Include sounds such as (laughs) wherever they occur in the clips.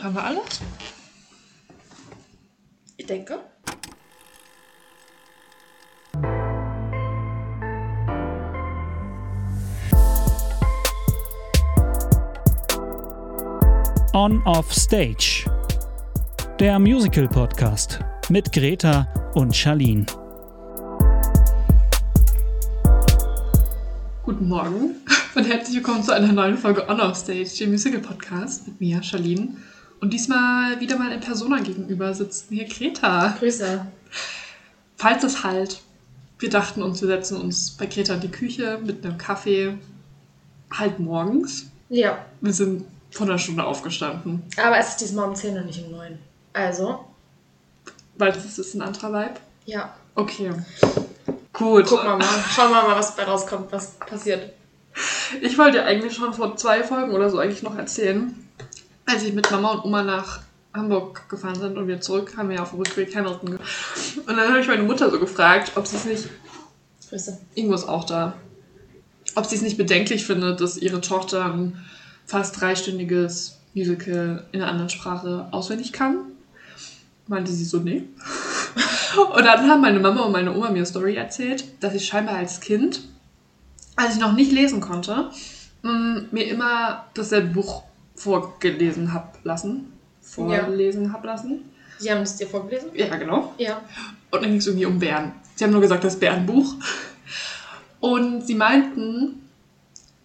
Gut, haben wir alles? Ich denke. On Off Stage. Der Musical Podcast mit Greta und Charlene. Guten Morgen (laughs) und herzlich willkommen zu einer neuen Folge On Off Stage, dem Musical Podcast mit mir, Charlene. Und diesmal wieder mal in Persona gegenüber sitzt mir Greta. Grüße. Falls es halt, wir dachten uns, wir setzen uns bei Greta in die Küche mit einem Kaffee, halt morgens. Ja, Wir sind vor einer Stunde aufgestanden, aber es ist diesmal um 10 und nicht um 9. Also, weil das ist ein anderer Vibe. ja. Okay. Gut. Gucken wir mal. Schauen wir mal, was dabei rauskommt, was passiert. Ich wollte dir eigentlich schon vor zwei Folgen oder so eigentlich noch erzählen, als ich mit Mama und Oma nach Hamburg gefahren sind und wir zurück, haben wir ja auf dem Rückweg Hamilton. Und dann habe ich meine Mutter so gefragt, ob sie es nicht, Grüße. Ingo ist auch da, ob sie es nicht bedenklich findet, dass ihre Tochter ein fast dreistündiges Musical in einer anderen Sprache auswendig kann. Meinte sie so, nee. (laughs) Und dann haben meine Mama und meine Oma mir eine Story erzählt, dass ich scheinbar als Kind, als ich noch nicht lesen konnte, mm, mir immer dasselbe Buch vorgelesen hab lassen. Vorlesen hab lassen. Sie haben es dir vorgelesen? Ja, genau. Ja. Und dann ging es irgendwie um Bären. Sie haben nur gesagt, das Bärenbuch. Und sie meinten,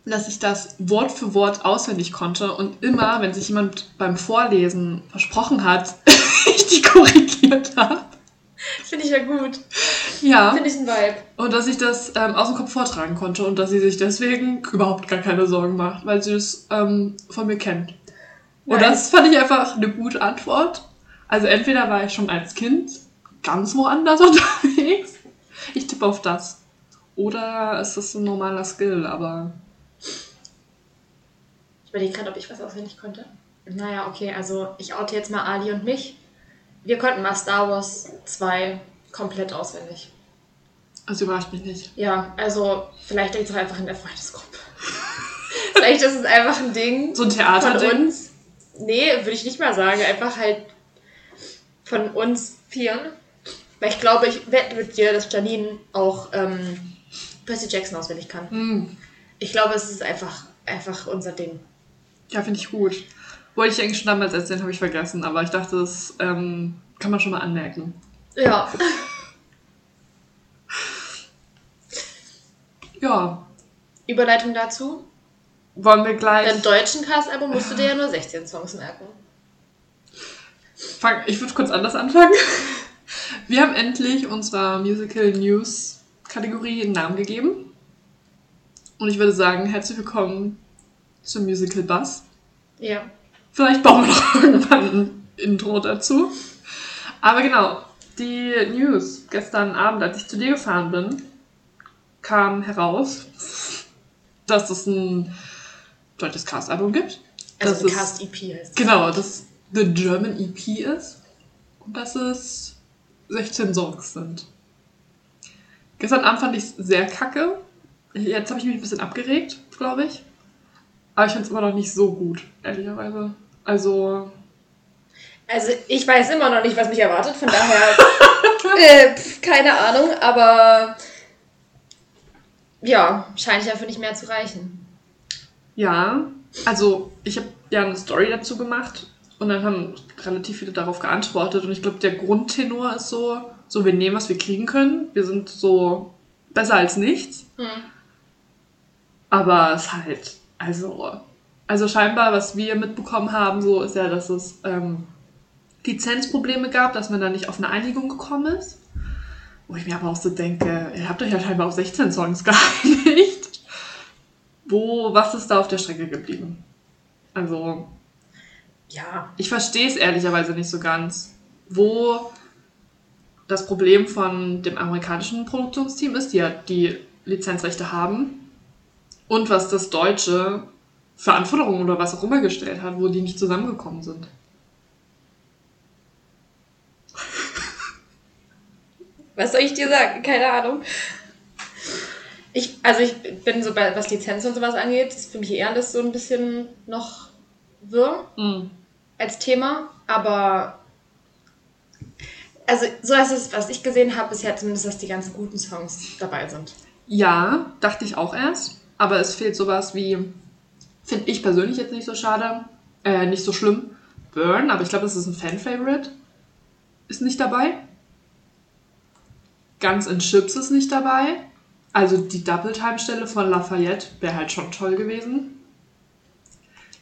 dass ich das Wort für Wort auswendig konnte und immer, wenn sich jemand beim Vorlesen versprochen hat, (laughs) ich die korrigiert habe. Finde ich ja gut. Ja. Finde ich ein Vibe. Und dass ich das ähm, aus dem Kopf vortragen konnte und dass sie sich deswegen überhaupt gar keine Sorgen macht, weil sie es ähm, von mir kennt. Und das fand ich einfach eine gute Antwort. Also entweder war ich schon als Kind ganz woanders (laughs) unterwegs. Ich tippe auf das. Oder ist das ein normaler Skill, aber Ich überlege gerade, ob ich was auswendig konnte. Naja, okay, also ich oute jetzt mal Ali und mich. Wir konnten mal Star Wars 2 komplett auswendig. das überrascht mich nicht. Ja, also vielleicht liegt es auch einfach in der Freundesgruppe. (laughs) vielleicht ist es einfach ein Ding So ein von Theaterding. uns. Nee, würde ich nicht mal sagen. Einfach halt von uns Vieren. Weil ich glaube, ich wette mit dir, dass Janine auch ähm, Percy Jackson auswendig kann. Hm. Ich glaube, es ist einfach, einfach unser Ding. Ja, finde ich gut. Wollte ich eigentlich schon damals erzählen, habe ich vergessen, aber ich dachte, das ähm, kann man schon mal anmerken. Ja. Ja, Überleitung dazu. wollen wir gleich. Beim deutschen Cast-Album musst du dir ja nur 16 Songs merken. Ich würde kurz anders anfangen. Wir haben endlich unserer Musical News Kategorie einen Namen gegeben. Und ich würde sagen, herzlich willkommen zum Musical Buzz. Ja. Vielleicht bauen wir noch (laughs) irgendwann ein Intro dazu. Aber genau, die News gestern Abend, als ich zu dir gefahren bin, kam heraus, dass es ein deutsches Cast-Album gibt. Also Das ein ist- Cast-EP heißt. Genau, das The German EP ist und dass es 16 Songs sind. Gestern Abend fand ich es sehr kacke. Jetzt habe ich mich ein bisschen abgeregt, glaube ich. Aber ich finde es immer noch nicht so gut, ehrlicherweise. Also, Also ich weiß immer noch nicht, was mich erwartet, von daher (laughs) äh, pf, keine Ahnung, aber ja, scheint ja für nicht mehr zu reichen. ja. Also, ich habe ja eine Story dazu gemacht und dann haben relativ viele darauf geantwortet. Und ich glaube, der Grundtenor ist so, so, wir nehmen, was wir kriegen können. Wir sind so besser als nichts. Hm. Aber es halt, also, also scheinbar, was wir mitbekommen haben, so ist ja, dass es ähm, Lizenzprobleme gab, dass man da nicht auf eine Einigung gekommen ist. Wo ich mir aber auch so denke, ihr habt euch ja scheinbar auf 16 Songs (laughs) geeinigt. Wo, was ist da auf der Strecke geblieben? Also, Ja, ich verstehe es ehrlicherweise nicht so ganz, wo das Problem von dem amerikanischen Produktionsteam ist, die ja die Lizenzrechte haben, und was das Deutsche für Anforderungen oder was auch immer gestellt hat, wo die nicht zusammengekommen sind. Was soll ich dir sagen? Keine Ahnung. Ich, also ich bin so bei, was Lizenz und sowas angeht, ist für mich eher alles so ein bisschen noch wirr. Mhm. als Thema, aber also so ist es, was ich gesehen habe, bisher zumindest, dass die ganzen guten Songs dabei sind. Ja, dachte ich auch erst. Aber es fehlt sowas wie, finde ich persönlich jetzt nicht so schade, äh, nicht so schlimm, Burn, aber ich glaube, das ist ein Fan-Favorite. Ist nicht dabei. Ganz in Chips ist nicht dabei. Also die Double-Time-Stelle von Lafayette wäre halt schon toll gewesen.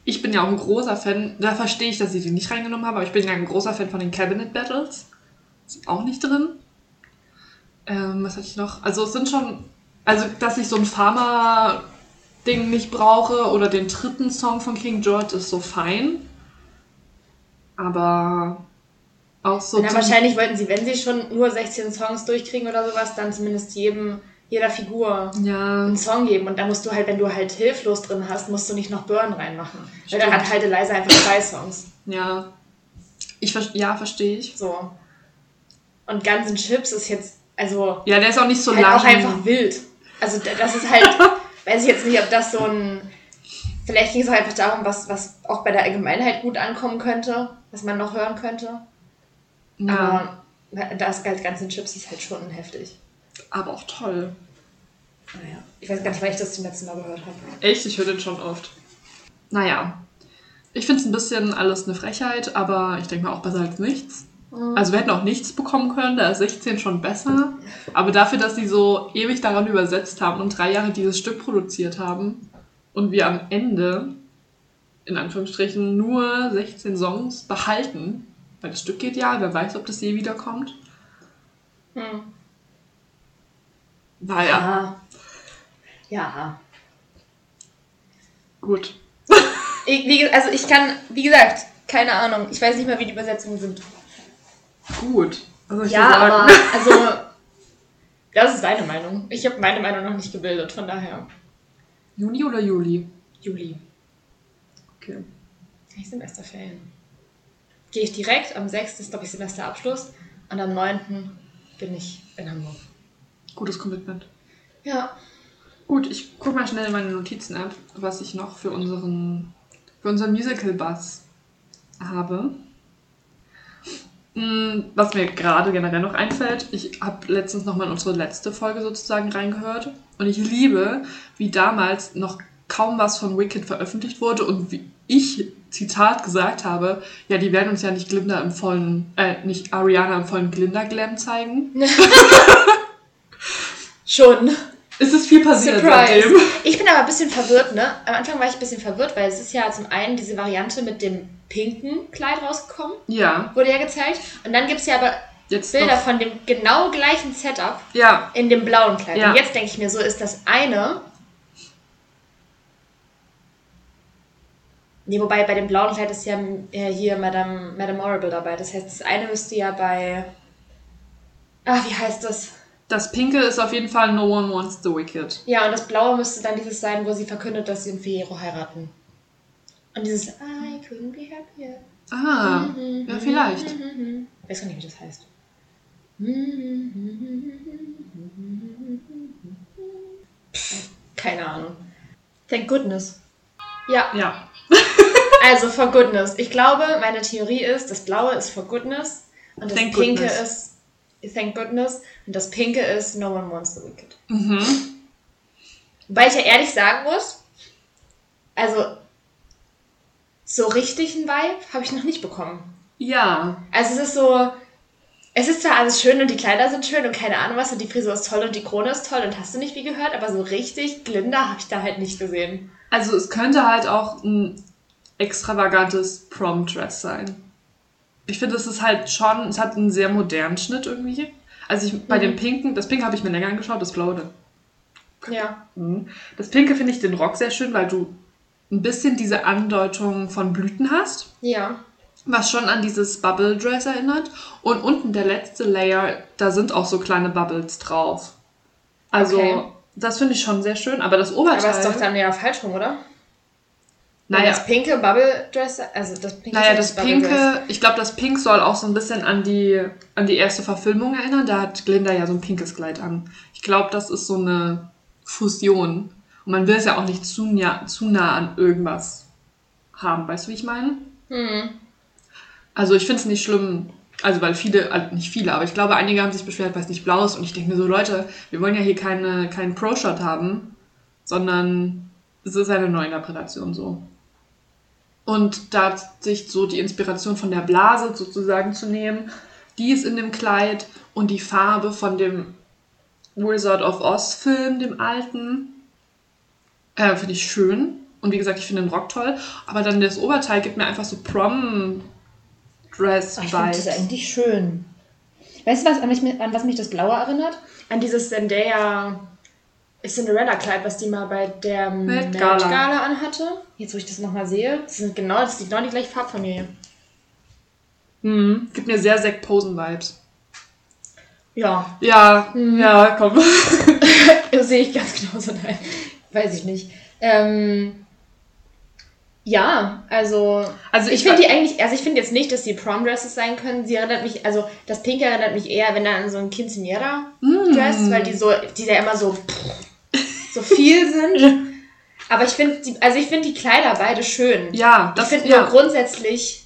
Ich bin ja auch ein großer Fan, da verstehe ich, dass ich die nicht reingenommen habe, aber ich bin ja ein großer Fan von den Cabinet Battles. Ist auch nicht drin. Ähm, was hatte ich noch? Also es sind schon, also dass ich so ein Pharma-Ding nicht brauche oder den dritten Song von King George ist so fein. Aber auch so. Na, wahrscheinlich wollten sie, wenn sie schon nur 16 Songs durchkriegen oder sowas, dann zumindest jedem, jeder Figur Ja, einen Song geben. Und dann musst du halt, wenn du halt hilflos drin hast, musst du nicht noch Burn reinmachen. Weil dann Stimmt. hat halt Eliza einfach zwei Songs. ja. Ich ja, verstehe ich. So. Und Guns N' Chips ist jetzt, also Ja, der ist auch nicht so halt lang. auch einfach wild. Also da- das ist halt, (laughs) weiß ich jetzt nicht, ob das so ein, vielleicht ging es auch einfach darum, was, was auch bei der Allgemeinheit gut ankommen könnte, was man noch hören könnte. Aber das halt Guns N' Chips ist halt schon heftig. aber auch toll. Naja, ich weiß gar nicht, wann ich das zum letzten Mal gehört habe. Echt, ich höre den schon oft. Naja, ich finde es ein bisschen alles eine Frechheit, aber ich denke mal auch besser als nichts. Also wir hätten auch nichts bekommen können, da ist 16 schon besser. Aber dafür, dass sie so ewig daran übersetzt haben und drei Jahre dieses Stück produziert haben und wir am Ende, in Anführungsstrichen, nur 16 Songs behalten, weil das Stück geht ja, wer weiß, ob das je wiederkommt. Hm. Naja, Ja. Ja. gut. Ich, wie, also ich kann, wie gesagt, keine Ahnung. Ich weiß nicht mal, wie die Übersetzungen sind. Gut. Ich Ja, aber (laughs) also das ist deine Meinung. Ich habe meine Meinung noch nicht gebildet, von daher. Juni oder Juli? Juli. Okay. Ich Semesterferien. Gehe ich direkt, am 6. ist, glaube ich, Semesterabschluss und am 9. bin ich in Hamburg. Gutes Commitment. Ja. Gut, ich guck mal schnell in meine Notizen ab, was ich noch für unseren, für unseren Musical-Bass habe. Mm, Was mir gerade generell noch einfällt, ich habe letztens nochmal in unsere letzte Folge sozusagen reingehört und ich liebe, wie damals noch kaum was von Wicked veröffentlicht wurde und wie ich, Zitat, gesagt habe, ja, die werden uns ja nicht Glinda im vollen, äh, nicht Ariana im vollen Glinda-Glam zeigen. (laughs) Schon. Es ist viel passiert Surprise. seitdem. Ich bin aber ein bisschen verwirrt, ne? Am Anfang war ich ein bisschen verwirrt, weil es ist ja zum einen diese Variante mit dem pinken Kleid rausgekommen, Ja, wurde ja gezeigt. Und dann gibt es ja aber jetzt Bilder noch. von dem genau gleichen Setup Ja, in dem blauen Kleid. Ja. Und jetzt denke ich mir so, ist das eine. Nee, wobei bei dem blauen Kleid ist ja äh, hier Madame, Madame Horrible dabei. Das heißt, das eine müsste ja bei. Ach, wie heißt das? Das Pinke ist auf jeden Fall No One Wants the Wicked. Ja, und das blaue müsste dann dieses sein, wo sie verkündet, dass sie und Fiyero heiraten. Und dieses I couldn't be happier. Ah, ja, vielleicht. Ich weiß gar nicht, wie das heißt. Keine Ahnung. Thank goodness. Ja, Ja. (laughs) also for goodness. Ich glaube, meine Theorie ist, das Blaue ist for goodness und das Thank Pinke goodness. ist thank goodness und das Pinke ist no one wants the wicked. Mhm. Wobei ich ja ehrlich sagen muss, also so richtig einen Vibe habe ich noch nicht bekommen. Ja. Also es ist so, es ist zwar alles schön und die Kleider sind schön und keine Ahnung was und die Frisur ist toll und die Krone ist toll und hast du nicht wie gehört, aber so richtig Glinda habe ich da halt nicht gesehen. Also es könnte halt auch ein extravagantes Prom-Dress sein. Ich finde, es ist halt schon, es hat einen sehr modernen Schnitt irgendwie. Also ich, bei Mhm. dem Pinken, das Pinke habe ich mir länger angeschaut, das Blaue. dann- Ja. Mhm. Das Pinke finde ich den Rock sehr schön, weil du ein bisschen diese Andeutung von Blüten hast. Ja. Was schon an dieses Bubble Dress erinnert. Und unten der letzte Layer, da sind auch so kleine Bubbles drauf. Also, Okay. das finde ich schon sehr schön. Aber das Aber Oberteil. ist doch dann ja falsch rum, oder? Naja, Das pinke Bubble Dress, also das pinke naja, das. Pinke, ich glaube, das Pink soll auch so ein bisschen an die, an die erste Verfilmung erinnern. Da hat Glinda ja so ein pinkes Kleid an. Ich glaube, das ist so eine Fusion. Und man will es ja auch nicht zu nah, zu nah an irgendwas haben. Weißt du, wie ich meine? Hm. Also ich finde es nicht schlimm, also weil viele, also nicht viele, aber ich glaube, einige haben sich beschwert, weil es nicht blau ist. Und ich denke mir so, Leute, wir wollen ja hier keine, keinen Pro-Shot haben, sondern es ist eine Neuinterpretation so. Und da sich so die Inspiration von der Blase sozusagen zu nehmen, die ist in dem Kleid und die Farbe von dem Wizard of Oz Film, dem alten, äh, finde ich schön. Und wie gesagt, ich finde den Rock toll. Aber dann das Oberteil gibt mir einfach so Prom Dress Ach, ich finde das eigentlich schön. Weißt du, was, an, mich, an was mich das Blaue erinnert? An dieses Zendaya Cinderella-Kleid, was die mal bei der Met Met Gala. Gala anhatte. Jetzt, wo ich das nochmal sehe, das, sind genau, das ist genau die gleiche Farbfamilie. Mhm. Gibt mir sehr Zack Posen-Vibes. Ja, Ja, Mhm. ja, komm. das (laughs) (laughs) sehe ich ganz genauso. Nein, weiß ich nicht. Ähm, ja, also Also ich finde die eigentlich, also ich finde jetzt nicht, dass die Prom-Dresses sein können. Sie erinnert mich, also das Pink erinnert mich eher, wenn da an so ein Quinceanera-Dress, Mm. weil die so, die ja immer so, so viel (laughs) sind. Aber ich finde, die- also ich finde die Kleider beide schön. Ja, ich das finde ja. nur grundsätzlich,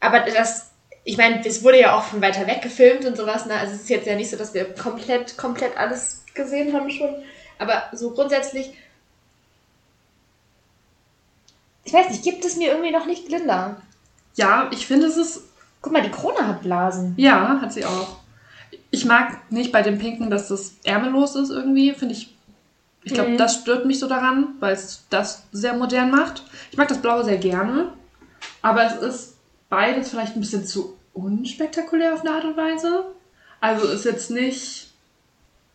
aber das, ich meine, es wurde ja auch von weiter weg gefilmt und sowas, ne? Also es ist jetzt ja nicht so, dass wir komplett, komplett alles gesehen haben schon. Aber so grundsätzlich, ich weiß nicht, gibt es mir irgendwie noch nicht Glinda. Ja, ich finde es ist. Guck mal, die Krone hat Blasen. Ja, hat sie auch. Ich mag nicht bei dem Pinken, dass das ärmellos ist irgendwie. Finde ich. Ich glaube, Mhm. das stört mich so daran, weil es das sehr modern macht. Ich mag das Blaue sehr gerne. Aber es ist beides vielleicht ein bisschen zu unspektakulär auf eine Art und Weise. Also ist jetzt nicht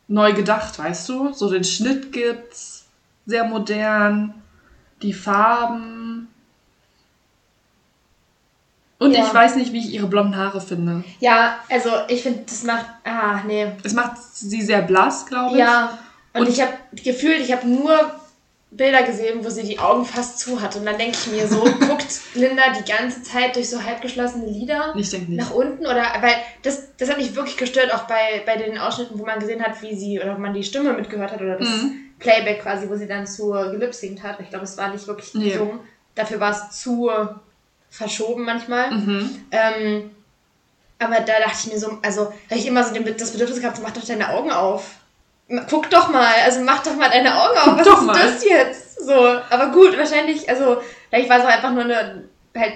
neu gedacht, weißt du? So den Schnitt gibt's, sehr modern, die Farben. Und Ja. ich weiß nicht, wie ich ihre blonden Haare finde. Ja, also ich finde, das macht, ah, nee. Es macht sie sehr blass, glaube ich. Ja, und, Und- ich habe gefühlt, ich habe nur Bilder gesehen, wo sie die Augen fast zu hat. Und dann denke ich mir so, (laughs) guckt Linda die ganze Zeit durch so halbgeschlossene Lider Ich denke nicht. nach unten? Oder, weil das, das hat mich wirklich gestört, auch bei, bei den Ausschnitten, wo man gesehen hat, wie sie, oder man die Stimme mitgehört hat, oder das Mhm. Playback quasi, wo sie dann zu gelipsingt hat. Ich glaube, es war nicht wirklich Nee. gesungen. Dafür war es zu verschoben manchmal. Mhm. Ähm, aber da dachte ich mir so, also, weil ich immer so das Bedürfnis gehabt, mach doch deine Augen auf. Guck doch mal, also mach doch mal deine Augen auf. Guck Was ist mal. das jetzt? So, aber gut, wahrscheinlich, also, vielleicht war es auch einfach nur eine halt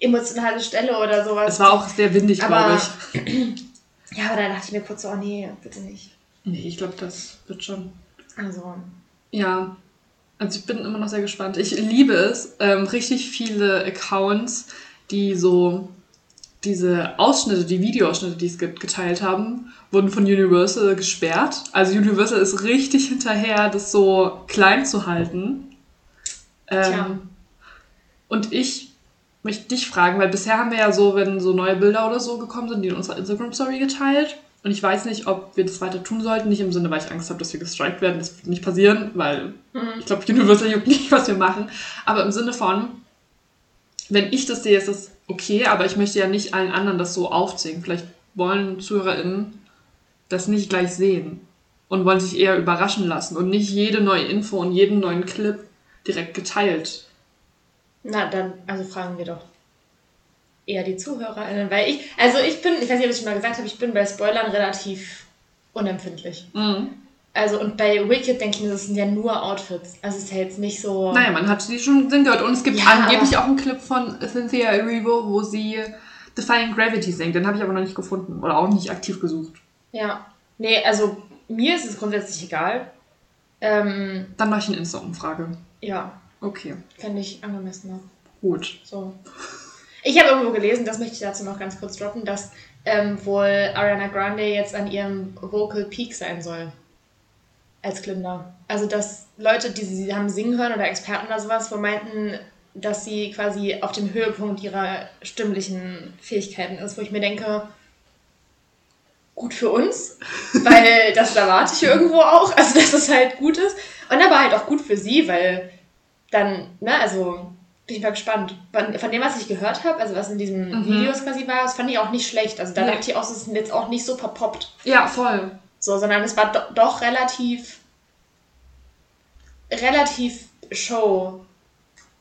emotionale Stelle oder sowas. Es war auch sehr windig, glaube ich. (clears throat) ja, aber da dachte ich mir kurz so, oh nee, bitte nicht. Nee, ich glaube, das wird schon. Also, Ja. Also ich bin immer noch sehr gespannt. Ich liebe es, ähm, richtig viele Accounts, die so diese Ausschnitte, die Videoausschnitte, die es ge- geteilt haben, wurden von Universal gesperrt. Also Universal ist richtig hinterher, das so klein zu halten. Tja. Ähm, und ich möchte dich fragen, weil bisher haben wir ja so, wenn so neue Bilder oder so gekommen sind, die in unserer Instagram-Story geteilt. Und ich weiß nicht, ob wir das weiter tun sollten. Nicht im Sinne, weil ich Angst habe, dass wir gestrikt werden. Das wird nicht passieren, weil ich glaube, Universal juckt nicht, was wir machen. Aber im Sinne von, wenn ich das sehe, ist das okay, aber ich möchte ja nicht allen anderen das so aufzwingen. Vielleicht wollen ZuhörerInnen das nicht gleich sehen und wollen sich eher überraschen lassen und nicht jede neue Info und jeden neuen Clip direkt geteilt. na dann, also fragen wir doch eher die ZuhörerInnen, weil ich, also ich bin, ich weiß nicht, ob ich schon mal gesagt habe, ich bin bei Spoilern relativ unempfindlich. Mhm. Also und bei Wicked denke ich mir, das sind ja nur Outfits. Also es ist ja jetzt nicht so. Naja, man hat sie schon Sinn gehört. Und es gibt Ja, angeblich auch einen Clip von Cynthia Erivo, wo sie Defying Gravity singt. Den habe ich aber noch nicht gefunden oder auch nicht aktiv gesucht. Ja. Nee, also mir ist es grundsätzlich egal. Ähm, Dann mache ich eine Insta-Umfrage. ja, Okay, fände ich angemessener. gut. So. Ich habe irgendwo gelesen, das möchte ich dazu noch ganz kurz droppen, dass ähm, wohl Ariana Grande jetzt an ihrem Vocal Peak sein soll. Als Glinda. Also, dass Leute, die sie haben singen hören oder Experten oder sowas, wohl meinten, dass sie quasi auf dem Höhepunkt ihrer stimmlichen Fähigkeiten ist, wo ich mir denke, gut für uns, (laughs) weil das erwarte ich irgendwo auch, also dass es halt gut ist. Und aber halt auch gut für sie, weil dann, ne, also bin ich mal gespannt. Von, von dem, was ich gehört habe, also was in diesen Mhm. Videos quasi war, das fand ich auch nicht schlecht. Also da Nee. dachte ich auch, es ist jetzt auch nicht so verpoppt. Ja, voll. So, sondern es war do doch relativ, relativ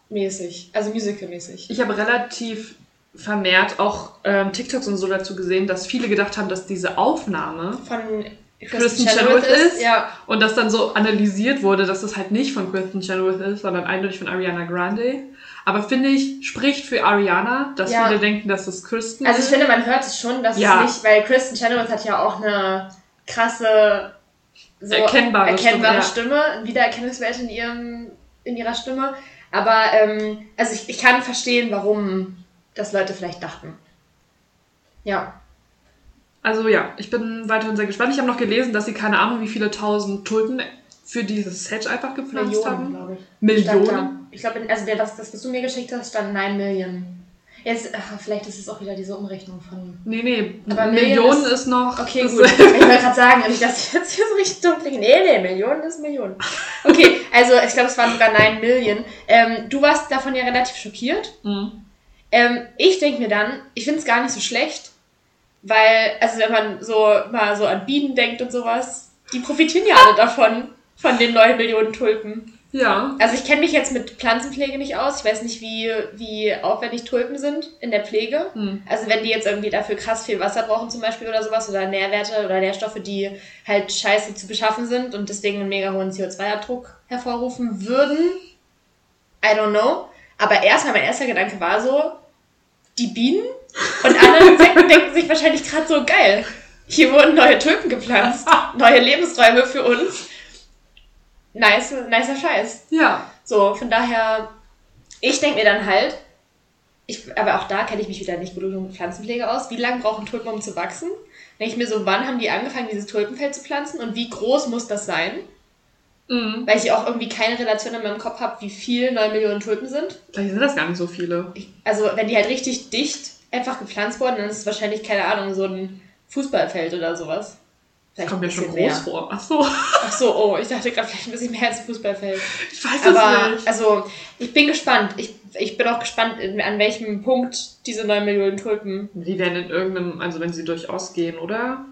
showmäßig, also musicalmäßig. Ich habe relativ vermehrt auch ähm, TikToks und so dazu gesehen, dass viele gedacht haben, dass diese Aufnahme Von Kristen Chenoweth ist. und dass dann so analysiert wurde, dass das halt nicht von Kristen Chenoweth ist, sondern eindeutig von Ariana Grande. Aber finde ich, spricht für Ariana, dass Ja. viele denken, dass es Kristen Also ich ist. finde, man hört es schon, dass Ja. es nicht, weil Kristen Chenoweth hat ja auch eine krasse, so Erkennbare erkennbare Stimme, Stimme, ein Wiedererkennungswert in ihrem, in ihrer Stimme. Aber ähm, also ich, ich kann verstehen, warum das Leute vielleicht dachten. Ja. Also ja, ich bin weiterhin sehr gespannt. Ich habe noch gelesen, dass sie keine Ahnung, wie viele tausend Tulpen für dieses Set einfach gepflanzt Millionen, haben. Millionen? Ich glaube, also der, das, das, was du mir geschickt hast, stand 9 Millionen. Jetzt, ach, vielleicht ist es auch wieder diese Umrechnung von. Nee, nee, Aber Millionen Millionen ist, noch. Okay, gut. Ich wollte gerade sagen, nicht, dass ich jetzt hier so richtig dumm klinge. Nee, nee, Millionen ist Millionen. Okay, also ich glaube, es waren sogar 9 Millionen. Ähm, du warst davon ja relativ schockiert. Mhm. Ähm, ich denke mir dann, ich finde es gar nicht so schlecht, weil, also wenn man so mal so an Bienen denkt und sowas, die profitieren ja alle davon, von den 9 Millionen Tulpen. Ja. Also ich kenne mich jetzt mit Pflanzenpflege nicht aus. Ich weiß nicht, wie, wie aufwendig Tulpen sind in der Pflege. Hm. Also wenn die jetzt irgendwie dafür krass viel Wasser brauchen zum Beispiel oder sowas oder Nährwerte oder Nährstoffe, die halt scheiße zu beschaffen sind und deswegen einen mega hohen CO2-Abdruck hervorrufen würden. I don't know. Aber erstmal mein erster Gedanke war so, die Bienen und andere (laughs) Insekten denken sich wahrscheinlich gerade so, geil, hier wurden neue Tulpen gepflanzt, neue Lebensräume für uns. Nice, nicer Scheiß. Ja. So, von daher, ich denke mir dann halt, ich, aber auch da kenne ich mich wieder nicht gut mit Pflanzenpflege aus. Wie lange brauchen Tulpen, um zu wachsen? Denke ich mir so, wann haben die angefangen, dieses Tulpenfeld zu pflanzen und wie groß muss das sein? Mhm. Weil ich auch irgendwie keine Relation in meinem Kopf habe, wie viel 9 Millionen Tulpen sind. Vielleicht sind das gar nicht so viele. Ich, also, wenn die halt richtig dicht einfach gepflanzt wurden, dann ist es wahrscheinlich, keine Ahnung, so ein Fußballfeld oder sowas. Vielleicht Kommt mir schon groß mehr. vor. Ach so. Ach so, oh, ich dachte gerade vielleicht ein bisschen mehr als Fußballfeld. Ich weiß es Aber nicht. also, ich bin gespannt. Ich, ich bin auch gespannt, an welchem Punkt diese 9 Millionen Tulpen. Die werden in irgendeinem, also wenn sie durchaus gehen, oder?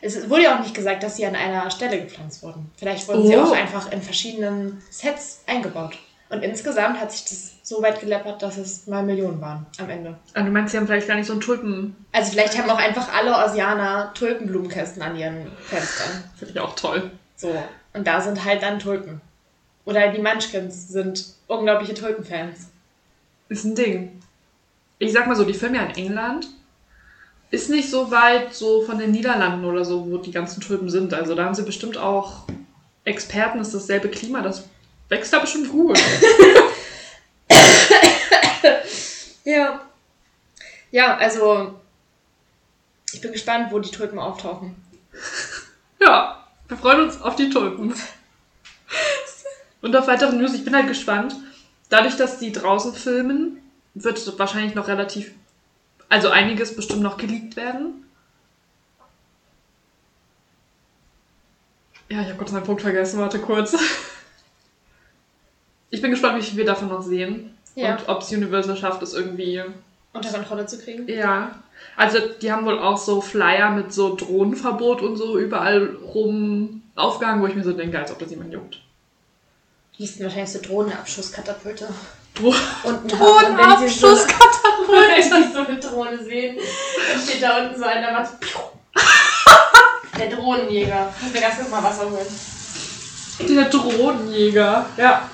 Es wurde ja auch nicht gesagt, dass sie an einer Stelle gepflanzt wurden. Vielleicht wurden sie Oh. auch einfach in verschiedenen Sets eingebaut. Und insgesamt hat sich das so weit geleppert, dass es 9 Millionen waren am Ende. Ah, du meinst, sie haben vielleicht gar nicht so einen Tulpen. Also vielleicht haben auch einfach alle Oceaner Tulpenblumenkästen an ihren Fenstern. Finde ich auch toll. So. Und da sind halt dann Tulpen. Oder die Munchkins sind unglaubliche Tulpenfans. Ist ein Ding. Ich sag mal so, die filmen ja in England. Ist nicht so weit so von den Niederlanden oder so, wo die ganzen Tulpen sind. Also da haben sie bestimmt auch Experten, ist dasselbe Klima, das wächst da bestimmt gut. Ja. Ja, also ich bin gespannt, wo die Tulpen auftauchen. ja, wir freuen uns auf die Tulpen. Und auf weitere News, ich bin halt gespannt. Dadurch, dass die draußen filmen, wird wahrscheinlich noch relativ, also einiges bestimmt noch geleakt werden. Ja, ich habe kurz meinen Punkt vergessen, warte kurz. Ich bin gespannt, wie viel wir davon noch sehen. Ja. Und ob es Universal schafft, es irgendwie. Unter Kontrolle zu kriegen. Ja. Also, die haben wohl auch so Flyer mit so Drohnenverbot und so überall rum aufgehangen, wo ich mir so denke, als ob das jemand juckt. Die müssten wahrscheinlich so Drohnenabschusskatapulte Dro unten. Und wenn sie (laughs) so, eine Drohne sehen, dann steht da unten so einer, was. (laughs) Der Drohnenjäger. Muss mir ganz kurz mal Wasser holen. Der Drohnenjäger. Ja.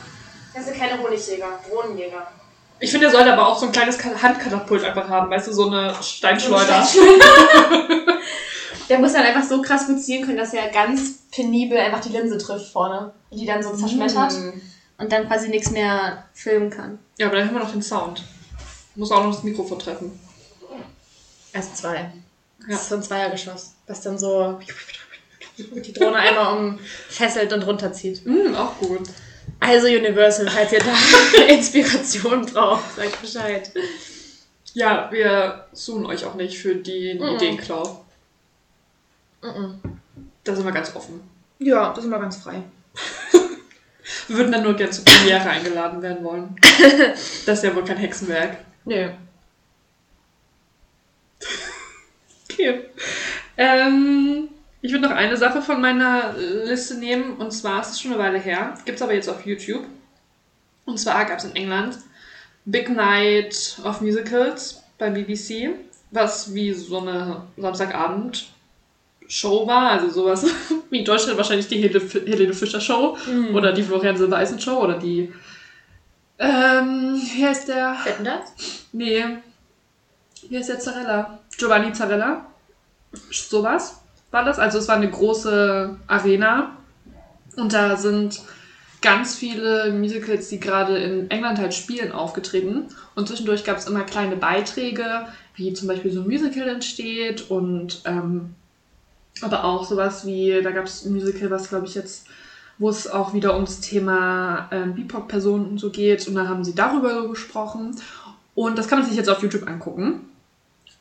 Das sind keine Honigjäger, Drohnenjäger. Ich finde, der sollte aber auch so ein kleines Ka- Handkatapult einfach haben. Weißt du, so eine Steinschleuder. (laughs) Der muss dann einfach so krass gut zielen können, dass er ganz penibel einfach die Linse trifft vorne. Und die dann so zerschmettert. Mm. Und dann quasi nichts mehr filmen kann. Ja, aber dann haben wir noch den Sound. Muss auch noch das Mikrofon treffen. Erst zwei. Ja. Das ist so ein Zweiergeschoss, das dann so die Drohne einmal umfesselt und runterzieht. Mm, auch gut. Also Universal, falls ihr da (laughs) Inspiration braucht, sagt Bescheid. Ja, wir suchen euch auch nicht für die Mhm. Ideenklau. Mhm. Da sind wir ganz offen. Ja, das ist immer ganz frei. (laughs) Wir würden dann nur gerne zur Premiere eingeladen werden wollen. (laughs) Das ist ja wohl kein Hexenwerk. Nö. Okay. Ähm, ich würde noch eine Sache von meiner Liste nehmen. Und zwar, es ist schon eine Weile her, gibt es aber jetzt auf YouTube. Und zwar gab es in England Big Night of Musicals bei BBC, was wie so eine Samstagabend-Show war, also sowas (laughs) wie in Deutschland wahrscheinlich die Helene, Helene Fischer Show Mhm. oder die Florian Silbereisen Show oder die ähm, wie heißt der? Wetten das? Nee. Wie heißt der Zarella? Giovanni Zarella. Sowas war das. Also es war eine große Arena. Und da sind ganz viele Musicals, die gerade in England halt spielen, aufgetreten. Und zwischendurch gab es immer kleine Beiträge, wie zum Beispiel so ein Musical entsteht und ähm, aber auch sowas wie, da gab es ein Musical, was glaube ich jetzt, wo es auch wieder ums Thema ähm, BIPOC-Personen und so geht. Und da haben sie darüber so gesprochen. Und das kann man sich jetzt auf YouTube angucken.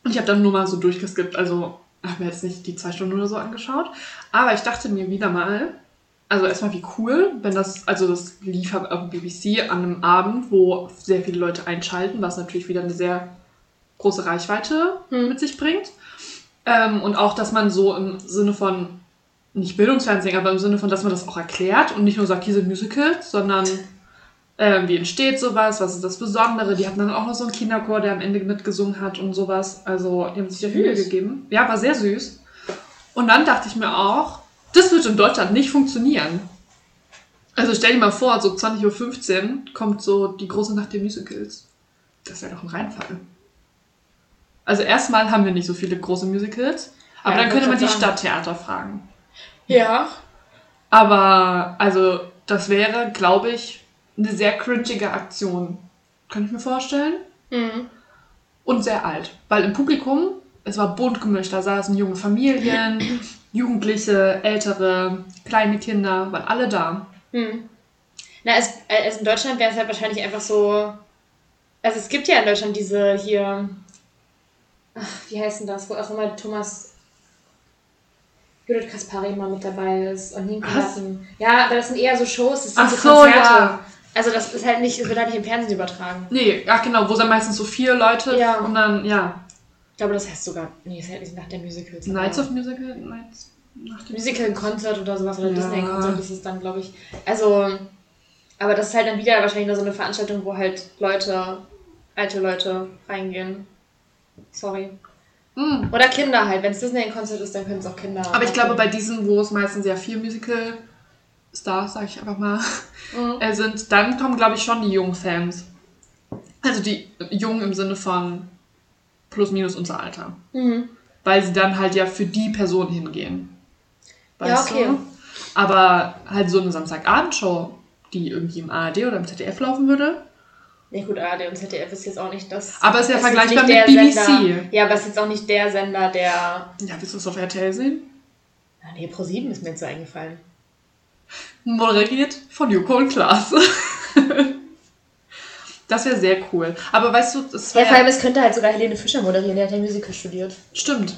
Und ich habe dann nur mal so durchgeskippt, also habe mir jetzt nicht die zwei Stunden oder so angeschaut. Aber ich dachte mir wieder mal, also erstmal wie cool, wenn das, also das lief auf BBC an einem Abend, wo sehr viele Leute einschalten, was natürlich wieder eine sehr große Reichweite Hm. mit sich bringt. Ähm, und auch, dass man so im Sinne von, nicht Bildungsfernsehen, aber im Sinne von, dass man das auch erklärt und nicht nur sagt, hier sind Musicals, sondern ähm, wie entsteht sowas, was ist das Besondere. Die hatten dann auch noch so einen Kinderchor, der am Ende mitgesungen hat und sowas. Also, die haben sich ja Mühe Süß. gegeben. Ja, war sehr süß. Und dann dachte ich mir auch, das wird in Deutschland nicht funktionieren. Also stell dir mal vor, so 20.15 Uhr kommt so die große Nacht der Musicals. Das wäre doch ein Reinfall. Also erstmal haben wir nicht so viele große Musicals, aber Ja, dann könnte man die Stadttheater fragen. Ja. Aber also das wäre, glaube ich, eine sehr cringige Aktion. Kann ich mir vorstellen. Mhm. Und sehr alt. Weil im Publikum, es war bunt gemischt, da saßen junge Familien, (clears throat) Jugendliche, ältere, kleine Kinder, waren alle da. Hm. Na, es, es in Deutschland wäre es halt wahrscheinlich einfach so. Also es gibt ja in Deutschland diese hier. Ach, wie heißt denn das? Wo auch immer Thomas Judith Kaspari mal mit dabei ist und Nienke. Ja, aber das sind eher so Shows, das sind Ach so so, Konzerte. ja. Also das ist halt nicht, es wird halt nicht im Fernsehen übertragen. Nee, ach genau, wo sind meistens so vier Leute Ja. und dann, ja, Ich glaube, das heißt sogar. Nee, es heißt nach der Musicals. Nights of Musical, Nights nach dem Musical Concert oder sowas oder Ja. Disney Concert ist es dann, glaube ich. Also, aber das ist halt dann wieder wahrscheinlich nur so eine Veranstaltung, wo halt Leute, alte Leute reingehen. Sorry. Mm. Oder Kinder halt. Wenn es Disney Concert ist, dann können es auch Kinder. Aber ich glaube, bei diesen, wo es meistens ja vier Musical-Stars, sag ich einfach mal, Mhm. äh, sind, dann kommen, glaube ich, schon die jungen Fans. Also die Jungen im Sinne von plus minus unser Alter. Mhm. Weil sie dann halt ja für die Person hingehen. Ja, okay. Du? Aber halt so eine Samstagabendshow, die irgendwie im ARD oder im ZDF laufen würde. Ja gut, ARD und ZDF ist jetzt auch nicht das. Aber ist ja vergleichbar mit BBC. Sender, ja, aber es ist jetzt auch nicht der Sender, der. Ja, willst du es auf RTL sehen? Ah, nee, Pro7 ist mir jetzt so eingefallen. Moderiert von Joko und Klaas. (laughs) das wäre sehr cool. Aber weißt du, das Ja, wäre... vor allem, es könnte halt sogar Helene Fischer moderieren, der hat ja Musical studiert. Stimmt.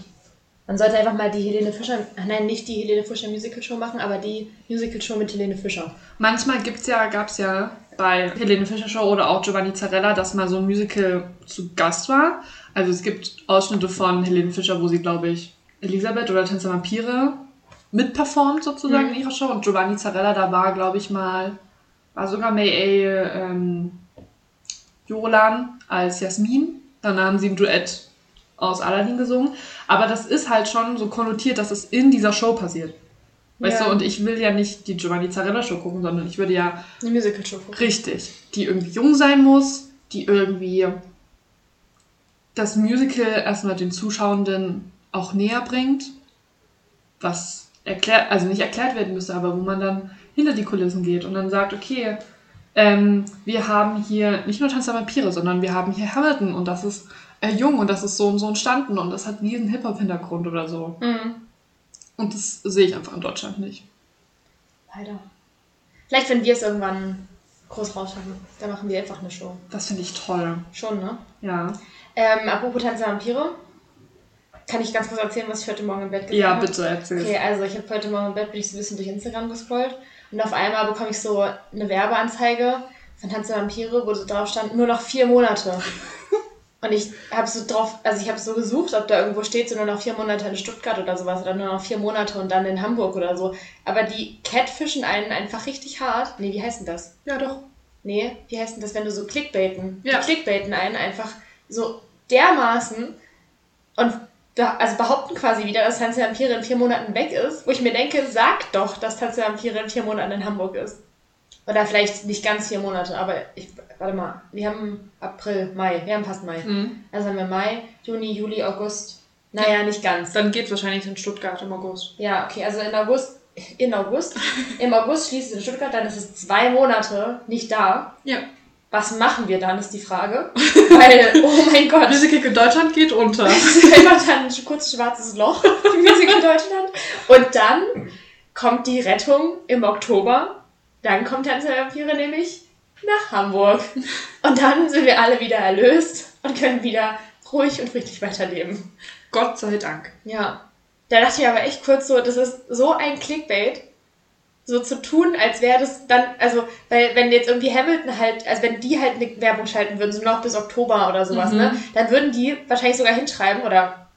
Man sollte einfach mal die Helene Fischer, ach nein, nicht die Helene Fischer Musical Show machen, aber die Musical Show mit Helene Fischer. Manchmal gibt's ja, gab's ja bei Helene Fischer Show oder auch Giovanni Zarella, dass mal so ein Musical zu Gast war. Also es gibt Ausschnitte von Helene Fischer, wo sie, glaube ich, Elisabeth oder Tänzer Vampire mitperformt sozusagen Mhm. in ihrer Show. Und Giovanni Zarella, da war, glaube ich, mal, war sogar May A. Ähm, Jolan als Jasmin. Dann haben sie ein Duett aus Aladdin gesungen. Aber das ist halt schon so konnotiert, dass es in dieser Show passiert. Weißt Ja. du, und ich will ja nicht die Giovanni Zarella Show gucken, sondern ich würde ja Eine Musical Show. gucken. richtig, die irgendwie jung sein muss, die irgendwie das Musical erstmal den Zuschauenden auch näher bringt, was erklärt, also nicht erklärt werden müsste, aber wo man dann hinter die Kulissen geht und dann sagt, okay, ähm, wir haben hier nicht nur Tanz der Vampire, sondern wir haben hier Hamilton und das ist äh, jung und das ist so und so entstanden und das hat diesen Hip-Hop-Hintergrund oder so. Mhm. Und das sehe ich einfach in Deutschland nicht. Leider. Vielleicht, wenn wir es irgendwann groß rausschaffen, dann machen wir einfach eine Show. Das finde ich toll. Schon, ne? Ja. Ähm, apropos Tanz der Vampire. Kann ich ganz kurz erzählen, was ich heute Morgen im Bett gesehen Ja, habe? bitte erzähl. Okay, also ich habe heute Morgen im Bett bin ich so ein bisschen durch Instagram gescrollt und auf einmal bekomme ich so eine Werbeanzeige von Tanz der Vampire, wo so drauf stand, nur noch vier Monate. (laughs) Und ich habe so drauf, also ich habe so gesucht, ob da irgendwo steht, so nur noch vier Monate in Stuttgart oder sowas oder nur noch vier Monate und dann in Hamburg oder so. Aber die catfischen einen einfach richtig hart. Nee, wie heißt denn das? Ja, doch. Nee, wie heißt denn das, wenn du so Clickbaiten? Ja. Die Clickbaiten einen einfach so dermaßen und also behaupten quasi wieder, dass Tanz der Vampire in vier Monaten weg ist, wo ich mir denke, sag doch, dass Tanz der Vampire in vier Monaten in Hamburg ist. Oder vielleicht nicht ganz vier Monate, aber ich, warte mal, wir haben April, Mai, wir haben fast Mai. Mhm. Also haben wir Mai, Juni, Juli, August. Naja, nicht ganz. Dann geht wahrscheinlich in Stuttgart im August. Ja, okay, also in August, in August, im August schließt es in Stuttgart, dann ist es zwei Monate nicht da. Ja. Was machen wir dann, ist die Frage. (laughs) Weil, oh mein Gott, Musical in Deutschland geht unter. es ist einfach dann ein kurzes schwarzes Loch im Musical Deutschland. Und dann kommt die Rettung im Oktober. Dann kommt Tanz der Vampire nämlich nach Hamburg. Und dann sind wir alle wieder erlöst und können wieder ruhig und friedlich weiterleben. Gott sei Dank. Ja. Da dachte ich aber echt kurz so, das ist so ein Clickbait, so zu tun, als wäre das dann, also, weil wenn jetzt irgendwie Hamilton halt, also wenn die halt eine Werbung schalten würden, so noch bis Oktober oder sowas, Mhm. ne, dann würden die wahrscheinlich sogar hinschreiben, oder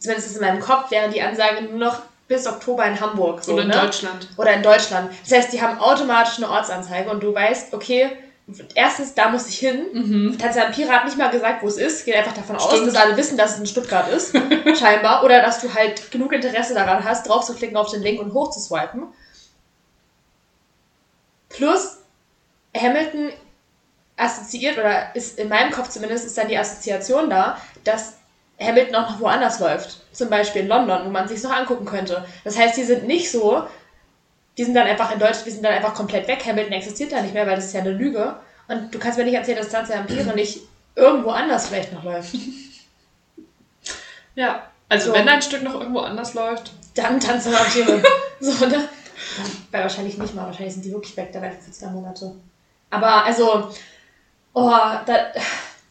zumindest ist es in meinem Kopf, wäre die Ansage nur noch bis Oktober in Hamburg. So, Oder in ne? Deutschland. Oder in Deutschland. Das heißt, die haben automatisch eine Ortsanzeige und du weißt, okay, erstens, da muss ich hin. Mhm. Vampire hat nicht mal gesagt, wo es ist. Geht einfach davon aus, Stimmt. dass alle wissen, dass es in Stuttgart ist. (laughs) scheinbar. Oder dass du halt genug Interesse daran hast, drauf zu klicken auf den Link und hoch zu swipen. Plus, Hamilton assoziiert, oder ist in meinem Kopf zumindest, ist dann die Assoziation da, dass Hamilton auch noch woanders läuft. Zum Beispiel in London, wo man sich noch angucken könnte. Das heißt, die sind nicht so, die sind dann einfach in Deutschland, die sind dann einfach komplett weg. Hamilton existiert da nicht mehr, weil das ist ja eine Lüge. Und du kannst mir nicht erzählen, dass Tanz der Vampire nicht irgendwo anders vielleicht noch läuft. Ja. Also So. wenn dein Stück noch irgendwo anders läuft. Dann Tanz der Vampire. (laughs) so, ne? Weil wahrscheinlich nicht mal, wahrscheinlich sind die wirklich weg, da werden für zwei Monate. Aber also, oh, da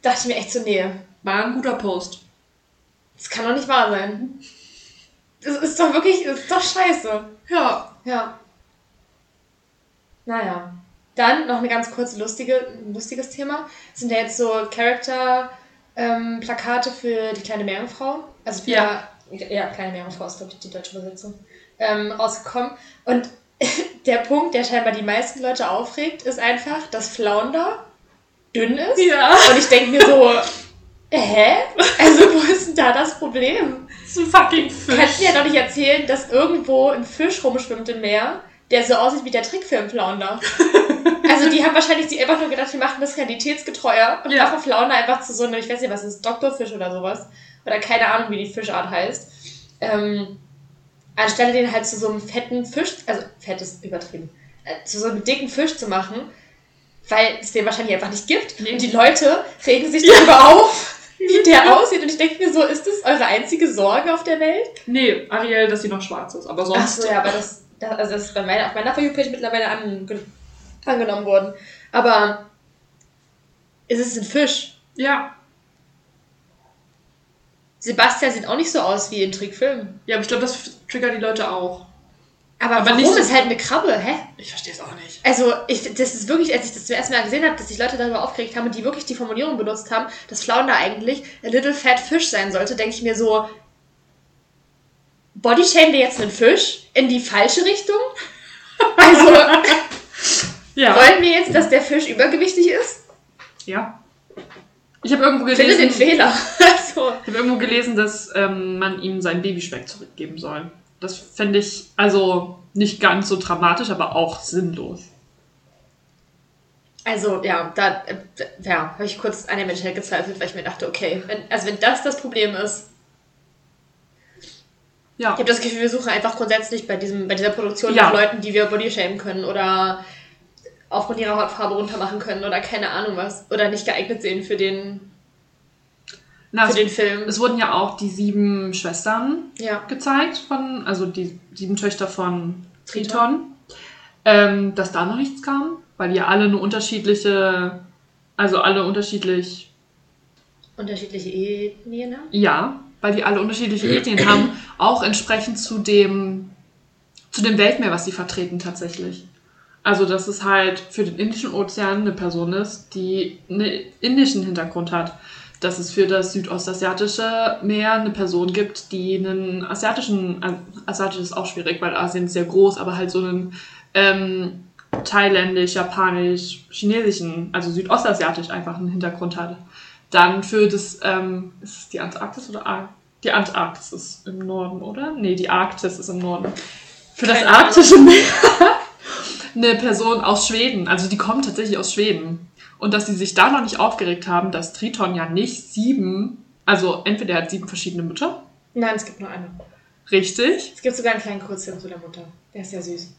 dachte ich mir echt so, nee, War ein guter Post. das kann doch nicht wahr sein. Das ist doch wirklich, das ist doch scheiße. Ja. Ja. Naja. Dann noch eine ganz kurze lustige, lustiges Thema. Das sind ja jetzt so Charakter-Plakate für die kleine Meerjungfrau. Also für, Ja. ja, kleine Meerjungfrau ist, glaube ich, die deutsche Übersetzung. Ähm, rausgekommen. Und (laughs) der Punkt, der scheinbar die meisten Leute aufregt, ist einfach, dass Flounder dünn ist. Ja. Und ich denke mir so, hä? Also wo ist denn da das Problem? Das ist ein fucking Fisch. Kannst mir ja doch nicht erzählen, dass irgendwo ein Fisch rumschwimmt im Meer, der so aussieht wie der Trickfilm Flounder. (laughs) also die haben wahrscheinlich sich einfach nur gedacht, wir machen das realitätsgetreuer und Ja. machen Flounder einfach zu so einem, ich weiß nicht, was ist, Doktorfisch oder sowas. Oder keine Ahnung, wie die Fischart heißt. Ähm, anstelle den halt zu so einem fetten Fisch, also fett ist übertrieben, äh, zu so einem dicken Fisch zu machen, weil es den wahrscheinlich einfach nicht gibt. Nee. Und die Leute regen sich darüber auf, wie der (laughs) aussieht. Und ich denke mir so, ist das eure einzige Sorge auf der Welt? Nee, Ariel, dass sie noch schwarz ist. Aber Ach sonst. so, ja, aber das, das, also das ist bei meiner, auf meiner For You-Page mittlerweile ange, angenommen worden. Aber es ist ein Fisch. Ja. Sebastian sieht auch nicht so aus wie in Trickfilmen. Ja, aber ich glaube, das triggert die Leute auch. Aber, Aber warum nicht so- ist halt eine Krabbe, hä? Ich verstehe es auch nicht. Also, ich, das ist wirklich, als ich das zum ersten Mal gesehen habe, dass sich Leute darüber aufgeregt haben und die wirklich die Formulierung benutzt haben, dass Flounder eigentlich a little fat fish sein sollte, denke ich mir so, bodyshamen wir jetzt einen Fisch in die falsche Richtung? (laughs) Also, Ja. wollen wir jetzt, dass der Fisch übergewichtig ist? Ja. Ich habe irgendwo Ich finde den gelesen, Fehler. (laughs) Also, ich habe irgendwo gelesen, dass ähm, man ihm seinen Babyspeck zurückgeben soll. Das fände ich also nicht ganz so dramatisch, aber auch sinnlos. also ja, da äh, ja, habe ich kurz an der Menschheit gezweifelt, weil ich mir dachte, okay, wenn, also wenn das das Problem ist, Ja. Ich habe das Gefühl, wir suchen einfach grundsätzlich bei, diesem, bei dieser Produktion Ja. nach Leuten, die wir bodyshamen können oder aufgrund ihrer Hautfarbe runtermachen können oder keine Ahnung was. Oder nicht geeignet sehen für den, Na, für es, den Film. es wurden ja auch die sieben Schwestern Ja. gezeigt, von, also die sieben Töchter von Triton. Triton. Ähm, dass da noch nichts kam, weil die ja alle eine unterschiedliche, also alle unterschiedlich Unterschiedliche Ethnien haben. Ja, weil die alle unterschiedliche Ethnien haben, auch entsprechend zu dem, zu dem Weltmeer, was sie vertreten tatsächlich. Also, dass es halt für den Indischen Ozean eine Person ist, die einen indischen Hintergrund hat. Dass es für das südostasiatische Meer eine Person gibt, die einen asiatischen, äh, asiatisch ist auch schwierig, weil Asien ist sehr groß, aber halt so einen ähm, thailändisch, japanisch, chinesischen, also südostasiatisch einfach einen Hintergrund hat. Dann für das, ähm, ist es die Antarktis oder Ar die Antarktis ist im Norden, oder? Nee, die Arktis ist im Norden. Für das arktische Meer (laughs) eine Person aus Schweden, also die kommt tatsächlich aus Schweden. Und dass sie sich da noch nicht aufgeregt haben, dass Triton ja nicht sieben, also entweder er hat sieben verschiedene Mütter, Nein, es gibt nur eine. richtig, Es gibt sogar einen kleinen Kurzfilm zu der Mutter. Der ist sehr süß.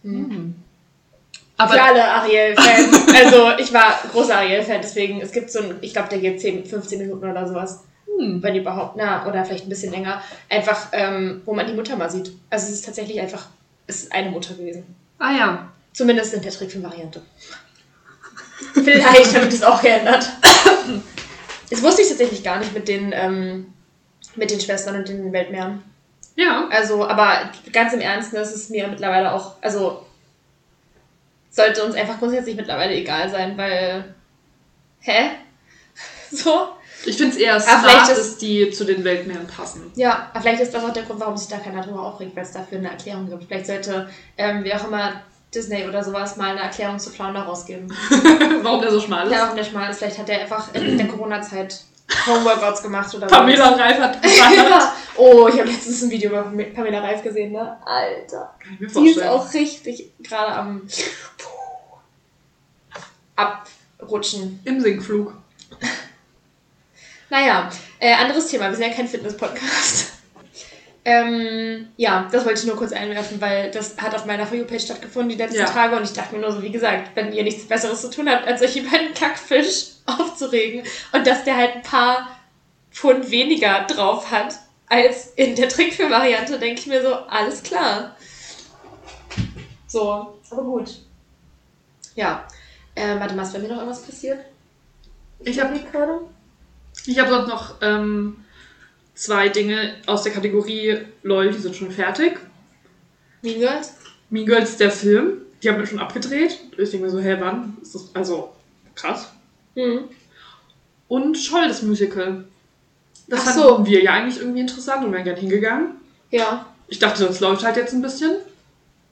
aber Für alle Ariel-Fans. (laughs) also, ich war großer Ariel-Fan, deswegen, es gibt so ein, ich glaube, der geht 10, 15 Minuten oder sowas. hm, Wenn überhaupt, na, oder vielleicht ein bisschen länger. Einfach, ähm, wo man die Mutter mal sieht. Also, es ist tatsächlich einfach, es ist eine Mutter gewesen. ah ja, Zumindest in der Trickfilm-Variante. Vielleicht habe ich das auch geändert. (coughs) Das wusste ich tatsächlich gar nicht mit den, ähm, mit den Schwestern und den Weltmeeren. ja, Also, aber ganz im Ernst, das ist mir mittlerweile auch, also sollte uns einfach grundsätzlich mittlerweile egal sein, weil, hä? (laughs) So? ich finde es eher vielleicht smart, ist- dass die zu den Weltmeeren passen. Ja, aber vielleicht ist das auch der Grund, warum sich da keiner drüber aufregt, weil es dafür eine Erklärung gibt. Vielleicht sollte, ähm, wie auch immer, Disney oder sowas mal eine Erklärung zu Flounder rausgeben. (laughs) Warum der so schmal ist? Ja, auch der schmal ist. Vielleicht hat er einfach in der Corona-Zeit Homeworkouts (laughs) gemacht oder. Pamela Reif hat (laughs) Ja. Oh, ich habe letztens ein Video über Pam- Pamela Reif gesehen, ne? Alter. kann ich mir Die ist vorstellen. auch richtig gerade am abrutschen. Im Sinkflug. Naja, äh, anderes Thema. Wir sind ja kein Fitness-Podcast. Ähm, ja, das wollte ich nur kurz einwerfen, weil das hat auf meiner For You-Page stattgefunden die letzten Ja. Tage und ich dachte mir nur so, wie gesagt, wenn ihr nichts Besseres zu tun habt, als euch über einen Kackfisch (laughs) aufzuregen und dass der halt ein paar Pfund weniger drauf hat als in der Trickfilm-Variante, denke ich mir so, alles klar. So, aber gut. Ja. Ähm, warte mal, ist bei mir noch irgendwas passiert? Ich habe gerade. ich hab sonst noch ähm, zwei Dinge aus der Kategorie LOL, die sind schon fertig. Mean Girls? Mean Girls, der Film, die haben wir schon abgedreht. Ich denke mir so, hä, wann? Ist das, also, krass. Mhm. Und Scholl, das Musical. Das Ach fanden so. wir ja eigentlich irgendwie interessant und wären gerne hingegangen. Ja. Ich dachte, das läuft halt jetzt ein bisschen.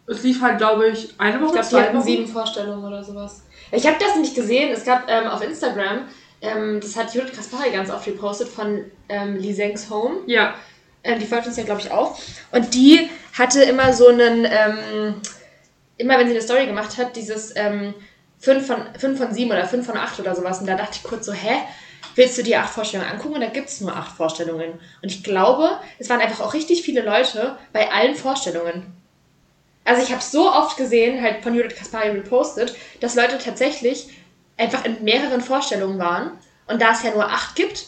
Es lief halt, glaube ich, eine Ich Woche, glaube, die hatten Wochen. sieben Vorstellungen oder sowas. Ich habe das nicht gesehen. Es gab ähm, auf Instagram, ähm, das hat Judith Kaspari ganz oft repostet von ähm, Lee Home. Ja, Ähm, die folgt uns ja, glaube ich, auch. Und die hatte immer so einen, ähm, immer wenn sie eine Story gemacht hat, dieses ähm, 5 von, 5 von 7 oder 5 von 8 oder sowas. Und da dachte ich kurz so, hä? Willst du dir acht Vorstellungen angucken? Und da gibt es nur acht Vorstellungen. Und ich glaube, es waren einfach auch richtig viele Leute bei allen Vorstellungen. Also ich habe so oft gesehen, halt von Judith Kaspari repostet, dass Leute tatsächlich einfach in mehreren Vorstellungen waren. Und da es ja nur acht gibt,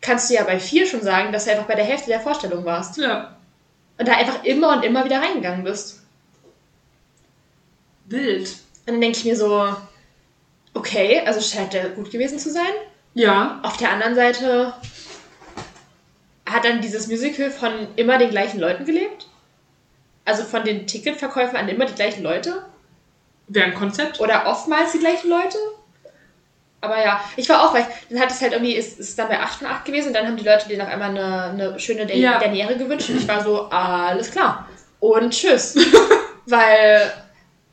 kannst du ja bei vier schon sagen, dass du einfach bei der Hälfte der Vorstellung warst. ja. Und da einfach immer und immer wieder reingegangen bist. Wild. Und dann denke ich mir so, okay, also scheint der gut gewesen zu sein. Ja, Auf der anderen Seite hat dann dieses Musical von immer den gleichen Leuten gelebt. Also von den Ticketverkäufen an immer die gleichen Leute. wäre ein Konzept. Oder oftmals die gleichen Leute. Aber ja, ich war auch, weil ich, dann hat es halt irgendwie, ist, ist dann bei 8 von 8 gewesen und dann haben die Leute denen auf einmal eine, eine schöne Dan Ja. Daniere gewünscht und ich war so, alles klar. Und tschüss. (laughs) weil,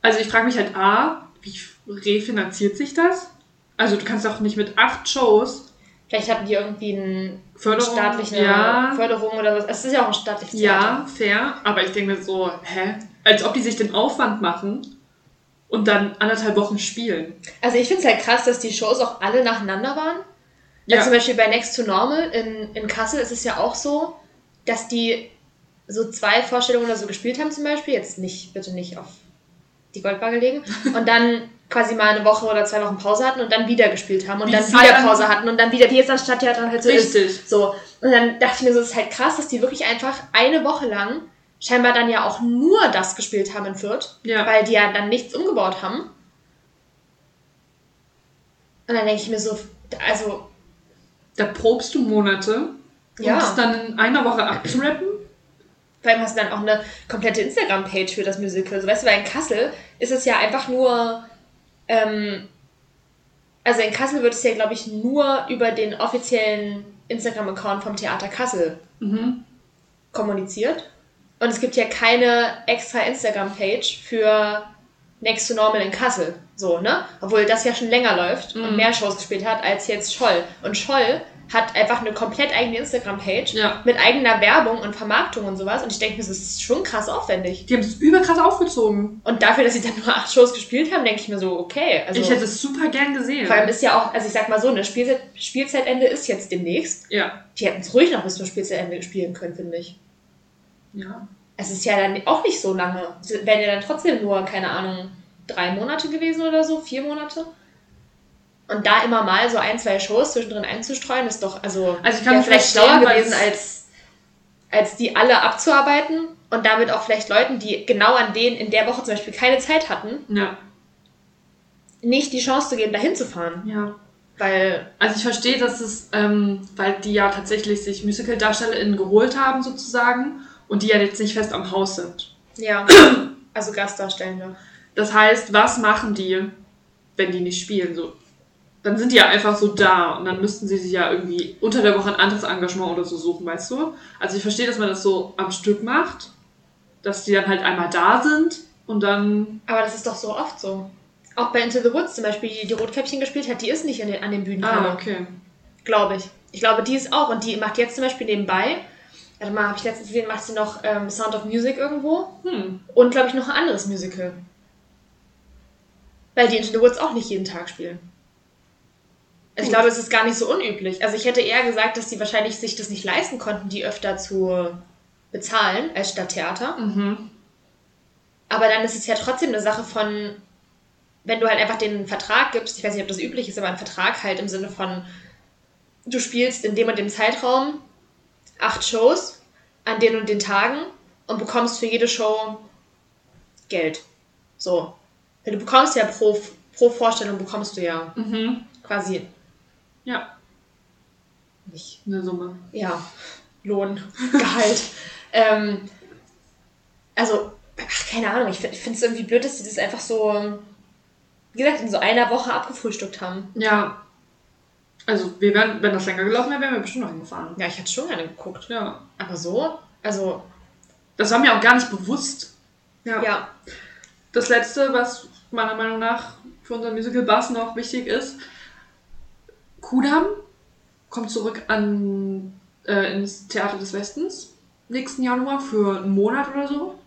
Also ich frage mich halt A, wie refinanziert sich das? Also du kannst doch nicht mit acht Shows vielleicht hatten die irgendwie eine Förderung, staatliche ja, Förderung oder was. Es ist ja auch ein staatliches ja, fair, aber ich denke mir so, hä? Als ob die sich den Aufwand machen und dann anderthalb Wochen spielen. Also ich finde es halt krass, dass die Shows auch alle nacheinander waren. Ja. Also zum Beispiel bei Next to Normal in, in Kassel ist es ja auch so, dass die so zwei Vorstellungen oder so gespielt haben zum Beispiel. Jetzt nicht, bitte nicht auf die Goldwaage legen. (laughs) Und dann quasi mal eine Woche oder zwei Wochen Pause hatten und dann wieder gespielt haben und Wie dann wieder Pause hatten und dann wieder, wie jetzt am Stadttheater halt so ist. Richtig. So. Und dann dachte ich mir so, es ist halt krass, dass die wirklich einfach eine Woche lang scheinbar dann ja auch nur das gespielt haben in Fürth, Ja. weil die ja dann nichts umgebaut haben. Und dann denke ich mir so, also, Da probst du Monate, um Ja. es dann in einer Woche abzurappen. vor allem hast du dann auch eine komplette Instagram-Page für das Musical. So, weißt du, weil in Kassel ist es ja einfach nur, ähm, also in Kassel wird es ja, glaube ich, nur über den offiziellen Instagram-Account vom Theater Kassel Mhm. kommuniziert. Und es gibt ja keine extra Instagram-Page für Next to Normal in Kassel. So, ne? Obwohl das ja schon länger läuft und Mhm. mehr Shows gespielt hat als jetzt Scholl. Und Scholl hat einfach eine komplett eigene Instagram-Page Ja. mit eigener Werbung und Vermarktung und sowas. Und ich denke mir, das ist schon krass aufwendig. Die haben es überkrass aufgezogen. Und dafür, dass sie dann nur acht Shows gespielt haben, denke ich mir so, okay. Also, ich hätte es super gern gesehen. vor allem ist ja auch, also ich sag mal so, eine Spielzeit, Spielzeitende ist jetzt demnächst. ja. Die hätten es ruhig noch bis zum Spielzeitende spielen können, finde ich. Ja. Es ist ja dann auch nicht so lange. Es wären ja dann trotzdem nur, keine Ahnung, drei Monate gewesen oder so, vier Monate. Und da immer mal so ein, zwei Shows zwischendrin einzustreuen, ist doch, also, Also ich kann vielleicht schlauer gewesen, es- als, als die alle abzuarbeiten und damit auch vielleicht Leuten, die genau an denen in der Woche zum Beispiel keine Zeit hatten, Ja. nicht die Chance zu geben, dahin zu fahren. Ja. Weil, Also ich verstehe, dass es, ähm, weil die ja tatsächlich sich Musical-DarstellerInnen geholt haben sozusagen und die ja jetzt nicht fest am Haus sind. ja, (clears throat) also Gastdarstellende. Das heißt, was machen die, wenn die nicht spielen? So, dann sind die ja einfach so da und dann müssten sie sich ja irgendwie unter der Woche ein anderes Engagement oder so suchen, weißt du? Also ich verstehe, dass man das so am Stück macht, dass die dann halt einmal da sind und dann Aber das ist doch so oft so. Auch bei Into the Woods zum Beispiel, die, die Rotkäppchen gespielt hat, die ist nicht an den, an den Bühnen. Ah, okay. Glaube ich. Ich glaube, die ist auch. Und die macht jetzt zum Beispiel nebenbei, warte mal, habe ich letztens gesehen, macht sie noch ähm, Sound of Music irgendwo. Hm. Und glaube ich noch ein anderes Musical. Weil die Into the Woods auch nicht jeden Tag spielen. Also ich glaube, es ist gar nicht so unüblich. Also ich hätte eher gesagt, dass die wahrscheinlich sich das nicht leisten konnten, die öfter zu bezahlen als Stadttheater. Mhm. Aber dann ist es ja trotzdem eine Sache von, wenn du halt einfach den Vertrag gibst, ich weiß nicht, ob das üblich ist, aber ein Vertrag halt im Sinne von, du spielst in dem und dem Zeitraum acht Shows an den und den Tagen und bekommst für jede Show Geld. So. Du bekommst ja pro, pro Vorstellung bekommst du ja Mhm. quasi Ja, nicht eine Summe. ja, Lohn, (laughs) Gehalt. ähm, also, ach, keine Ahnung, ich finde es irgendwie blöd, dass sie das einfach so, wie gesagt, in so einer Woche abgefrühstückt haben. Ja. Also, wir wären, wenn das länger gelaufen wäre, wären wir bestimmt noch hingefahren. Ja, ich hätte schon gerne geguckt. Ja. Aber so, also, Das war mir auch gar nicht bewusst. Ja. ja, Das letzte, was meiner Meinung nach für unser Musical Bass noch wichtig ist, Kudam kommt zurück an, äh, ins Theater des Westens nächsten Januar für einen Monat oder so.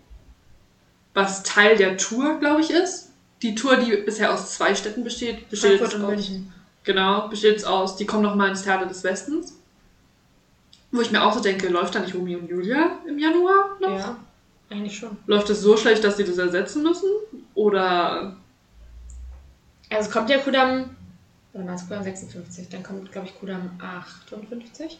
Was Teil der Tour, glaube ich, ist. Die Tour, die bisher aus zwei Städten besteht, besteht Frankfurt und München. Genau, besteht jetzt aus, die kommen nochmal ins Theater des Westens. Wo ich mir auch so denke, läuft da nicht Romeo und Julia im Januar noch? Ja, eigentlich schon. Läuft es so schlecht, dass sie das ersetzen müssen? Oder Also es kommt ja Kudam, warte mal, es ist Kudam 56, dann kommt, glaube ich, Kudam 58.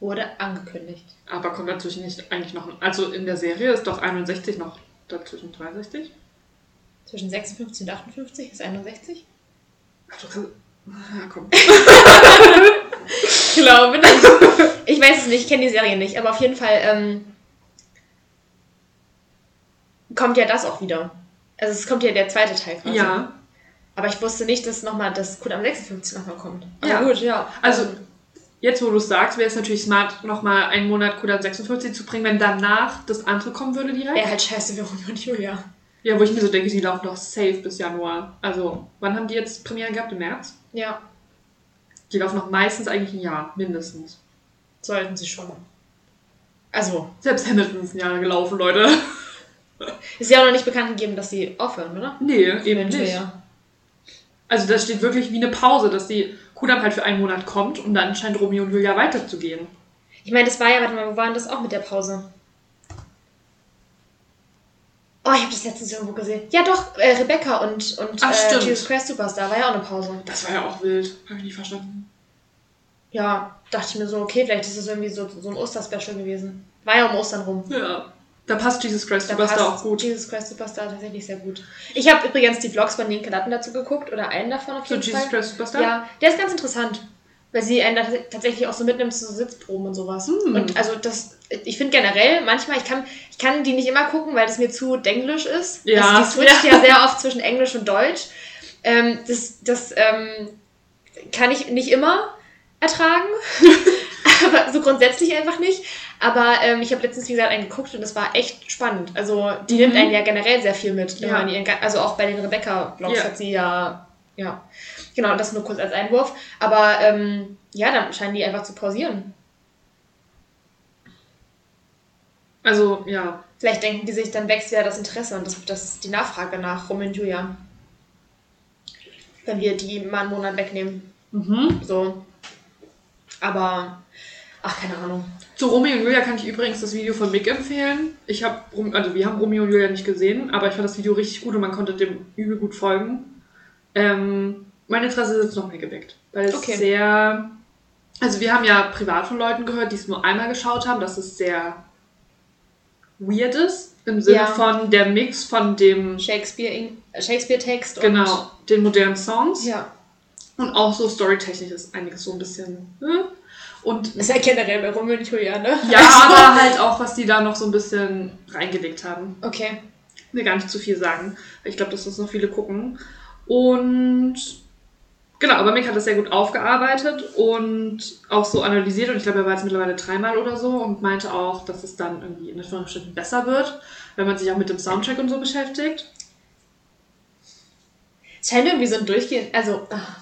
Wurde angekündigt. aber kommt dazwischen nicht eigentlich noch. Also in der Serie ist doch 61 noch dazwischen 63? Zwischen 56 und 58 ist 61? Kannst- Ja, komm. Ich (laughs) glaube nicht. Ich weiß es nicht, ich kenne die Serie nicht, aber auf jeden Fall ähm, kommt ja das auch wieder. Also es kommt ja der zweite Teil quasi. Ja, Aber ich wusste nicht, dass nochmal das Kudam 56 nochmal kommt. Aber Ja. gut, ja. Also- Ähm, jetzt wo du es sagst, wäre es natürlich smart, nochmal einen Monat Kudan 56 zu bringen, wenn danach das andere kommen würde direkt. Wäre halt scheiße Romeo und Julia. Ja, wo ich mir so denke, die laufen doch safe bis Januar. Also, wann haben die jetzt Premiere gehabt? Im März? Ja, Die laufen noch meistens eigentlich ein Jahr, mindestens. sollten sie schon. Also, Selbst Hamilton ist ein Jahr gelaufen, Leute. (laughs) ist ja auch noch nicht bekannt gegeben, dass sie aufhören, oder? Nee, eben nicht. ja. Also da steht wirklich wie eine Pause, dass die Kudam halt für einen Monat kommt und dann scheint Romeo und Julia weiterzugehen. Ich meine, das war ja, warte mal, wo war denn das auch mit der Pause? Oh, ich habe das letztens irgendwo gesehen. Ja, doch, äh, Rebecca und, und Ach, äh. Jesus Christ Superstar war ja auch eine Pause. Das war ja auch wild. Habe ich nicht verstanden. Ja, dachte ich mir so, okay, vielleicht ist es irgendwie so, so ein Osterspecial gewesen. War ja um Ostern rum. Ja. Da passt Jesus Christ Da Superstar passt auch gut. Jesus Christ Superstar tatsächlich sehr gut. Ich habe übrigens die Vlogs von Nienke Latten dazu geguckt, oder einen davon auf So jeden Jesus Fall. Christ Superstar? Ja, der ist ganz interessant. Weil sie einen tatsächlich auch so mitnimmt zu so Sitzproben und sowas. Hm. Und also das, ich finde generell, manchmal, ich kann, ich kann die nicht immer gucken, weil das mir zu denglisch ist. Ja. Also die switcht ja. sehr oft zwischen Englisch und Deutsch. Ähm, das das ähm, kann ich nicht immer ertragen. (laughs) aber so grundsätzlich einfach nicht. Aber ähm, ich habe letztens, wie gesagt, einen geguckt und das war echt spannend. Also die nimmt Mhm. einen ja generell sehr viel mit. Ja. ihren also auch bei den Rebecca-Vlogs Ja. hat sie ja, ja. Genau, das nur kurz als Einwurf. Aber ähm, ja, dann scheinen die einfach zu pausieren. Also, ja. Vielleicht denken die sich, dann wächst wieder das Interesse und das, das ist die Nachfrage nach Romeo und Julia. Wenn wir die mal einen Monat wegnehmen. Mhm. So. Aber, ach, keine Ahnung. Zu Romeo und Julia kann ich übrigens das Video von Mick empfehlen. Ich habe, also wir haben Romeo und Julia nicht gesehen, aber ich fand das Video richtig gut und man konnte dem übel gut folgen. Ähm, mein Interesse ist jetzt noch mehr geweckt, weil es Okay. sehr, also wir haben ja privat von Leuten gehört, die es nur einmal geschaut haben, dass es sehr weird ist im Sinne Ja. von der Mix von dem Shakespeare, Shakespeare-Text und. genau den modernen Songs Ja. und auch so storytechnisch ist einiges so ein bisschen äh. und Das ist ja generell bei Romeo und Julia, ne? Ja, Also- aber halt auch, was die da noch so ein bisschen reingelegt haben. Okay. Ich will gar nicht zu viel sagen. Ich glaube, dass das noch viele gucken. Und genau, aber Mick hat das sehr gut aufgearbeitet und auch so analysiert. Und ich glaube, er war jetzt mittlerweile dreimal oder so und meinte auch, dass es dann irgendwie in Anführungsstrichen besser wird, wenn man sich auch mit dem Soundtrack und so beschäftigt. Es scheint irgendwie so ein Durchgehen. Also. ah.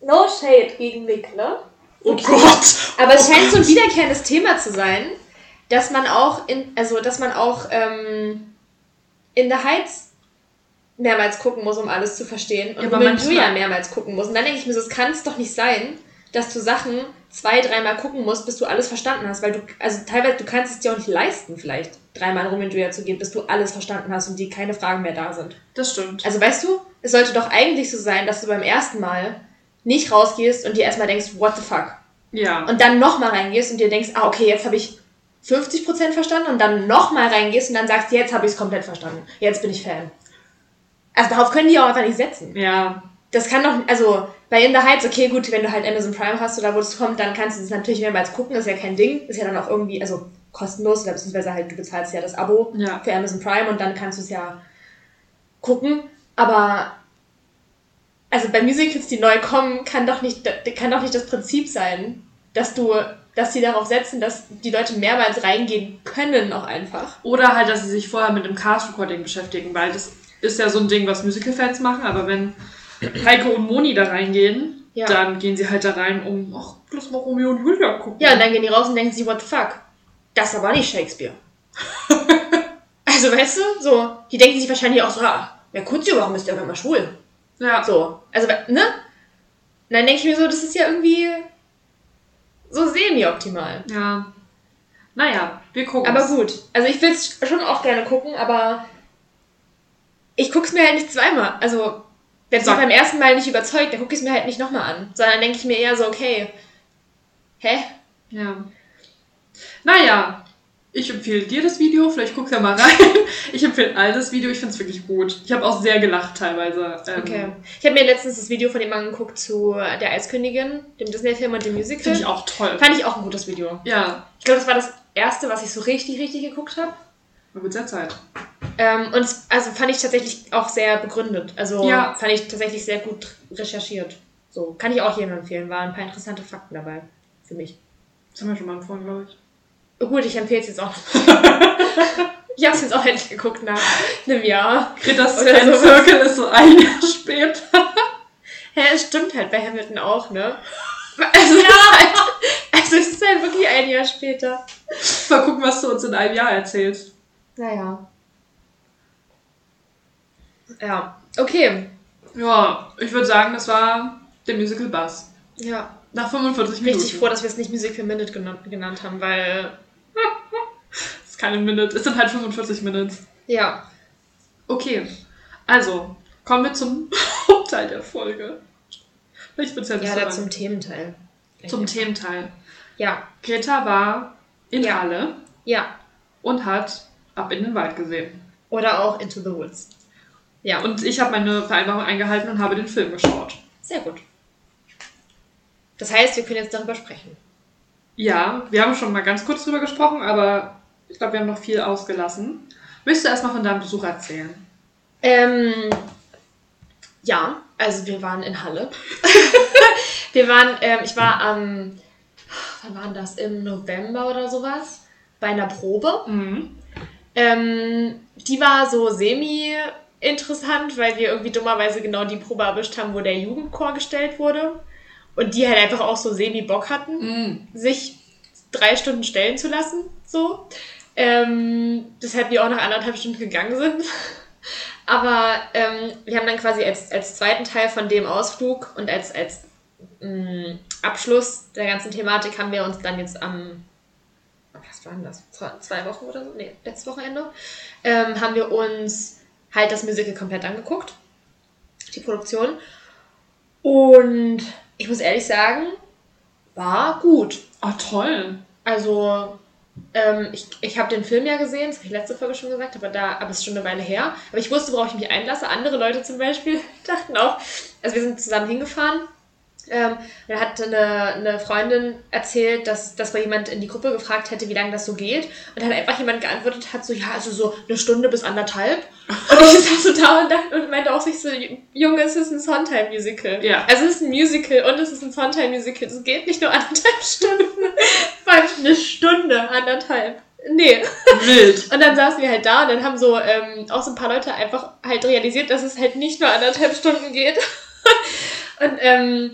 No shade gegen Mick, ne? Oh Gott! Aber es scheint so ein wiederkehrendes Thema zu sein, dass man auch in, also dass man auch ähm, in der Heiz mehrmals gucken muss, um alles zu verstehen. Und Ja, und manchmal- Julia mehrmals gucken muss. Und dann denke ich mir so, es kann es doch nicht sein, dass du Sachen zwei, dreimal gucken musst, bis du alles verstanden hast. Weil du, also teilweise, du kannst es dir auch nicht leisten, vielleicht dreimal Romeo und Julia zu gehen, bis du alles verstanden hast und dir keine Fragen mehr da sind. Das stimmt. Also weißt du, es sollte doch eigentlich so sein, dass du beim ersten Mal nicht rausgehst und dir erstmal denkst, what the fuck? Ja. Und dann nochmal reingehst und dir denkst, ah, okay, jetzt habe ich 50% verstanden und dann nochmal reingehst und dann sagst, jetzt habe ich es komplett verstanden. Jetzt bin ich Fan. Also darauf können die auch einfach nicht setzen. ja. Das kann doch, also bei In the Heights, okay, gut, wenn du halt Amazon Prime hast oder wo es kommt, dann kannst du das natürlich mehrmals gucken, ist ja kein Ding. Ist ja dann auch irgendwie, also kostenlos, oder beziehungsweise halt, du bezahlst ja das Abo Ja. für Amazon Prime und dann kannst du es ja gucken. Aber also bei Musicals, die neu kommen, kann doch nicht, kann doch nicht das Prinzip sein, dass du, dass sie darauf setzen, dass die Leute mehrmals reingehen können, auch einfach. Oder halt, dass sie sich vorher mit dem Cast-Recording beschäftigen, weil das ist ja so ein Ding, was Musical-Fans machen, aber wenn Heike und Moni da reingehen, Ja. dann gehen sie halt da rein, um, ach, lass mal Romeo und Julia gucken. Ja, und dann gehen die raus und denken sich, what the fuck? Das aber nicht Shakespeare. (laughs) also, weißt du, so, die denken sich wahrscheinlich auch so, ah, ja, Kunzi, warum ist der aber immer schwul? ja. So, also, ne? Und dann denke ich mir so, das ist ja irgendwie so semi-optimal. Ja. Naja, wir gucken. Aber gut, also ich will es schon auch gerne gucken, aber ich gucke es mir halt nicht zweimal. Also, wenn es mich beim ersten Mal nicht überzeugt, dann gucke ich es mir halt nicht nochmal an. Sondern denke ich mir eher so, okay, hä? Ja. Naja, ich empfehle dir das Video, vielleicht guckst du ja mal rein. (laughs) Ich empfehle all das Video, ich finde es wirklich gut. Ich habe auch sehr gelacht teilweise. Ähm, Okay. Ich habe mir letztens das Video von ihm angeguckt zu Der Eiskönigin, dem Disney-Film und dem Musical. Finde ich auch toll. Fand ich auch ein gutes Video. Ja, Ich glaube, das war das erste, was ich so richtig, richtig geguckt habe. war gut sehr Zeit. Ähm, und es, also fand ich tatsächlich auch sehr begründet. Also Ja. fand ich tatsächlich sehr gut recherchiert. So, kann ich auch jedem empfehlen. Waren ein paar interessante Fakten dabei. Für mich. Das haben wir schon mal empfohlen, glaube ich. Gut, ich empfehle es jetzt auch. (laughs) ich habe es jetzt auch endlich geguckt nach einem Jahr. Greta's Oder Fan sowas. Circle ist so ein Jahr später. Ja, es stimmt halt bei Hamilton auch, ne? (laughs) Also, ja. halt, also es ist halt wirklich ein Jahr später. Mal gucken, was du uns in einem Jahr erzählst. Naja. Ja, okay. Ja, ich würde sagen, das war der Musical Buzz. Ja, Nach 45 Minuten. richtig froh, dass wir es nicht Musical Minute genannt, genannt haben, weil. Das (laughs) ist keine Minute. Es sind halt 45 Minutes. Ja. Okay. Also, kommen wir zum (laughs) Hauptteil der Folge. Vielleicht wird's ja Ja, so da zum Thementeil. zum Thementeil. Ja, Greta war in Ja. Halle ja. und hat ab in den Wald gesehen. Oder auch Into the Woods. Ja, und ich habe meine Vereinbarung eingehalten und habe den Film geschaut. sehr gut. Das heißt, wir können jetzt darüber sprechen. Ja, wir haben schon mal ganz kurz drüber gesprochen, aber ich glaube, wir haben noch viel ausgelassen. Möchtest du erstmal von deinem Besuch erzählen? Ähm, ja, also wir waren in Halle. (laughs) wir waren, ähm, ich war am wann war das? Im November oder sowas, bei einer Probe. Mhm. Ähm, die war so semi interessant, weil wir irgendwie dummerweise genau die Probe erwischt haben, wo der Jugendchor gestellt wurde. Und die halt einfach auch so semi Bock hatten, Mhm. sich drei Stunden stellen zu lassen. So. Ähm, deshalb wir auch nach anderthalb Stunden gegangen sind. (laughs) Aber ähm, wir haben dann quasi als, als zweiten Teil von dem Ausflug und als, als mh, Abschluss der ganzen Thematik haben wir uns dann jetzt am, was war denn das? Zwei, zwei Wochen oder so? Nee, letztes Wochenende, ähm, haben wir uns halt das Musical komplett angeguckt. Die Produktion. Und ich muss ehrlich sagen, war gut. Oh, toll. Also, ähm, ich, ich habe den Film ja gesehen, das habe ich letzte Folge schon gesagt, aber da, aber es ist schon eine Weile her. Aber ich wusste, worauf ich mich einlasse. Andere Leute zum Beispiel (laughs) dachten auch, also wir sind zusammen hingefahren. Ähm, da hat eine, eine Freundin erzählt, dass, dass mal jemand in die Gruppe gefragt hätte, wie lange das so geht. Und dann hat einfach jemand geantwortet, hat so, ja, also so eine Stunde bis anderthalb. (laughs) Und ich saß so da und, dachte, und meinte auch sich so, Junge, es ist ein Sondheim-Musical. Ja. Also es ist ein Musical und es ist ein Sondheim-Musical. Es geht nicht nur anderthalb (laughs) Stunden. Allem eine Stunde, anderthalb. Nee. Wild. Und dann saßen wir halt da und dann haben so ähm, auch so ein paar Leute einfach halt realisiert, dass es halt nicht nur anderthalb Stunden geht. (laughs) und ähm,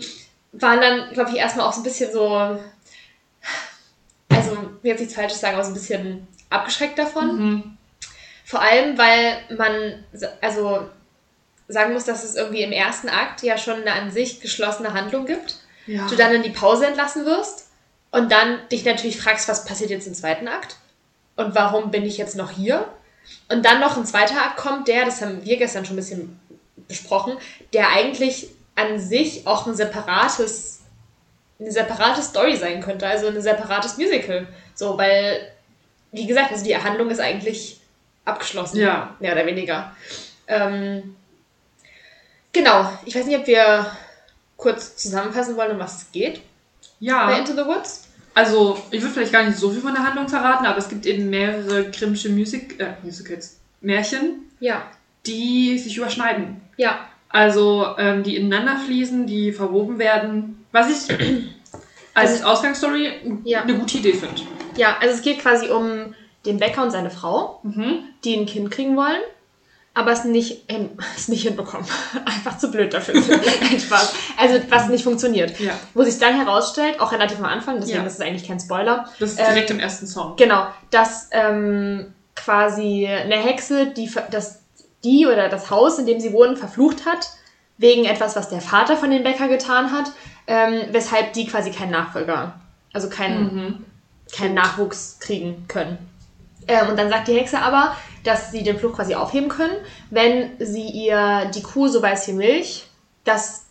waren dann, glaube ich, erstmal auch so ein bisschen so, also will jetzt nichts Falsches sagen, aber so ein bisschen abgeschreckt davon. Mhm. Vor allem, weil man, also sagen muss, dass es irgendwie im ersten Akt ja schon eine an sich geschlossene Handlung gibt. Ja. Du dann in die Pause entlassen wirst und dann dich natürlich fragst, was passiert jetzt im zweiten Akt und warum bin ich jetzt noch hier? Und dann noch ein zweiter Akt kommt, der, das haben wir gestern schon ein bisschen besprochen, der eigentlich an sich auch ein separates, eine separate Story sein könnte, also ein separates Musical. So, weil, wie gesagt, also die Handlung ist eigentlich abgeschlossen. Ja. Mehr oder weniger. Ähm, genau, ich weiß nicht, ob wir kurz zusammenfassen wollen, um was es geht bei ja. Into the Woods. Also, ich würde vielleicht gar nicht so viel von der Handlung verraten, aber es gibt eben mehrere Grimmsche Musik äh, Musicals, Märchen, Ja, die sich überschneiden. ja, Also, ähm, die ineinander fließen, die verwoben werden. Was ich (clears throat) als Ausgangsstory Ja. eine gute Idee finde. ja. Also es geht quasi um den Bäcker und seine Frau, Mhm. die ein Kind kriegen wollen, aber es nicht, hin, (laughs) es nicht hinbekommen. (laughs) Einfach zu blöd dafür. (laughs) Nein, Spaß. Also was nicht funktioniert. Ja. Wo sich dann herausstellt, auch relativ am Anfang, deswegen Ja. ist es eigentlich kein Spoiler, Das ist Ähm, direkt im ersten Song. Genau, dass ähm, quasi eine Hexe, die das, die oder das Haus, in dem sie wohnen, verflucht hat, wegen etwas, was der Vater von den Bäcker getan hat, ähm, weshalb die quasi keinen Nachfolger, also keinen, Mhm. keinen Nachwuchs kriegen können. Ähm, und dann sagt die Hexe aber, dass sie den Fluch quasi aufheben können, wenn sie ihr die Kuh so weiß wie Milch, das,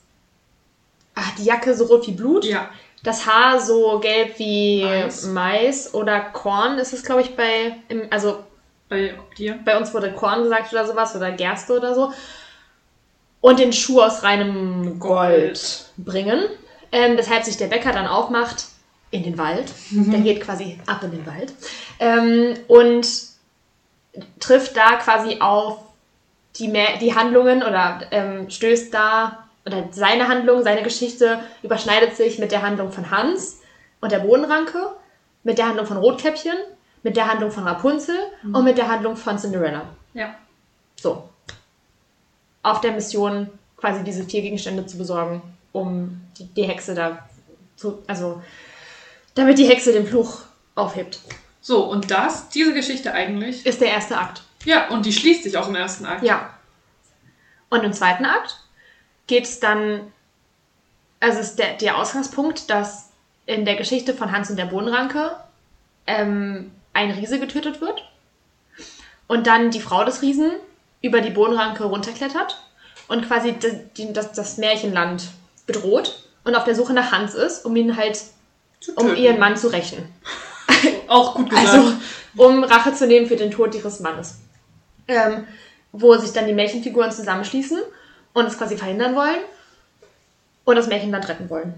ach, die Jacke so rot wie Blut, Ja. das Haar so gelb wie Mais. Mais, oder Korn ist es, glaube ich, bei, im, also Bei dir? bei uns wurde Korn gesagt oder sowas oder Gerste oder so. Und den Schuh aus reinem Gold bringen. Ähm, weshalb sich der Bäcker dann aufmacht in den Wald. Der geht quasi ab in den Wald. Ähm, und trifft da quasi auf die, Mä- die Handlungen oder ähm, stößt da, oder seine Handlung, seine Geschichte überschneidet sich mit der Handlung von Hans und der Bodenranke, mit der Handlung von Rotkäppchen, mit der Handlung von Rapunzel und mit der Handlung von Cinderella. Ja. So. Auf der Mission, quasi diese vier Gegenstände zu besorgen, um die, die Hexe da zu, also, damit die Hexe den Fluch aufhebt. So, und das, diese Geschichte eigentlich. Ist der erste Akt. Ja, und die schließt sich auch im ersten Akt. Ja. Und im zweiten Akt geht es dann, also ist der, der Ausgangspunkt, dass in der Geschichte von Hans und der Bohnenranke ähm, ein Riese getötet wird und dann die Frau des Riesen über die Bohnenranke runterklettert und quasi das, das, Märchenland bedroht und auf der Suche nach Hans ist, um ihn halt, um ihren Mann zu rächen. (laughs) Auch gut gesagt. Also, um Rache zu nehmen für den Tod ihres Mannes. Ähm, wo sich dann die Märchenfiguren zusammenschließen und es quasi verhindern wollen und das Märchenland retten wollen.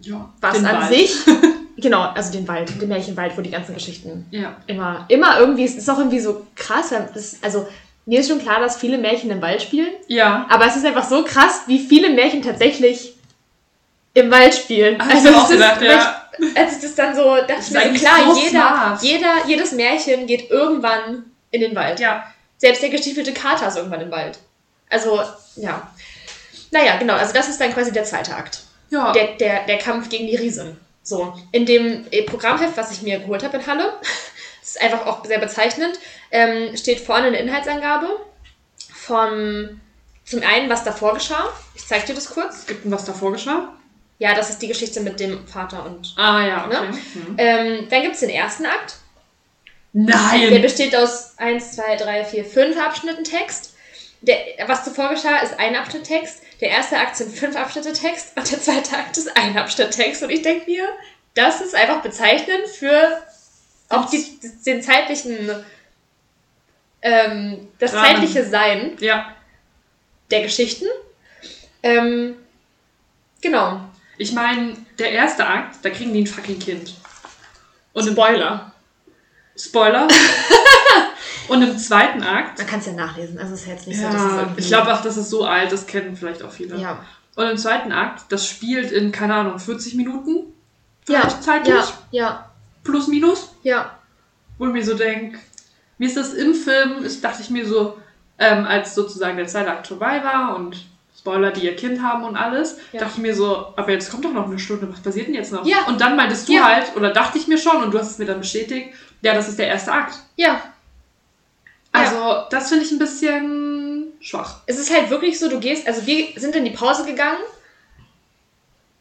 ja, Was an Wald. sich, (laughs) genau, also den Wald, den Märchenwald, wo die ganzen Geschichten Ja. immer, immer irgendwie, es ist auch irgendwie so krass, weil das, also mir ist schon klar, dass viele Märchen im Wald spielen, Ja. aber es ist einfach so krass, wie viele Märchen tatsächlich im Wald spielen. Hab ich Also es ist, gedacht, ja. als ich das dann so dachte, ist ich mir so, klar, so jeder, jeder, jedes Märchen geht irgendwann in den Wald. Ja. Selbst der gestiefelte Kater ist irgendwann im Wald. Also, ja. Naja, genau, also das ist dann quasi der zweite Akt. Ja. Der, der, der Kampf gegen die Riesen. So, in dem äh, Programmheft, was ich mir geholt habe in Halle, das (laughs) ist einfach auch sehr bezeichnend, ähm, steht vorne eine Inhaltsangabe vom, zum einen, was davor geschah. Ich zeige dir das kurz. Gibt denn was davor geschah? Ja, das ist die Geschichte mit dem Vater und. Ah ja, okay. Ne? Hm. Ähm, dann gibt es den ersten Akt. Der Nein! besteht aus 1, 2, 3, 4, 5 Abschnitten Text. Der, was zuvor geschah, ist ein Abschnitt Text. Der erste Akt sind fünf Abschnitte Text und der zweite Akt ist ein Abschnitt Text. Und ich denke mir, das ist einfach bezeichnend für auch die, den zeitlichen, ähm, das Rahmen. zeitliche Sein Ja. der Geschichten. Ähm, genau. Ich meine, der erste Akt, da kriegen die ein fucking Kind. Und Spoiler. Spoiler. (laughs) Und im zweiten Akt, Man kann es ja nachlesen. Also es ist jetzt nicht so, dass es ja, ich glaube auch, das ist so alt, das kennen vielleicht auch viele. Ja. Und im zweiten Akt, das spielt in, keine Ahnung, 40 Minuten. Ja, Vielleicht zeitlich. ja, ja, Plus, minus. ja. Wo ich mir so denke, wie ist das im Film? Ist, dachte ich mir so, ähm, als sozusagen der zweite Akt vorbei war und Spoiler, die ihr Kind haben und alles, Ja. dachte ich mir so, aber jetzt kommt doch noch eine Stunde, was passiert denn jetzt noch? Ja. Und dann meintest du Ja. halt, oder dachte ich mir schon, und du hast es mir dann bestätigt, ja, das ist der erste Akt. Ja, Also, das finde ich ein bisschen schwach. es ist halt wirklich so, du gehst, also wir sind in die Pause gegangen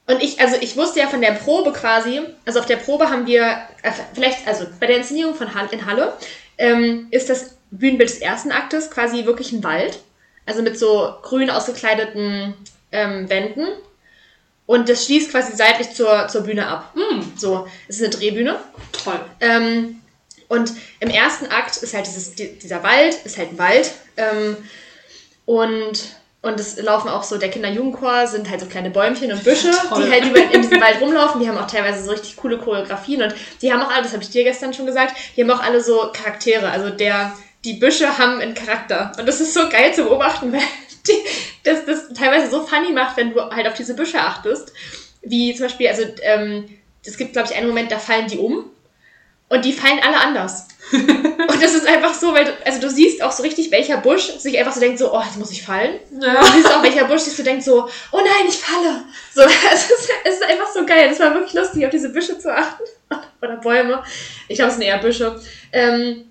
und ich, also ich wusste ja von der Probe quasi, also auf der Probe haben wir, äh, vielleicht, also bei der Inszenierung von Hall, in Halle, ähm, ist das Bühnenbild des ersten Aktes quasi wirklich ein Wald, also mit so grün ausgekleideten ähm, Wänden und das schließt quasi seitlich zur, zur Bühne ab. Hm, So, es ist eine Drehbühne. toll. Ähm, und im ersten Akt ist halt dieses, di- dieser Wald, ist halt ein Wald. Ähm, und, und es laufen auch so, der Kinder-Jugendchor sind halt so kleine Bäumchen und Büsche, (laughs) Toll. die halt über, in diesem Wald rumlaufen. Die haben auch teilweise so richtig coole Choreografien und die haben auch alle, das habe ich dir gestern schon gesagt, die haben auch alle so Charaktere. Also der, die Büsche haben einen Charakter. Und das ist so geil zu beobachten, (laughs) weil die, das, das teilweise so funny macht, wenn du halt auf diese Büsche achtest. Wie zum Beispiel, also ähm, es gibt, glaube ich, einen Moment, da fallen die um. Und die fallen alle anders. (laughs) und das ist einfach so, weil du, also du siehst auch so richtig, welcher Busch sich einfach so denkt, so, oh, jetzt muss ich fallen. Ja. Du siehst auch, welcher Busch sich so denkt, so, oh nein, ich falle. So, (laughs) es ist, es ist einfach so geil. Es war wirklich lustig, auf diese Büsche zu achten. (laughs) Oder Bäume. Ich glaube, es sind eher Büsche. Ähm,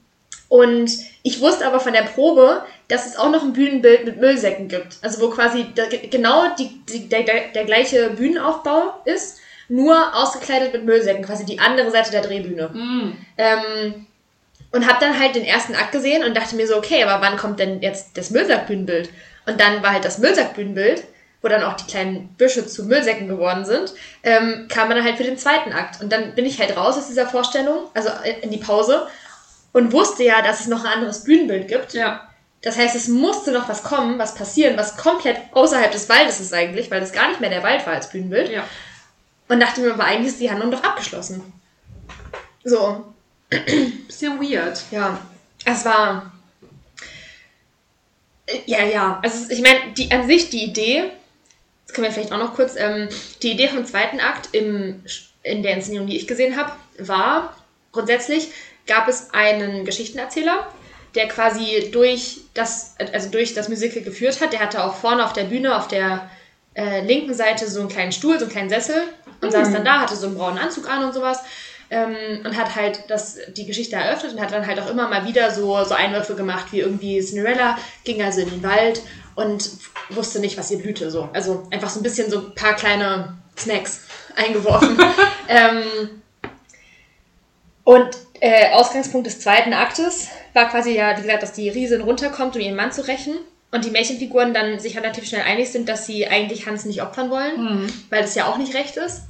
und ich wusste aber von der Probe, dass es auch noch ein Bühnenbild mit Müllsäcken gibt. Also wo quasi da, genau die, die, der, der, der gleiche Bühnenaufbau ist, nur ausgekleidet mit Müllsäcken, quasi die andere Seite der Drehbühne. Hm. Ähm, und habe dann halt den ersten Akt gesehen und dachte mir so, okay, aber wann kommt denn jetzt das Müllsackbühnenbild? Und dann war halt das Müllsackbühnenbild, wo dann auch die kleinen Büsche zu Müllsäcken geworden sind, ähm, kam man dann halt für den zweiten Akt. Und dann bin ich halt raus aus dieser Vorstellung, also in die Pause, und wusste ja, dass es noch ein anderes Bühnenbild gibt. Ja. Das heißt, es musste noch was kommen, was passieren, was komplett außerhalb des Waldes ist eigentlich, weil das gar nicht mehr der Wald war als Bühnenbild. Ja. Und dachte mir, aber eigentlich ist die Handlung doch abgeschlossen. So, Bisschen weird. ja, es war. Ja, ja. Also ich meine, die an sich die Idee, das können wir vielleicht auch noch kurz, ähm, die Idee vom zweiten Akt im, in der Inszenierung, die ich gesehen habe, war grundsätzlich gab es einen Geschichtenerzähler, der quasi durch das, also durch das Musical geführt hat. Der hatte auch vorne auf der Bühne, auf der äh, linken Seite so einen kleinen Stuhl, so einen kleinen Sessel und saß dann da, hatte so einen braunen Anzug an und sowas ähm, und hat halt das, die Geschichte eröffnet und hat dann halt auch immer mal wieder so, so Einwürfe gemacht, wie irgendwie Cinderella ging also in den Wald und wusste nicht, was ihr blühte. So. Also einfach so ein bisschen so ein paar kleine Snacks (laughs) eingeworfen. (laughs) ähm, und äh, Ausgangspunkt des zweiten Aktes war quasi ja, wie gesagt, dass die Riesin runterkommt, um ihren Mann zu rächen. Und die Märchenfiguren dann sich relativ schnell einig sind, dass sie eigentlich Hans nicht opfern wollen, Hm. weil das ja auch nicht recht ist.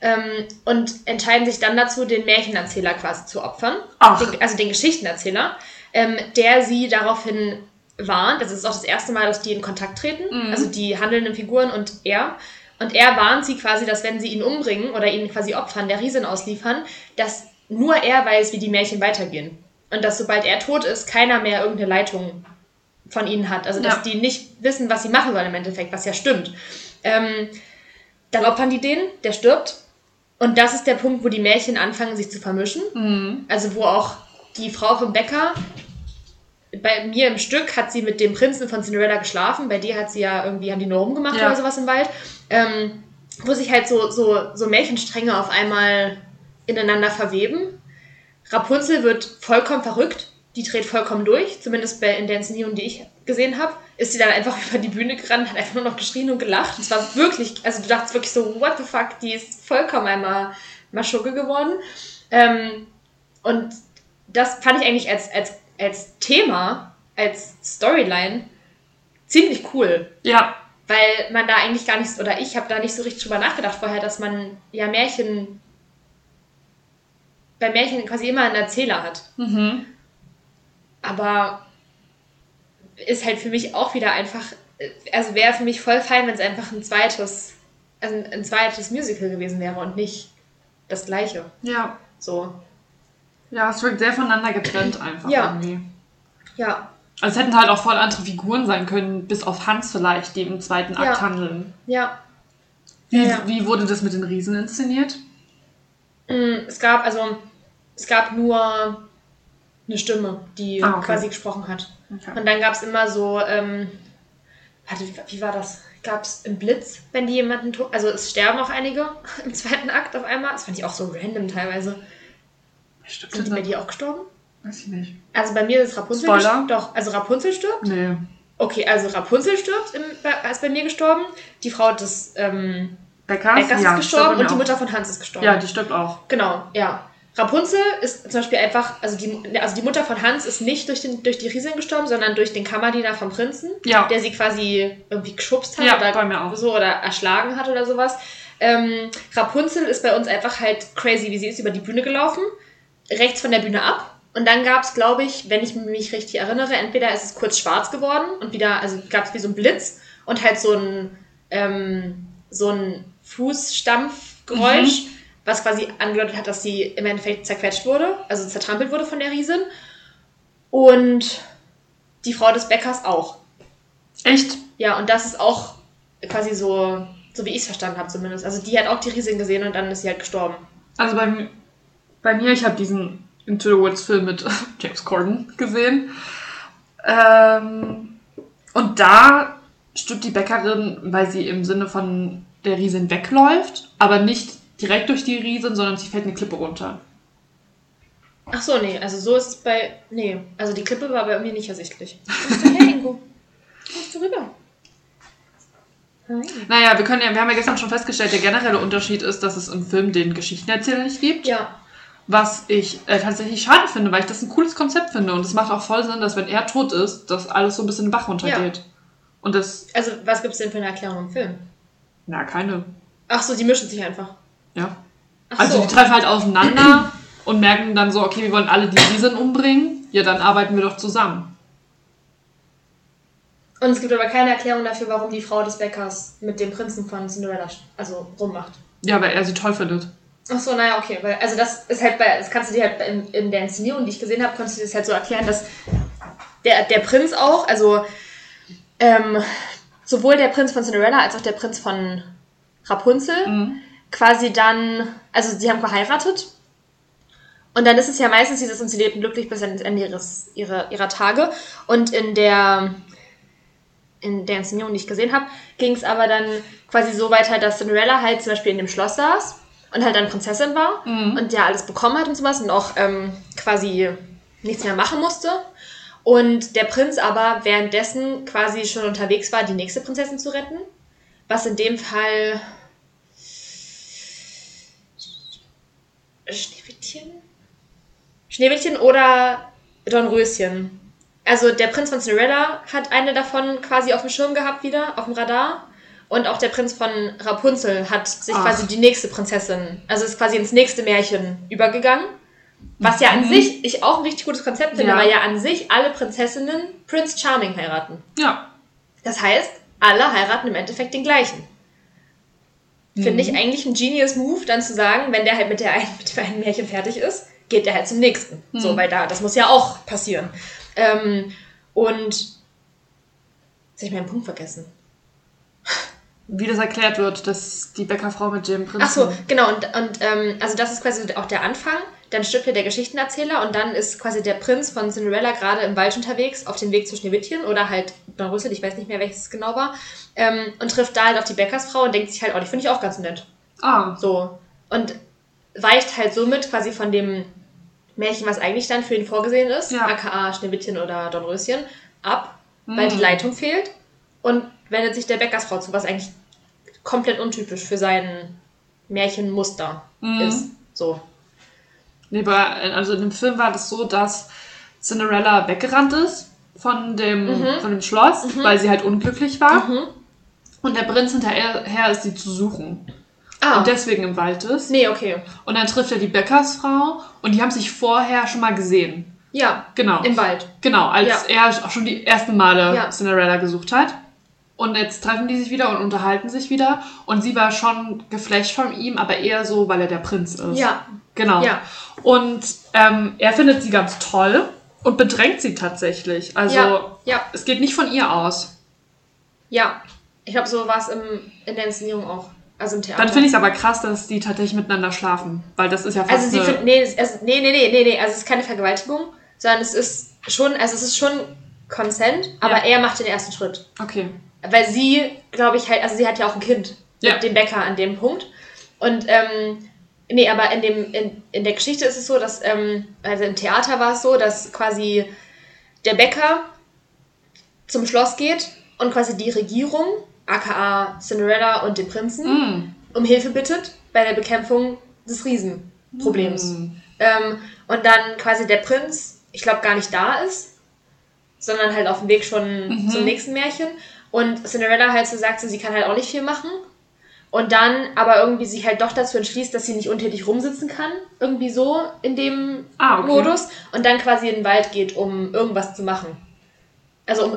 Ähm, und entscheiden sich dann dazu, den Märchenerzähler quasi zu opfern. Den, also den Geschichtenerzähler, ähm, der sie daraufhin warnt. Das ist auch das erste Mal, dass die in Kontakt treten. Mhm. Also die handelnden Figuren und er. Und er warnt sie quasi, dass wenn sie ihn umbringen oder ihn quasi opfern, der Riesin ausliefern, dass nur er weiß, wie die Märchen weitergehen. Und dass sobald er tot ist, keiner mehr irgendeine Leitung von ihnen hat. Also dass Ja. die nicht wissen, was sie machen sollen im Endeffekt, was ja stimmt. Ähm, dann opfern die den, der stirbt. Und das ist der Punkt, wo die Märchen anfangen, sich zu vermischen. Mhm. Also wo auch die Frau vom Bäcker, bei mir im Stück hat sie mit dem Prinzen von Cinderella geschlafen, bei dir hat sie ja irgendwie, haben die nur rumgemacht Ja. oder sowas im Wald. Ähm, wo sich halt so, so, so Märchenstränge auf einmal ineinander verweben. Rapunzel wird vollkommen verrückt, die dreht vollkommen durch, zumindest bei, in der Inszenierung, die ich gesehen habe, ist sie dann einfach (laughs) über die Bühne gerannt, hat einfach nur noch geschrien und gelacht. Es war wirklich, also du dachtest wirklich so, what the fuck, die ist vollkommen einmal Maschugge geworden. Ähm, und das fand ich eigentlich als, als, als Thema, als Storyline ziemlich cool. Ja, Weil man da eigentlich gar nicht, oder ich habe da nicht so richtig drüber nachgedacht vorher, dass man ja Märchen, bei Märchen quasi immer einen Erzähler hat. mhm. Aber ist halt für mich auch wieder einfach, also wäre für mich voll fein, wenn es einfach ein zweites, also ein, zweites Musical gewesen wäre und nicht das gleiche. ja. So. Ja, es wirkt sehr voneinander getrennt einfach Ja. irgendwie. Ja, Also es hätten halt auch voll andere Figuren sein können, bis auf Hans vielleicht, die im zweiten Akt Ja. handeln. ja. Wie, Ja, ja. wie wurde das mit den Riesen inszeniert? Mm, Es gab, also, es gab nur eine Stimme, die Ah, okay. quasi gesprochen hat. Okay. Und dann gab es immer so, ähm, warte, wie, wie war das? Gab es im Blitz, wenn die jemanden also es sterben auch einige (laughs) im zweiten Akt auf einmal. Das fand ich auch so random teilweise. Stimmt Sind die bei dir auch gestorben? Weiß ich nicht. Also bei mir ist Rapunzel Spoiler? Doch, also Rapunzel stirbt. Nee. Okay, also Rapunzel stirbt, im, bei- ist bei mir gestorben. Die Frau des ähm, Beckers? Beckers ja, ist gestorben und die Mutter von Hans ist gestorben. Ja, die stirbt auch. Genau, ja. Rapunzel ist zum Beispiel einfach, also die, also die Mutter von Hans ist nicht durch, den, durch die Riesin gestorben, sondern durch den Kammerdiener vom Prinzen, Ja. der sie quasi irgendwie geschubst hat Ja, oder so oder erschlagen hat oder sowas. Ähm, Rapunzel ist bei uns einfach halt crazy, wie sie ist über die Bühne gelaufen, rechts von der Bühne ab. Und dann gab es, glaube ich, wenn ich mich richtig erinnere, entweder ist es kurz schwarz geworden und wieder, also gab es wie so ein Blitz und halt so ein, ähm, so ein Fußstampfgeräusch, was quasi angedeutet hat, dass sie im Endeffekt zerquetscht wurde, also zertrampelt wurde von der Riesin. Und die Frau des Bäckers auch. Echt? Ja, und das ist auch quasi so, so wie ich es verstanden habe zumindest. Also die hat auch die Riesin gesehen und dann ist sie halt gestorben. Also bei, bei mir, ich habe diesen Into the Woods Film mit (laughs) James Corden gesehen. Ähm, und da stirbt die Bäckerin, weil sie im Sinne von der Riesin wegläuft, aber nicht direkt durch die Riesin, sondern sie fällt eine Klippe runter. Ach so, nee, also so ist es bei. Nee, also die Klippe war bei mir nicht ersichtlich. Kommst du her, Ingo? Kommst du rüber? Hi. Naja, wir können ja, wir haben ja gestern schon festgestellt, der generelle Unterschied ist, dass es im Film den Geschichtenerzähler nicht gibt. Ja, Was ich äh, tatsächlich schade finde, weil ich das ein cooles Konzept finde. Und es macht auch voll Sinn, dass wenn er tot ist, dass alles so ein bisschen den Bach runtergeht. Und das, also was gibt es denn für eine Erklärung im Film? na, keine. Ach so, die mischen sich einfach. Ja. Ach Also so. die treffen halt aufeinander (clears throat) und merken dann so, okay, wir wollen alle die Riesen umbringen. Ja, dann arbeiten wir doch zusammen. Und es gibt aber keine Erklärung dafür, warum die Frau des Bäckers mit dem Prinzen von Cinderella also rummacht. Ja, weil er sie toll findet. Ach so, naja, okay. Weil, also das ist halt bei, das kannst du dir halt in, in der Inszenierung, die ich gesehen habe, konntest du dir das halt so erklären, dass der, der Prinz auch, also ähm, sowohl der Prinz von Cinderella als auch der Prinz von Rapunzel Mhm. Quasi dann, also sie haben geheiratet. Und dann ist es ja meistens dieses, und sie lebten glücklich bis ans Ende ihres, ihrer, ihrer Tage. Und in der, in der Inszenierung, die ich gesehen habe, ging es aber dann quasi so weiter, dass Cinderella halt zum Beispiel in dem Schloss saß und halt dann Prinzessin war und ja alles bekommen hat und sowas und auch ähm, quasi nichts mehr machen musste. Und der Prinz aber währenddessen quasi schon unterwegs war, die nächste Prinzessin zu retten. Was in dem Fall Schneewittchen? Schneewittchen oder Dornröschen. Also der Prinz von Cinderella hat eine davon quasi auf dem Schirm gehabt wieder, auf dem Radar. Und auch der Prinz von Rapunzel hat sich Ach. quasi die nächste Prinzessin, also ist quasi ins nächste Märchen übergegangen. Was ja an sich ich auch ein richtig gutes Konzept finde, Ja. weil ja an sich alle Prinzessinnen Prince Charming heiraten. Ja. Das heißt, alle heiraten im Endeffekt den gleichen. Finde Mhm. ich eigentlich ein genius Move, dann zu sagen, wenn der halt mit, der einen, (laughs) mit dem einen Märchen fertig ist, geht der halt zum nächsten. Mhm. So, weil da, das muss ja auch passieren. Ähm, und jetzt habe ich meinen Punkt vergessen. (laughs) wie das erklärt wird, dass die Bäckerfrau mit dem Prinzen. Ach so, genau. Und, und ähm, also das ist quasi auch der Anfang. Dann stirbt ja der Geschichtenerzähler und dann ist quasi der Prinz von Cinderella gerade im Wald unterwegs, auf dem Weg zu Schneewittchen oder halt Dornröschen, ich weiß nicht mehr, welches es genau war, ähm, und trifft da halt auf die Bäckersfrau und denkt sich halt, oh, die finde ich auch ganz nett. Ah, So. Und weicht halt somit quasi von dem Märchen, was eigentlich dann für ihn vorgesehen ist, Ja. aka Schneewittchen oder Dornröschen, ab, Mhm. weil die Leitung fehlt und wendet sich der Bäckersfrau zu, was eigentlich komplett untypisch für sein Märchenmuster Mhm. ist. So. Nee, bei, also in dem Film war das so, dass Cinderella weggerannt ist von dem, Mhm. von dem Schloss, weil sie halt unglücklich war. Mhm. Und der Prinz hinterher ist, sie zu suchen. Ah, Und deswegen im Wald ist. nee, okay. Und dann trifft er die Bäckersfrau und die haben sich vorher schon mal gesehen. Ja, Genau. im Wald. Genau, als er auch schon die ersten Male Ja. Cinderella gesucht hat. Und jetzt treffen die sich wieder und unterhalten sich wieder. Und sie war schon geflasht von ihm, aber eher so, weil er der Prinz ist. Ja, Genau. Ja. Und ähm, er findet sie ganz toll und bedrängt sie tatsächlich. Also Ja. ja, es geht nicht von ihr aus. ja. Ich glaube, so war es in der Inszenierung auch. Also im Theater. Dann finde ich es aber krass, dass die tatsächlich miteinander schlafen. Weil das ist ja fast Also sie finden, nee, also, nee, nee, nee, nee, nee, also es ist keine Vergewaltigung, sondern es ist schon, also es ist schon Consent, aber Ja. er macht den ersten Schritt. Okay. Weil sie, glaube ich, halt, also sie hat ja auch ein Kind Ja. mit dem Bäcker an dem Punkt. Und, ähm, nee, aber in, dem, in, in der Geschichte ist es so, dass, ähm, also im Theater war es so, dass quasi der Bäcker zum Schloss geht und quasi die Regierung, aka Cinderella und den Prinzen, Mm. um Hilfe bittet bei der Bekämpfung des Riesenproblems. Mm. Ähm, und dann quasi der Prinz, ich glaube, gar nicht da ist, sondern halt auf dem Weg schon Mhm. zum nächsten Märchen. Und Cinderella halt so sagt, so, sie kann halt auch nicht viel machen. Und dann aber irgendwie sich halt doch dazu entschließt, dass sie nicht untätig rumsitzen kann. Irgendwie so in dem Ah, okay. Modus. Und dann quasi in den Wald geht, um irgendwas zu machen. Also um,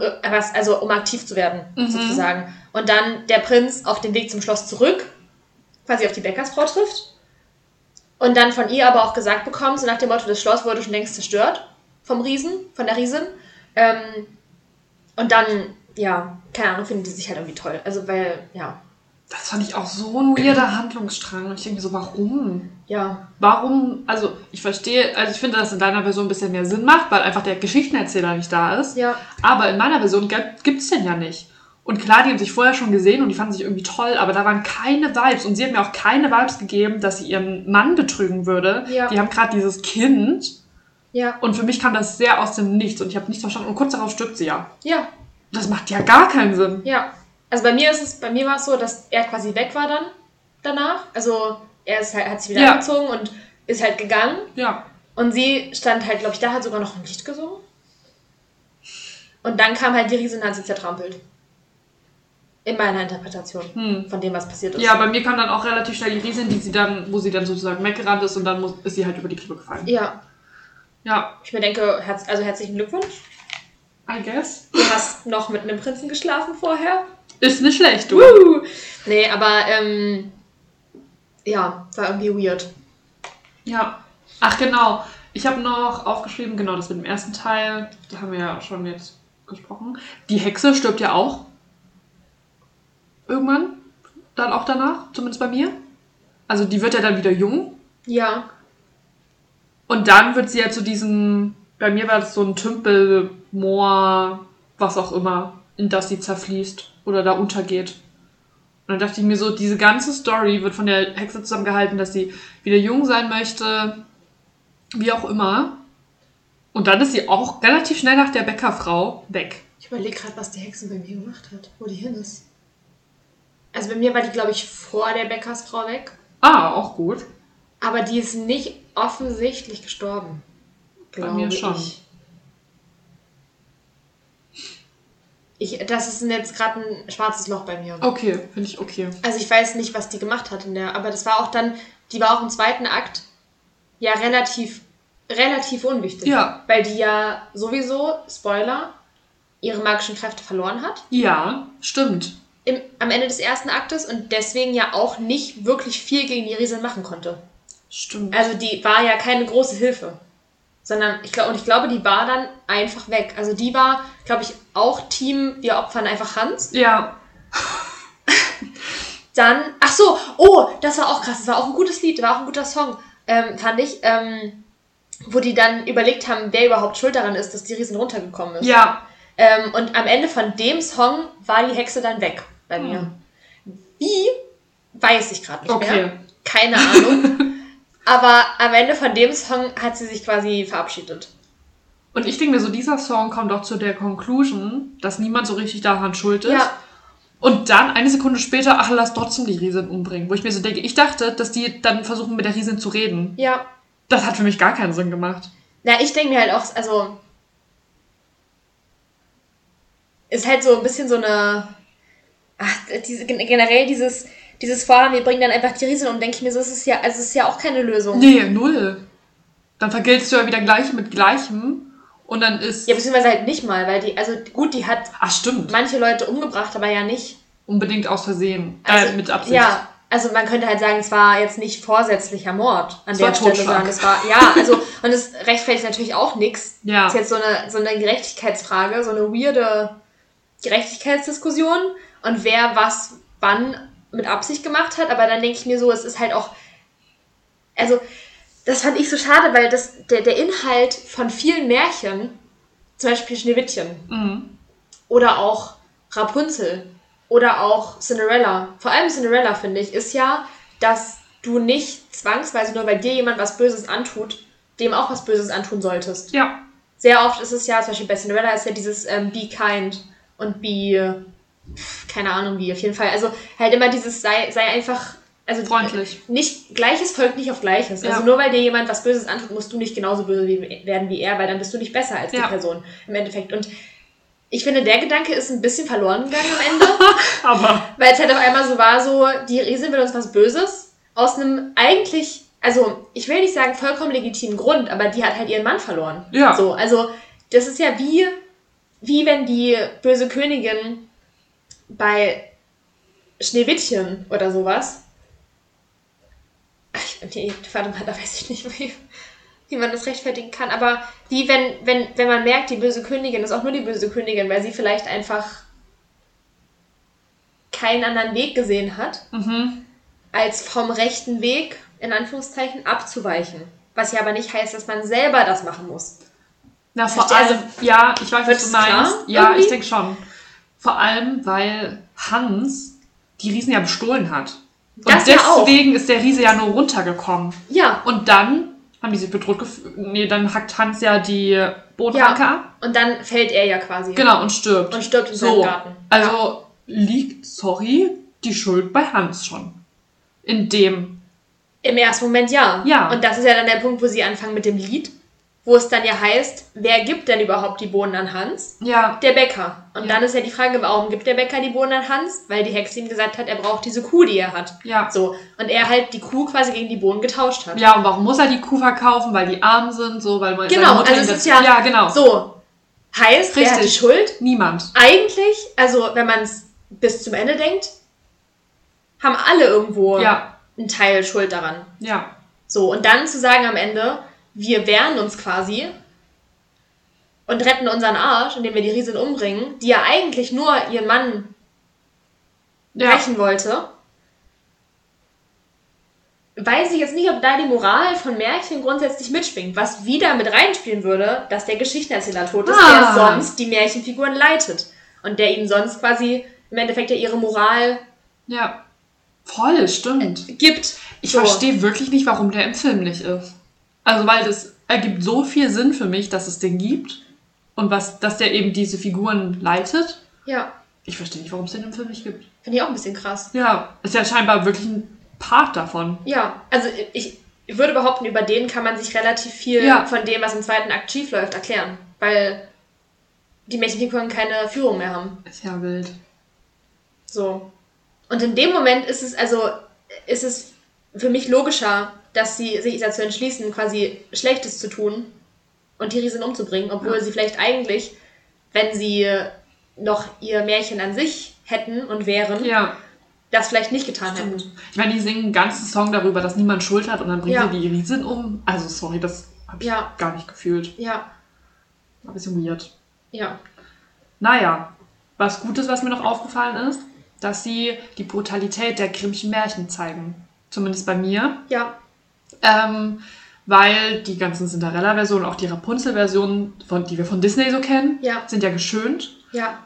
also um aktiv zu werden, Mhm. sozusagen. Und dann der Prinz auf dem Weg zum Schloss zurück, quasi auf die Bäckersfrau trifft. Und dann von ihr aber auch gesagt bekommt, so nach dem Motto, das Schloss wurde schon längst zerstört vom Riesen, von der Riesin. Ähm, und dann, ja, keine Ahnung, finden die sich halt irgendwie toll. Also, weil, ja, Das fand ich auch so ein weirder Handlungsstrang. Und ich denke mir so, warum? ja, Warum? Also, ich verstehe, also ich finde, dass in deiner Version ein bisschen mehr Sinn macht, weil einfach der Geschichtenerzähler nicht da ist. ja, Aber in meiner Version gibt es den ja nicht. Und klar, die haben sich vorher schon gesehen und die fanden sich irgendwie toll, aber da waren keine Vibes. Und sie hat mir auch keine Vibes gegeben, dass sie ihren Mann betrügen würde. Ja. Die haben gerade dieses Kind. ja, Und für mich kam das sehr aus dem Nichts und ich habe nichts verstanden. Und kurz darauf stirbt sie ja. ja, Das macht ja gar keinen Sinn. ja. Also bei mir ist es, bei mir war es so, dass er quasi weg war dann danach. Also er ist halt, hat sich wieder Ja. angezogen und ist halt gegangen. Ja. Und sie stand halt, glaube ich, da hat sogar noch ein Lied gesungen. Und dann kam halt die Riesin und hat sie zertrampelt. In meiner Interpretation Hm. von dem, was passiert ist. Ja, bei mir kam dann auch relativ schnell die Riesin, die sie dann, wo sie dann sozusagen weggerannt ist und dann muss, ist sie halt über die Klippe gefallen. Ja, Ja, ich mir denke, herz, also herzlichen Glückwunsch. I guess. Du hast noch mit einem Prinzen geschlafen vorher. Ist nicht schlecht, du. Uh. Nee, aber ähm, ja, war irgendwie weird. Ja. Ach genau. Ich habe noch aufgeschrieben, genau, das mit dem ersten Teil, da haben wir ja schon jetzt gesprochen. Die Hexe stirbt ja auch. Irgendwann. Dann auch danach, zumindest bei mir. Also die wird ja dann wieder jung. Ja, Und dann wird sie ja zu diesem, bei mir war das so ein Tümpel, Moor, was auch immer, in das sie zerfließt oder da untergeht. Und dann dachte ich mir so, diese ganze Story wird von der Hexe zusammengehalten, dass sie wieder jung sein möchte, wie auch immer. Und dann ist sie auch relativ schnell nach der Bäckerfrau weg. ich überlege gerade, was die Hexe bei mir gemacht hat, wo die hin ist. Also bei mir war die, glaube ich, vor der Bäckersfrau weg. Ah, auch gut. Aber die ist nicht offensichtlich gestorben. Bei mir schon. Ich. Ich, das ist jetzt gerade ein schwarzes Loch bei mir. Okay, finde ich okay. Also ich weiß nicht, was die gemacht hat in der, aber das war auch dann, die war auch im zweiten Akt ja relativ, relativ unwichtig. Ja. Weil die ja sowieso, Spoiler, ihre magischen Kräfte verloren hat. Ja, stimmt. Im, am Ende des ersten Aktes und deswegen ja auch nicht wirklich viel gegen die Riesin machen konnte. Stimmt. Also die war ja keine große Hilfe. Sondern ich glaube, und ich glaube, die war dann einfach weg. Also die war, glaube ich, auch Team, wir opfern einfach Hans. Ja. (laughs) dann, ach so, oh, das war auch krass, das war auch ein gutes Lied, das war auch ein guter Song, ähm, fand ich, ähm, wo die dann überlegt haben, wer überhaupt schuld daran ist, dass die Riesen runtergekommen ist. Ja. Ähm, und am Ende von dem Song war die Hexe dann weg bei mir. Hm. Wie? Weiß ich gerade nicht Okay. mehr. Keine Ahnung. (laughs) Aber am Ende von dem Song hat sie sich quasi verabschiedet. Und ich denke mir so, dieser Song kommt auch zu der Conclusion, dass niemand so richtig daran schuld ist. Ja, Und dann eine Sekunde später, ach, lass trotzdem die Riesin umbringen. Wo ich mir so denke, ich dachte, dass die dann versuchen, mit der Riesin zu reden. ja. Das hat für mich gar keinen Sinn gemacht. Na, ich denke mir halt auch, also. Ist halt so ein bisschen so eine. Ach, diese, gen- generell dieses, dieses Vorhaben, wir bringen dann einfach die Riesen um, denke ich mir so, es ist ja, also es ist ja auch keine Lösung. Nee, null. Dann vergeltst du ja wieder Gleichem mit Gleichem. Und dann ist. Ja, beziehungsweise halt nicht mal, weil die, also gut, die hat Ach, stimmt. manche Leute umgebracht, aber ja nicht. Unbedingt aus Versehen. Also, äh, mit Absicht. Ja, also man könnte halt sagen, es war jetzt nicht vorsätzlicher Mord an Es der Stelle, Totschlag. sondern es war, ja, also, und es rechtfertigt natürlich auch nichts. Ja. Das ist jetzt so eine, so eine Gerechtigkeitsfrage, so eine weirde Gerechtigkeitsdiskussion und wer was wann mit Absicht gemacht hat, aber dann denke ich mir so, es ist halt auch, also, das fand ich so schade, weil das, der, der Inhalt von vielen Märchen, zum Beispiel Schneewittchen, Mhm. oder auch Rapunzel oder auch Cinderella. Vor allem Cinderella, finde ich, ist ja, dass du nicht zwangsweise nur weil dir jemand was Böses antut, dem auch was Böses antun solltest. Ja. Sehr oft ist es ja, zum Beispiel bei Cinderella ist ja dieses ähm, Be kind und be, keine Ahnung wie, auf jeden Fall. Also halt immer dieses sei, sei einfach, also Freundlich. nicht, Gleiches folgt nicht auf Gleiches. Also Ja. nur weil dir jemand was Böses antut, musst du nicht genauso böse wie, werden wie er, weil dann bist du nicht besser als die Ja. Person im Endeffekt. Und ich finde, der Gedanke ist ein bisschen verloren gegangen am Ende, (laughs) Aber. weil es halt auf einmal so war, so, die Riesin will uns was Böses aus einem eigentlich, also ich will nicht sagen vollkommen legitimen Grund, aber die hat halt ihren Mann verloren. Ja. So, also das ist ja wie, wie wenn die böse Königin bei Schneewittchen oder sowas. Ach, ich- nee, warte mal, da weiß ich nicht, (laughs) wie, wie man das rechtfertigen kann. Aber wie wenn, wenn, wenn man merkt, die böse Königin ist auch nur die böse Königin, weil sie vielleicht einfach keinen anderen Weg gesehen hat, Mhm. als vom rechten Weg, in Anführungszeichen, abzuweichen. Was ja aber nicht heißt, dass man selber das machen muss. Na, vor allem, ja, ich weiß, was du meinst. Ja, irgendwie? ich denke schon. Vor allem, weil Hans die Riesen ja bestohlen hat. Und Das ja deswegen ist der Riese ja nur runtergekommen. Ja, Und dann haben die sich bedroht gefühlt. Nee, dann hackt Hans ja die Bodenranke Ja. ab. und dann fällt er ja quasi. Genau, und stirbt. Und stirbt in seinem so. Garten. Also liegt, sorry, die Schuld bei Hans schon. In dem. Im ersten Moment ja. Ja. Und das ist ja dann der Punkt, wo sie anfangen mit dem Lied, wo es dann ja heißt, wer gibt denn überhaupt die Bohnen an Hans? Ja. Der Bäcker. Und Ja. dann ist ja die Frage, warum gibt der Bäcker die Bohnen an Hans? Weil die Hexe ihm gesagt hat, er braucht diese Kuh, die er hat. Ja. So. Und er halt die Kuh quasi gegen die Bohnen getauscht hat. Ja, und warum muss er die Kuh verkaufen? Weil die arm sind, so, weil man Genau, also es ist ja- Ja, genau. So. Heißt, wer hat die Richtig. Schuld? Niemand. Eigentlich, also wenn man es bis zum Ende denkt, haben alle irgendwo Ja. einen Teil Schuld daran. Ja. So, und dann zu sagen am Ende, wir wehren uns quasi und retten unseren Arsch, indem wir die Riesin umbringen, die ja eigentlich nur ihren Mann Ja. rächen wollte. Weiß ich jetzt nicht, ob da die Moral von Märchen grundsätzlich mitschwingt, was wieder mit reinspielen würde, dass der Geschichtenerzähler tot ist, Ah. der sonst die Märchenfiguren leitet und der ihnen sonst quasi im Endeffekt ja ihre Moral Ja. Voll, stimmt. gibt. Ich So. verstehe wirklich nicht, warum der im Film nicht ist. Also, weil das ergibt so viel Sinn für mich, dass es den gibt. Und was, dass der eben diese Figuren leitet. Ja, Ich verstehe nicht, warum es den im Film nicht gibt. finde ich auch ein bisschen krass. Ja, ist ja scheinbar wirklich ein Part davon. Ja, also ich, ich würde behaupten, über den kann man sich relativ viel Ja. von dem, was im zweiten Akt schief läuft, erklären. Weil die Märchenfiguren keine Führung mehr haben. Ist ja wild. So. Und in dem Moment ist es also, ist es für mich logischer, dass sie sich dazu entschließen, quasi Schlechtes zu tun und die Riesen umzubringen, obwohl Ja. sie vielleicht eigentlich, wenn sie noch ihr Märchen an sich hätten und wären, Ja, das vielleicht nicht getan hätten. stimmt. Ich meine, die singen einen ganzen Song darüber, dass niemand Schuld hat und dann bringen Ja. sie die Riesen um. Also, sorry, das habe ich Ja. gar nicht gefühlt. Ja, War ein bisschen weird. ja. Naja, was Gutes, was mir noch aufgefallen ist, dass sie die Brutalität der Grimmschen Märchen zeigen. Zumindest bei mir. Ja. Ähm, weil die ganzen Cinderella-Versionen, auch die Rapunzel-Versionen, die wir von Disney so kennen, Ja. sind ja geschönt. Ja.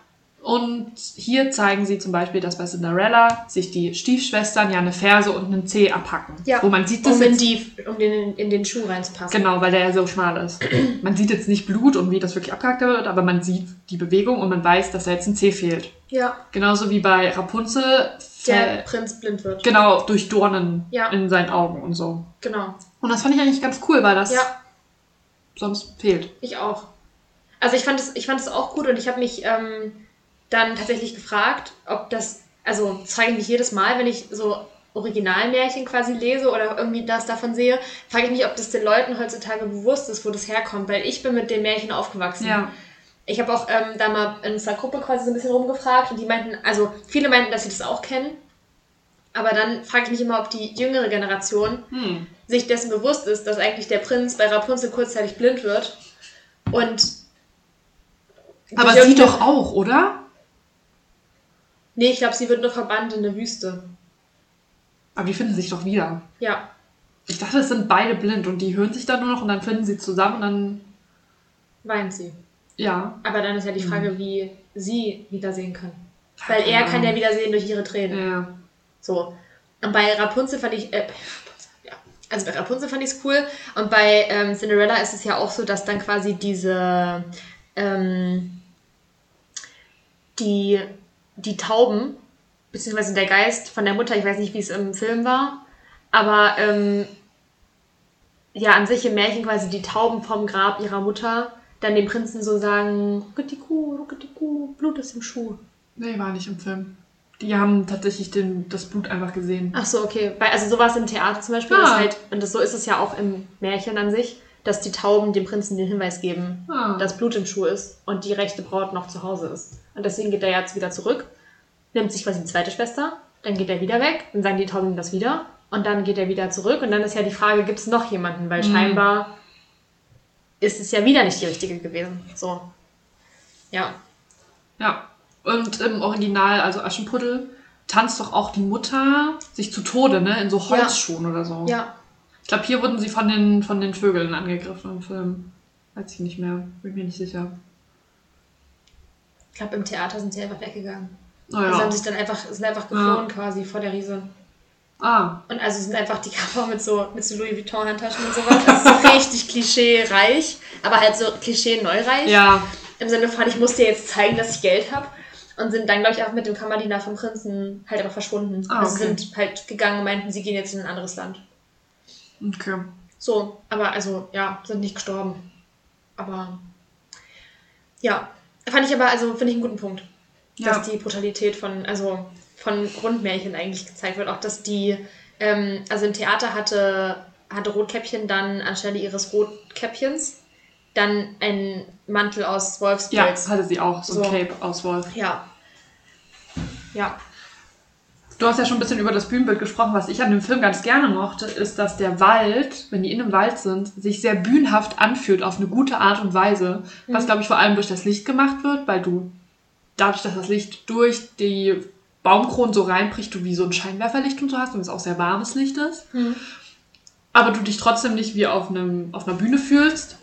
Und hier zeigen sie zum Beispiel, dass bei Cinderella sich die Stiefschwestern ja eine Ferse und einen Zeh abhacken. Ja. Wo man sieht das Um, in, die, um den, in den Schuh reinzupassen. genau, weil der ja so schmal ist. (clears throat) man sieht jetzt nicht Blut und wie das wirklich abgehackt wird, aber man sieht die Bewegung und man weiß, dass da jetzt ein Zeh fehlt. Ja. Genauso wie bei Rapunzel, Der äh, Prinz blind wird. genau, durch Dornen Ja. in seinen Augen und so. Genau. Und das fand ich eigentlich ganz cool, weil das Ja. sonst fehlt. Ich auch. Also ich fand es, ich fand es auch gut und ich habe mich ähm, dann tatsächlich gefragt, ob das, also das frage ich mich jedes Mal, wenn ich so Originalmärchen quasi lese oder irgendwie das davon sehe, frage ich mich, ob das den Leuten heutzutage bewusst ist, wo das herkommt, weil ich bin mit den Märchen aufgewachsen. Ja. Ich habe auch ähm, da mal in unserer Gruppe quasi so ein bisschen rumgefragt und die meinten, also viele meinten, dass sie das auch kennen, aber dann frage ich mich immer, ob die jüngere Generation Hm. sich dessen bewusst ist, dass eigentlich der Prinz bei Rapunzel kurzzeitig blind wird und Aber sie doch auch, oder? Nee, ich glaube, sie wird nur verbannt in der Wüste. Aber die finden sich doch wieder. Ja, Ich dachte, es sind beide blind und die hören sich dann nur noch und dann finden sie zusammen und dann, weint sie. Ja. Aber dann ist ja die Mhm. Frage, wie sie wiedersehen können. Weil er kann ja wiedersehen durch ihre Tränen. Ja. So. Und bei Rapunzel fand ich, äh, (laughs) ja, also bei Rapunzel fand ich es cool. Und bei ähm, Cinderella ist es ja auch so, dass dann quasi diese, ähm, die, die Tauben, beziehungsweise der Geist von der Mutter, ich weiß nicht, wie es im Film war, aber ähm, ja, an sich im Märchen quasi die Tauben vom Grab ihrer Mutter dann dem Prinzen so sagen, rucket die Kuh, rucket die Kuh, Blut ist im Schuh. Nee, war nicht im Film. Die haben tatsächlich den, das Blut einfach gesehen. Ach so, okay. Weil, also sowas im Theater zum Beispiel, Ah. halt, und das, so ist es ja auch im Märchen an sich, dass die Tauben dem Prinzen den Hinweis geben, Ah. dass Blut im Schuh ist und die rechte Braut noch zu Hause ist. Und deswegen geht er jetzt wieder zurück, nimmt sich quasi die zweite Schwester, dann geht er wieder weg, dann sagen die Tauben ihm das wieder und dann geht er wieder zurück und dann ist ja die Frage, gibt es noch jemanden? Weil Mhm. scheinbar ist es ja wieder nicht die richtige gewesen. So. Ja. Ja. Und im Original, also Aschenputtel, tanzt doch auch die Mutter sich zu Tode, ne? In so Holzschuhen oder so. Ja. Ich glaube, hier wurden sie von den, von den Vögeln angegriffen im Film. Weiß ich nicht mehr. Bin mir nicht sicher. Ich glaube, im Theater sind sie einfach weggegangen. Oh, Also ja. haben sich dann einfach, sind einfach geflohen quasi vor der Riese. Ah, Und also sind einfach die Cover mit so, mit so Louis Vuitton Handtaschen und sowas. Das ist so richtig klischee-reich, aber halt so klischee-neureich. ja. Im Sinne von, ich muss dir jetzt zeigen, dass ich Geld habe. Und sind dann, glaube ich, auch mit dem Kammerdiener vom Prinzen halt einfach verschwunden. Ah, Also okay. sind halt gegangen und meinten, sie gehen jetzt in ein anderes Land. Okay. So, aber also, ja, sind nicht gestorben. Aber ja, fand ich aber, also finde ich einen guten Punkt. Ja. Dass die Brutalität von, also von Grundmärchen eigentlich gezeigt wird. Auch dass die, ähm, also im Theater hatte, hatte Rotkäppchen dann anstelle ihres Rotkäppchens dann einen Mantel aus Ja, Wolfspilz. hatte sie auch. So, So. ein Cape aus Wolf. Ja. Ja. Du hast ja schon ein bisschen über das Bühnenbild gesprochen. Was ich an dem Film ganz gerne mochte, ist, dass der Wald, wenn die in einem Wald sind, sich sehr bühnenhaft anfühlt auf eine gute Art und Weise. Was, glaube ich, vor allem durch das Licht gemacht wird, weil du dadurch, dass das Licht durch die Baumkronen so reinbricht, du wie so ein Scheinwerferlicht und so hast und es auch sehr warmes Licht ist. Aber du dich trotzdem nicht wie auf, einem, auf einer Bühne fühlst,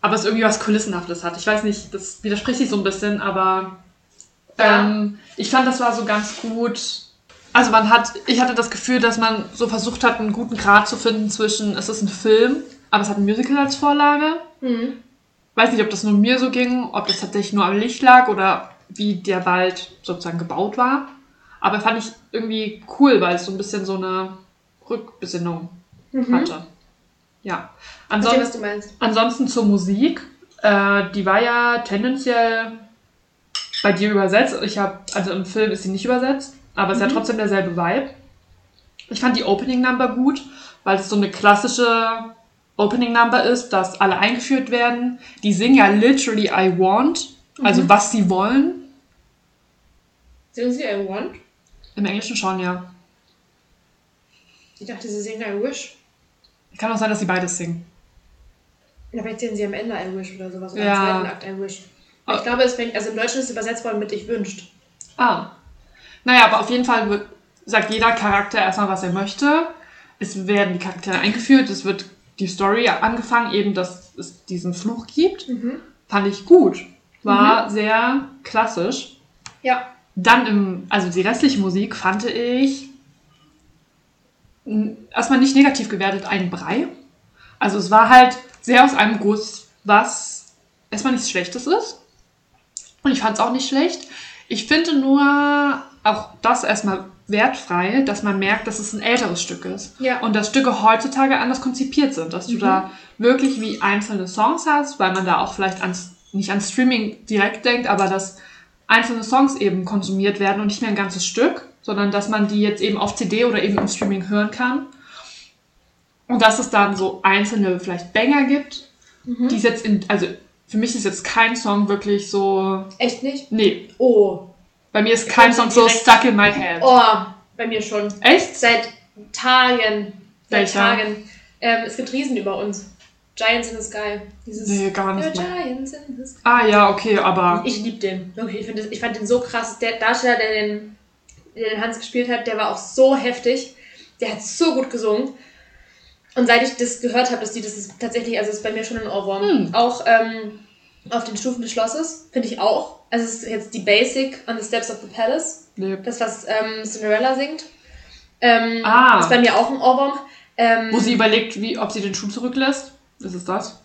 aber es irgendwie was Kulissenhaftes hat. Ich weiß nicht, das widerspricht sich so ein bisschen, aber Ja. ähm, ich fand, das war so ganz gut. Also man hat, ich hatte das Gefühl, dass man so versucht hat, einen guten Grad zu finden zwischen, es ist ein Film, aber es hat ein Musical als Vorlage. Mhm. Weiß nicht, ob das nur mir so ging, ob das tatsächlich nur am Licht lag oder wie der Wald sozusagen gebaut war. Aber fand ich irgendwie cool, weil es so ein bisschen so eine Rückbesinnung hatte. Ja. Ansonsten, was du meinst. Ansonsten zur Musik. Äh, die war ja tendenziell bei dir übersetzt. Ich habe, also im Film ist sie nicht übersetzt, aber es ist ja trotzdem derselbe Vibe. Ich fand die Opening Number gut, weil es so eine klassische Opening Number ist, dass alle eingeführt werden. Die singen ja literally I want, also was sie wollen. Singen sie I want? Im Englischen schon, ja. Ich dachte, sie singen I wish. Kann auch sein, dass sie beides singen. Ja, vielleicht sehen sie am Ende I wish oder sowas. Oder Ja. im zweiten Akt I wish. Ich glaube, es fängt, also im Deutschen ist es übersetzt worden mit Ich wünscht. Ah. Naja, aber auf jeden Fall wird, sagt jeder Charakter erstmal, was er möchte. Es werden die Charaktere eingeführt, es wird die Story angefangen, eben, dass es diesen Fluch gibt. Mhm. Fand ich gut. War sehr klassisch. Ja. Dann im, also die restliche Musik fand ich erstmal nicht negativ gewertet, ein Brei. Also es war halt sehr aus einem Guss, was erstmal nichts Schlechtes ist. Und ich fand es auch nicht schlecht. Ich finde nur auch das erstmal wertfrei, dass man merkt, dass es ein älteres Stück ist. Ja. Und dass Stücke heutzutage anders konzipiert sind. Dass du da wirklich wie einzelne Songs hast, weil man da auch vielleicht ans, nicht an Streaming direkt denkt, aber dass einzelne Songs eben konsumiert werden und nicht mehr ein ganzes Stück, sondern dass man die jetzt eben auf CD oder eben im Streaming hören kann. Und dass es dann so einzelne vielleicht Banger gibt, die es jetzt in, also für mich ist jetzt kein Song wirklich so, Echt nicht? nee, Oh. bei mir ist kein Song so stuck in my head. Oh, bei mir schon. Echt? Seit Tagen. Seit Welcher? Tagen. Ähm, es gibt Riesen über uns. Giants in the Sky. Dieses Nee, gar nicht. Giants in the Sky. Ah ja, okay, aber Ich lieb den. Wirklich, ich, das, ich fand den so krass. Der Darsteller, der den, der den Hans gespielt hat, der war auch so heftig. Der hat so gut gesungen. Und seit ich das gehört habe, dass die das ist tatsächlich, also ist bei mir schon ein Ohrwurm. Hm. Auch ähm, auf den Stufen des Schlosses, finde ich auch. Also es ist jetzt die Basic on the Steps of the Palace. nee. Das, was ähm, Cinderella singt. Ähm, Ah. Ist bei mir auch ein Ohrwurm. Ähm, wo sie überlegt, wie, ob sie den Schuh zurücklässt. Ist es das?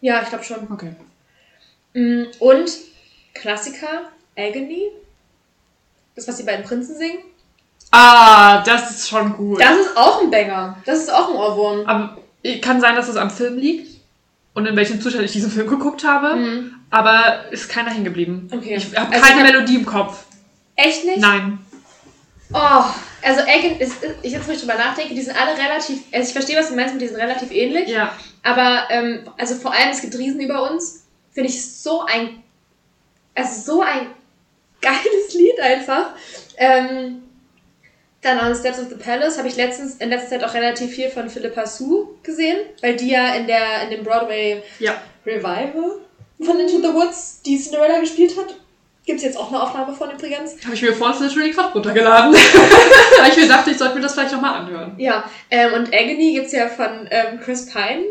ja, ich glaube schon. Okay. Mm, Und Klassiker, Agony. Das, was die beiden Prinzen singen. Ah, das ist schon gut. Das ist auch ein Banger. Das ist auch ein Ohrwurm. Aber kann sein, dass es am Film liegt und in welchem Zustand ich diesen Film geguckt habe. Mhm. Aber ist keiner hängen geblieben. Okay. Ich habe Also keine ich hab- Melodie im Kopf. Echt nicht? Nein. Oh, also Agony, ist, ich jetzt, wo ich drüber nachdenke, die sind alle relativ, also ich verstehe, was du meinst, mit die sind relativ ähnlich. Ja. Aber, ähm, also vor allem, es gibt Riesen über uns. Finde ich so ein, also so ein (laughs) geiles Lied einfach. Ähm, dann on Steps of the Palace habe ich letztens, in letzter Zeit auch relativ viel von Philippa Sue gesehen, weil die ja in der, in dem Broadway Ja. Revival von Into the Woods, die Cinderella gespielt hat. Gibt es jetzt auch eine Aufnahme von übrigens. Habe ich mir vorhin Literally Quad runtergeladen. (laughs) Weil ich mir dachte, ich sollte mir das vielleicht nochmal anhören. Ja, ähm, und Agony gibt es ja von ähm, Chris Pine.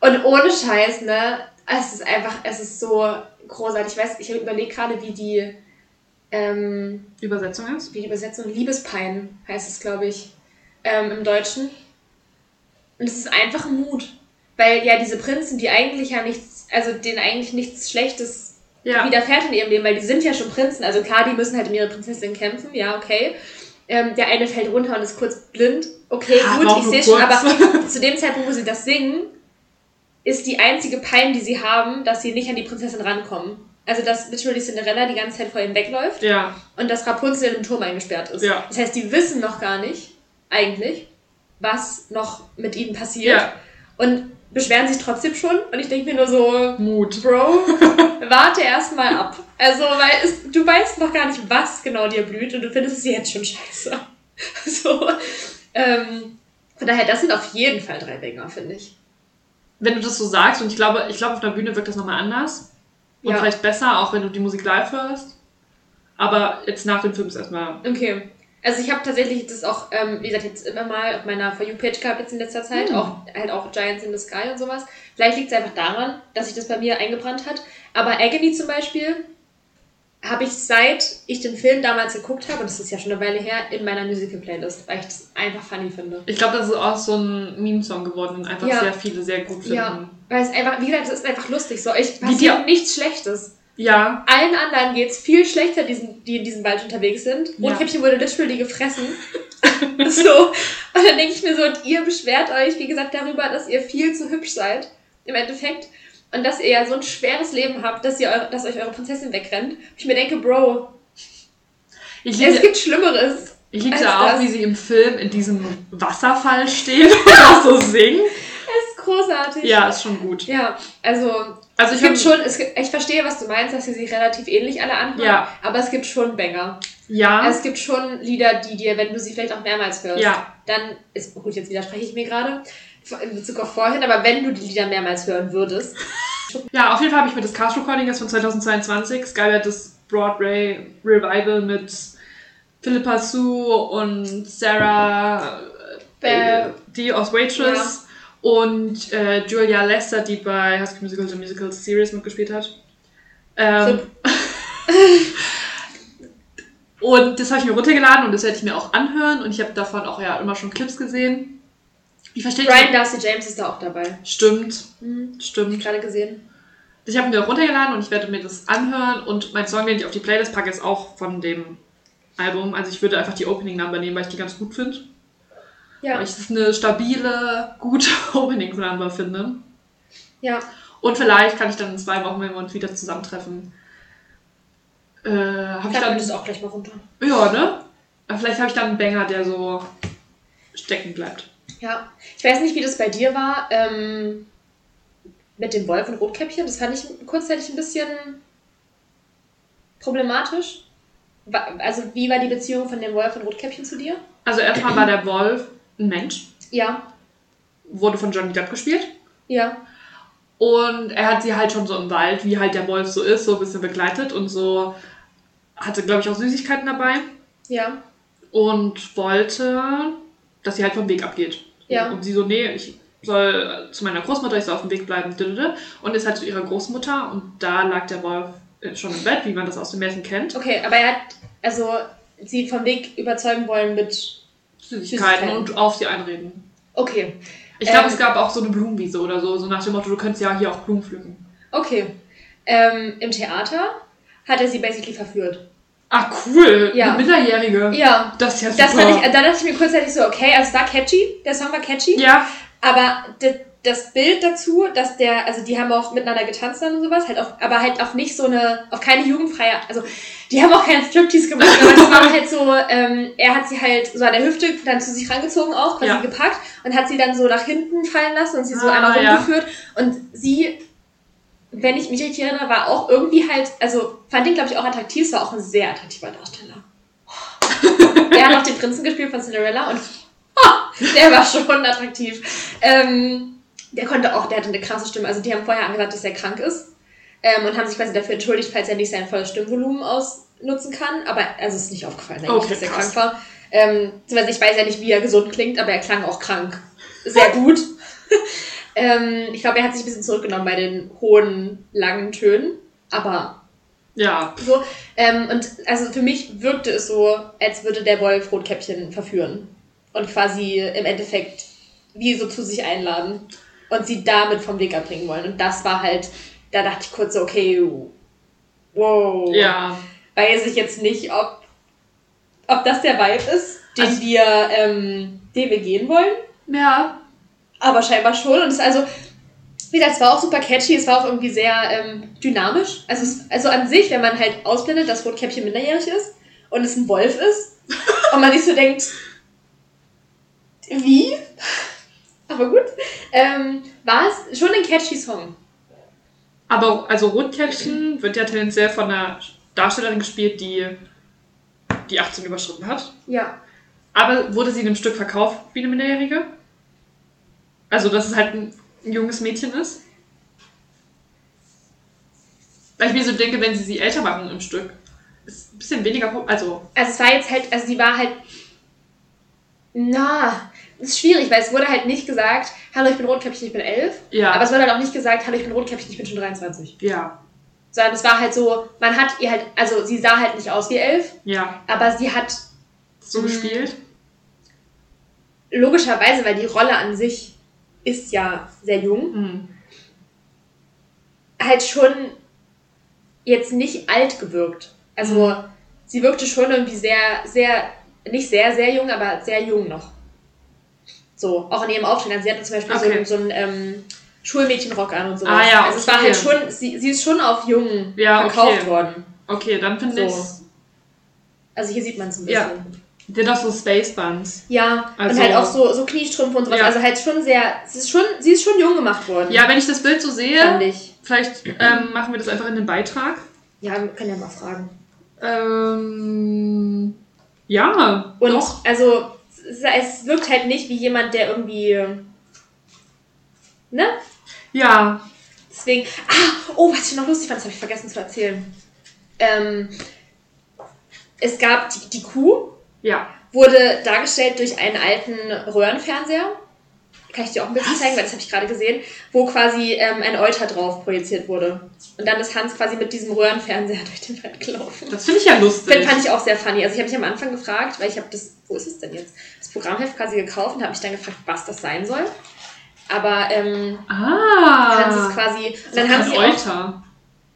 Und ohne Scheiß, ne? Es ist einfach, es ist so großartig. Ich weiß, ich überlege gerade, wie die, ähm, Übersetzung ist? wie die Übersetzung Liebespein heißt es, glaube ich, ähm, im Deutschen. Und es ist einfach ein Mut. Weil ja diese Prinzen, die eigentlich ja nichts, also denen eigentlich nichts Schlechtes Ja. widerfährt in ihrem Leben, weil die sind ja schon Prinzen. Also klar, die müssen halt um ihre Prinzessin kämpfen, ja, okay. Ähm, der eine fällt runter und ist kurz blind. Okay, Ja, gut, ich sehe schon, aber (laughs) zu dem Zeitpunkt, wo sie das singen, ist die einzige Pein, die sie haben, dass sie nicht an die Prinzessin rankommen. Also, dass literally Cinderella die ganze Zeit vor ihnen wegläuft Ja. und dass Rapunzel im Turm eingesperrt ist. Ja. Das heißt, die wissen noch gar nicht, eigentlich, was noch mit ihnen passiert. Und beschweren sich trotzdem schon. Und ich denke mir nur so, Mut. Bro, (laughs) warte erstmal ab. Also, weil es, du weißt noch gar nicht, was genau dir blüht und du findest es jetzt schon scheiße. (laughs) So, ähm, von daher, das sind auf jeden Fall drei Banger, finde ich. Wenn du das so sagst, und ich glaube, ich glaube, auf der Bühne wirkt das nochmal anders. Und Ja. vielleicht besser, auch wenn du die Musik live hörst. Aber jetzt nach dem Film ist erstmal. Okay. Also ich habe tatsächlich das auch, ähm, wie gesagt, jetzt immer mal auf meiner For You-Page gehabt jetzt in letzter Zeit, Hm. auch halt auch Giants in the Sky und sowas. Vielleicht liegt es einfach daran, dass sich das bei mir eingebrannt hat. Aber Agony zum Beispiel habe ich seit ich den Film damals geguckt habe, und das ist ja schon eine Weile her, in meiner Musical-Playlist, weil ich das einfach funny finde. Ich glaube, das ist auch so ein Meme-Song geworden, den einfach Ja. sehr viele sehr gut finden. Ja, weil es einfach, wie gesagt, es ist einfach lustig. So, ich passiert nichts Schlechtes. Ja. Allen anderen geht es viel schlechter, diesen, die in diesem Wald unterwegs sind. Ja. Rotkäppchen wurde literally gefressen. (laughs) so. Und dann denke ich mir so, und ihr beschwert euch, wie gesagt, darüber, dass ihr viel zu hübsch seid. Im Endeffekt. Und dass ihr ja so ein schweres Leben habt, dass, ihr eure, dass euch eure Prinzessin wegrennt. Und ich mir denke, Bro, Ich es gibt Schlimmeres. ich liebe ja auch, das. wie sie im Film in diesem Wasserfall stehen (laughs) und auch so singen. Es ist großartig. Ja, ist schon gut. Ja, also Also es ich gibt schon, es ich verstehe, was du meinst, dass sie sich relativ ähnlich alle anhören, Ja. aber es gibt schon Banger. Ja. Also es gibt schon Lieder, die dir, wenn du sie vielleicht auch mehrmals hörst, Ja. dann ist, gut, jetzt widerspreche ich mir gerade in Bezug auf vorhin, aber wenn du die Lieder mehrmals hören würdest, (laughs) Ja, auf jeden Fall habe ich mir das Cast Recording jetzt von 2022, Sky hat das Broadway Revival mit Philippa Sue und Sarah, äh, die aus Waitress und äh, Julia Lester, die bei High School Musical The Musical Series mitgespielt hat. Ähm, (laughs) und das habe ich mir runtergeladen und das werde ich mir auch anhören und ich habe davon auch ja immer schon Clips gesehen. Ich verstehe Brian Darcy James ist da auch dabei. Stimmt, Mhm. stimmt. Gerade gesehen. Ich habe mir runtergeladen und ich werde mir das anhören und mein Song, den ich auf die Playlist packe, ist auch von dem Album. Also ich würde einfach die Opening Number nehmen, weil ich die ganz gut finde. Ja. Weil ich das eine stabile, gute (laughs) Opening Number finde. Ja. Und vielleicht kann ich dann in zwei Wochen, wenn wir uns wieder zusammentreffen, äh, habe ich Da dann... es auch gleich mal runter. Ja, ne? Aber Vielleicht habe ich dann einen Banger, der so stecken bleibt. Ja. Ich weiß nicht, wie das bei dir war. Ähm, mit dem Wolf und Rotkäppchen. Das fand ich kurzzeitig ein bisschen problematisch. Also, wie war die Beziehung von dem Wolf und Rotkäppchen zu dir? Also erstmal war der Wolf ein Mensch, Ja. wurde von Johnny Depp gespielt. Ja. Und er hat sie halt schon so im Wald, wie halt der Wolf so ist, so ein bisschen begleitet und so hatte, glaube ich, auch Süßigkeiten dabei Ja. und wollte, dass sie halt vom Weg abgeht. Ja. Und sie so, nee, ich soll zu meiner Großmutter, ich soll auf dem Weg bleiben, und ist halt zu ihrer Großmutter und da lag der Wolf äh, schon im Bett, wie man das aus dem Märchen kennt. Okay, aber er hat also sie vom Weg überzeugen wollen mit. Süßigkeiten und auf sie einreden. Okay. Ich glaube, Ähm, es gab auch so eine Blumenwiese oder so, so nach dem Motto, du könntest ja hier auch Blumen pflücken. Okay. Ähm, Im Theater hat er sie basically verführt. Ah, cool. Ja. Eine Minderjährige. Ja. Das ist ja super. Das fand ich, da dachte ich mir kurzzeitig so, okay, also es war catchy, der Song war catchy, ja, aber d- das Bild dazu, dass der, also die haben auch miteinander getanzt dann und sowas, halt auch, aber halt auch nicht so eine, auf keine jugendfreie, also die haben auch keinen Striptease gemacht, aber das war halt so, ähm, er hat sie halt so an der Hüfte dann zu sich rangezogen auch, quasi Ja. gepackt und hat sie dann so nach hinten fallen lassen und sie so Ah, einmal ja. rumgeführt und sie, wenn ich mich richtig erinnere, war auch irgendwie halt, also fand ihn glaube ich auch attraktiv, es war auch ein sehr attraktiver Darsteller. (laughs) er hat auch den Prinzen gespielt von Cinderella und der war schon attraktiv. Ähm, der konnte auch, der hatte eine krasse Stimme. Also die haben vorher angesagt, dass er krank ist ähm, und haben sich quasi dafür entschuldigt, falls er nicht sein volles Stimmvolumen ausnutzen kann. Aber also es ist nicht aufgefallen, eigentlich, Okay, dass er krass. krank war. Ähm, ich weiß ja nicht, wie er gesund klingt, aber er klang auch krank. Sehr gut. (laughs) ähm, ich glaube, er hat sich ein bisschen zurückgenommen bei den hohen, langen Tönen. Aber ja. so, ähm, und also für mich wirkte es so, als würde der Wolf Rotkäppchen verführen. Und quasi im Endeffekt wie so zu sich einladen. Und sie damit vom Weg abbringen wollen. Und das war halt, da dachte ich kurz so, okay, wow. Ja. Weiß ich jetzt nicht, ob, ob das der Vibe ist, den Also- wir, ähm, den wir gehen wollen. Ja. Aber scheinbar schon. Und es ist also, wie gesagt, es war auch super catchy, es war auch irgendwie sehr ähm, dynamisch. Also, es, also an sich, wenn man halt ausblendet, dass Rotkäppchen minderjährig ist und es ein Wolf ist (laughs) und man sich so denkt, wie? Aber gut. Ähm, war es schon ein catchy Song. Aber also Rotkäppchen wird ja tendenziell von einer Darstellerin gespielt, die die 18 überschritten hat. Ja. Aber wurde sie in einem Stück verkauft wie eine Minderjährige? Also, dass es halt ein junges Mädchen ist? Weil ich mir so denke, wenn sie sie älter machen im Stück, ist ein bisschen weniger. Also, Also es war jetzt halt, also sie war halt. Na, ist schwierig, weil es wurde halt nicht gesagt, hallo, ich bin Rotkäppchen, ich bin elf. ja. Aber es wurde halt auch nicht gesagt, hallo, ich bin Rotkäppchen, ich bin schon 23. ja. Sondern es war halt so, man hat ihr halt, also sie sah halt nicht aus wie elf, Ja. aber sie hat So Mhm. gespielt. logischerweise, weil die Rolle an sich ist ja sehr jung, Hm. halt schon jetzt nicht alt gewirkt. Also Mhm. sie wirkte schon irgendwie sehr, sehr, nicht sehr, sehr jung, aber sehr jung noch. So, auch in ihrem Auftreten. Also sie hatte zum Beispiel Okay. so, so einen ähm, Schulmädchenrock an und sowas. Ah ja, also es war okay. halt schon, sie, sie ist schon auf jung Ja, verkauft okay. worden. Okay, dann finde So. ich. Also hier sieht man es ein Ja. bisschen. Der hat auch so Space Buns. Ja, Also- und halt auch so, so Kniestrümpfe und sowas. Ja. Also halt schon sehr, sie ist schon, sie ist schon jung gemacht worden. Ja, wenn ich das Bild so Fand sehe, ich. vielleicht ähm, machen wir das einfach in den Beitrag. Ja, wir können ja mal fragen. Ähm, ja, Und doch. also, es, wirkt halt nicht wie jemand, der irgendwie. Ne? Ja, Deswegen. Ah, oh, was ich noch lustig fand, das habe ich vergessen zu erzählen. Ähm, es gab die, die Kuh, Ja. wurde dargestellt durch einen alten Röhrenfernseher. Kann ich dir auch ein bisschen Was? zeigen, weil das habe ich gerade gesehen, wo quasi ähm, ein Euter drauf projiziert wurde. Und dann ist Hans quasi mit diesem Röhrenfernseher (laughs) durch den Wald gelaufen. Das finde ich ja lustig. Das fand ich auch sehr funny. Also ich habe mich am Anfang gefragt, weil ich habe das, wo ist es denn jetzt? Das Programmheft quasi gekauft und habe mich dann gefragt, was das sein soll. Aber ähm, ah. Hans ist quasi. Und das dann ist haben ein sie auch, Euter.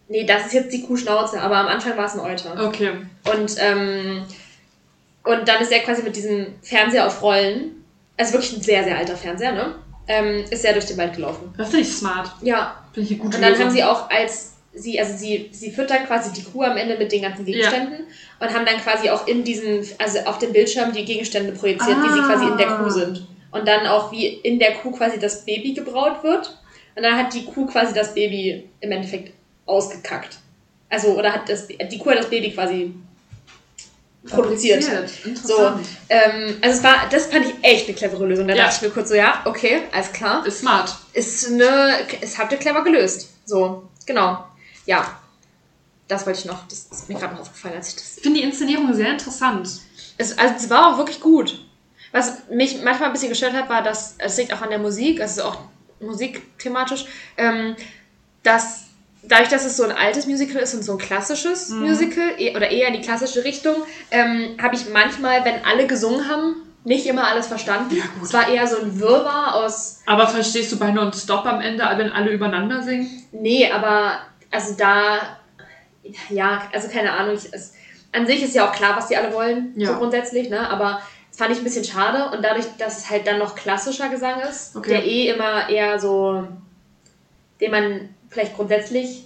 Nee, das ist jetzt die Kuhschnauze, aber am Anfang war es ein Euter. Okay. Und, ähm, und dann ist er quasi mit diesem Fernseher auf Rollen, also wirklich ein sehr, sehr alter Fernseher, ne? Ähm, ist er durch den Wald gelaufen. Das finde ich smart. Ja. Finde ich eine gute Und dann Lösung. haben sie auch als sie, also sie, sie füttern quasi die Kuh am Ende mit den ganzen Gegenständen und haben dann quasi auch in diesem, also auf dem Bildschirm die Gegenstände projiziert, wie sie Ah. quasi in der Kuh sind. Und dann auch wie in der Kuh quasi das Baby gebraut wird. Und dann hat die Kuh quasi das Baby im Endeffekt ausgekackt. Also, oder hat das, die Kuh hat das Baby quasi produziert. Interessant. Ähm, also es war, das fand ich echt eine clevere Lösung. Da Ja. dachte ich mir kurz so, ja, okay, alles klar. Ist smart. Ist eine, es habt ihr clever gelöst. So, genau. Ja, das wollte ich noch. Das ist mir gerade noch aufgefallen, als ich das. Ich finde die Inszenierung sehr interessant. Es, also es war auch wirklich gut. Was mich manchmal ein bisschen gestört hat, war, dass es liegt auch an der Musik, also es ist auch musikthematisch, ähm, dass dadurch, dass es so ein altes Musical ist und so ein klassisches Musical eh- oder eher in die klassische Richtung, ähm, habe ich manchmal, wenn alle gesungen haben, nicht immer alles verstanden. Ja, es war eher so ein Wirrwarr aus Aber verstehst du bei Non-Stop am Ende, wenn alle übereinander singen? Nee, aber also da, ja, also keine Ahnung. Ich, es, an sich ist ja auch klar, was die alle wollen, Ja. so grundsätzlich, ne? Aber das fand ich ein bisschen schade und dadurch, dass es halt dann noch klassischer Gesang ist, Okay. der eh immer eher so, den man vielleicht grundsätzlich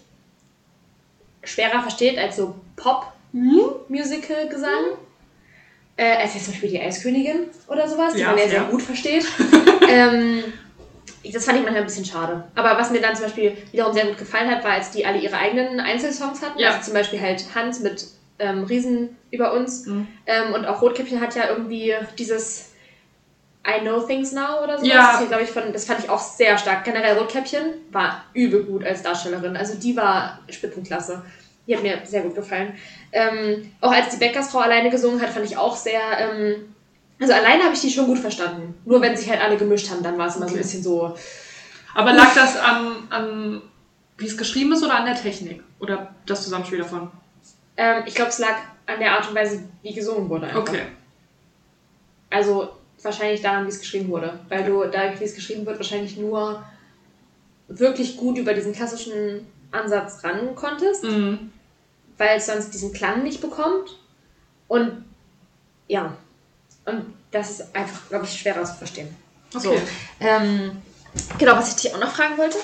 schwerer versteht als so Pop-Musical-Gesang. Äh, als jetzt zum Beispiel die Eiskönigin oder sowas, die Ja, man ja sehr gut versteht. (laughs) ähm, das fand ich manchmal ein bisschen schade. Aber was mir dann zum Beispiel wiederum sehr gut gefallen hat, war, als die alle ihre eigenen Einzelsongs hatten. Ja. Also zum Beispiel halt Hans mit ähm, Riesen über uns. Mhm. Ähm, und auch Rotkäppchen hat ja irgendwie dieses I Know Things Now oder so. Ja. Das, ist hier, glaub ich, von, das fand ich auch sehr stark. Generell Rotkäppchen war übel gut als Darstellerin. Also die war Spitzenklasse. Die hat mir sehr gut gefallen. Ähm, auch als die Bäckersfrau alleine gesungen hat, fand ich auch sehr. Ähm, also alleine habe ich die schon gut verstanden. Nur wenn sich halt alle gemischt haben, dann war es immer so ein Okay. bisschen so. Aber lag das an, an wie es geschrieben ist oder an der Technik? Oder das Zusammenspiel davon? Ähm, ich glaube, es lag an der Art und Weise, wie gesungen wurde. Einfach. Okay. Also wahrscheinlich daran, wie es geschrieben wurde. Weil du, da wie es geschrieben wird, wahrscheinlich nur wirklich gut über diesen klassischen Ansatz ran konntest, Mhm. weil es sonst diesen Klang nicht bekommt. Und ja, und das ist einfach, glaube ich, schwerer zu verstehen. Okay. So. Ähm, genau, was ich dich auch noch fragen wollte.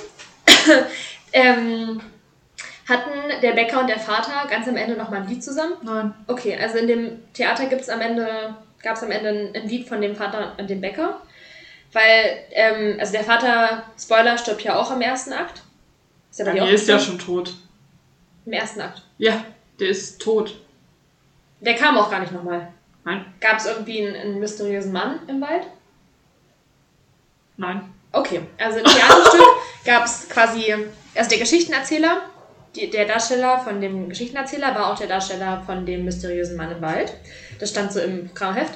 (coughs) ähm, hatten der Bäcker und der Vater ganz am Ende nochmal ein Lied zusammen? Nein. Okay, also in dem Theater gibt's am Ende, gab es am Ende ein, ein Lied von dem Vater und dem Bäcker. Weil, ähm, also der Vater, Spoiler, stirbt ja auch im ersten Akt. Ist ja bei dir Der auch ist ja schon tot. Im ersten Akt. Ja, der ist tot. Der kam auch gar nicht nochmal. Nein. Gab es irgendwie einen, einen mysteriösen Mann im Wald? Nein. Okay, also im Theaterstück gab es quasi, also der Geschichtenerzähler, die, der Darsteller von dem Geschichtenerzähler war auch der Darsteller von dem mysteriösen Mann im Wald. Das stand so im Programmheft.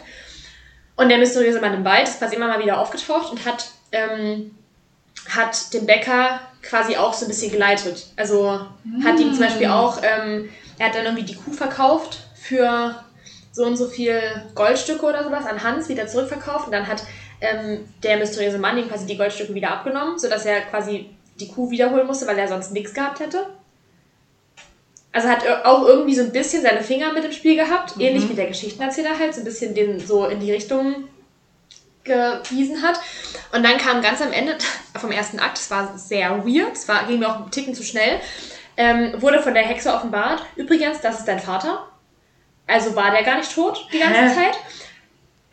Und der mysteriöse Mann im Wald ist quasi immer mal wieder aufgetaucht und hat, ähm, hat den Bäcker quasi auch so ein bisschen geleitet. Also hat ihm zum Beispiel auch, ähm, er hat dann irgendwie die Kuh verkauft für so und so viel Goldstücke oder sowas an Hans wieder zurückverkauft und dann hat ähm, der mysteriöse Mann ihm quasi die Goldstücke wieder abgenommen, sodass er quasi die Kuh wiederholen musste, weil er sonst nichts gehabt hätte. Also hat auch irgendwie so ein bisschen seine Finger mit im Spiel gehabt, ähnlich wie der Geschichtenerzähler halt, so ein bisschen den so in die Richtung gewiesen hat. Und dann kam ganz am Ende (laughs) vom ersten Akt, es war sehr weird, es war, ging mir auch einen Ticken zu schnell, ähm, wurde von der Hexe offenbart, übrigens, das ist dein Vater. Also war der gar nicht tot die ganze Hä? Zeit.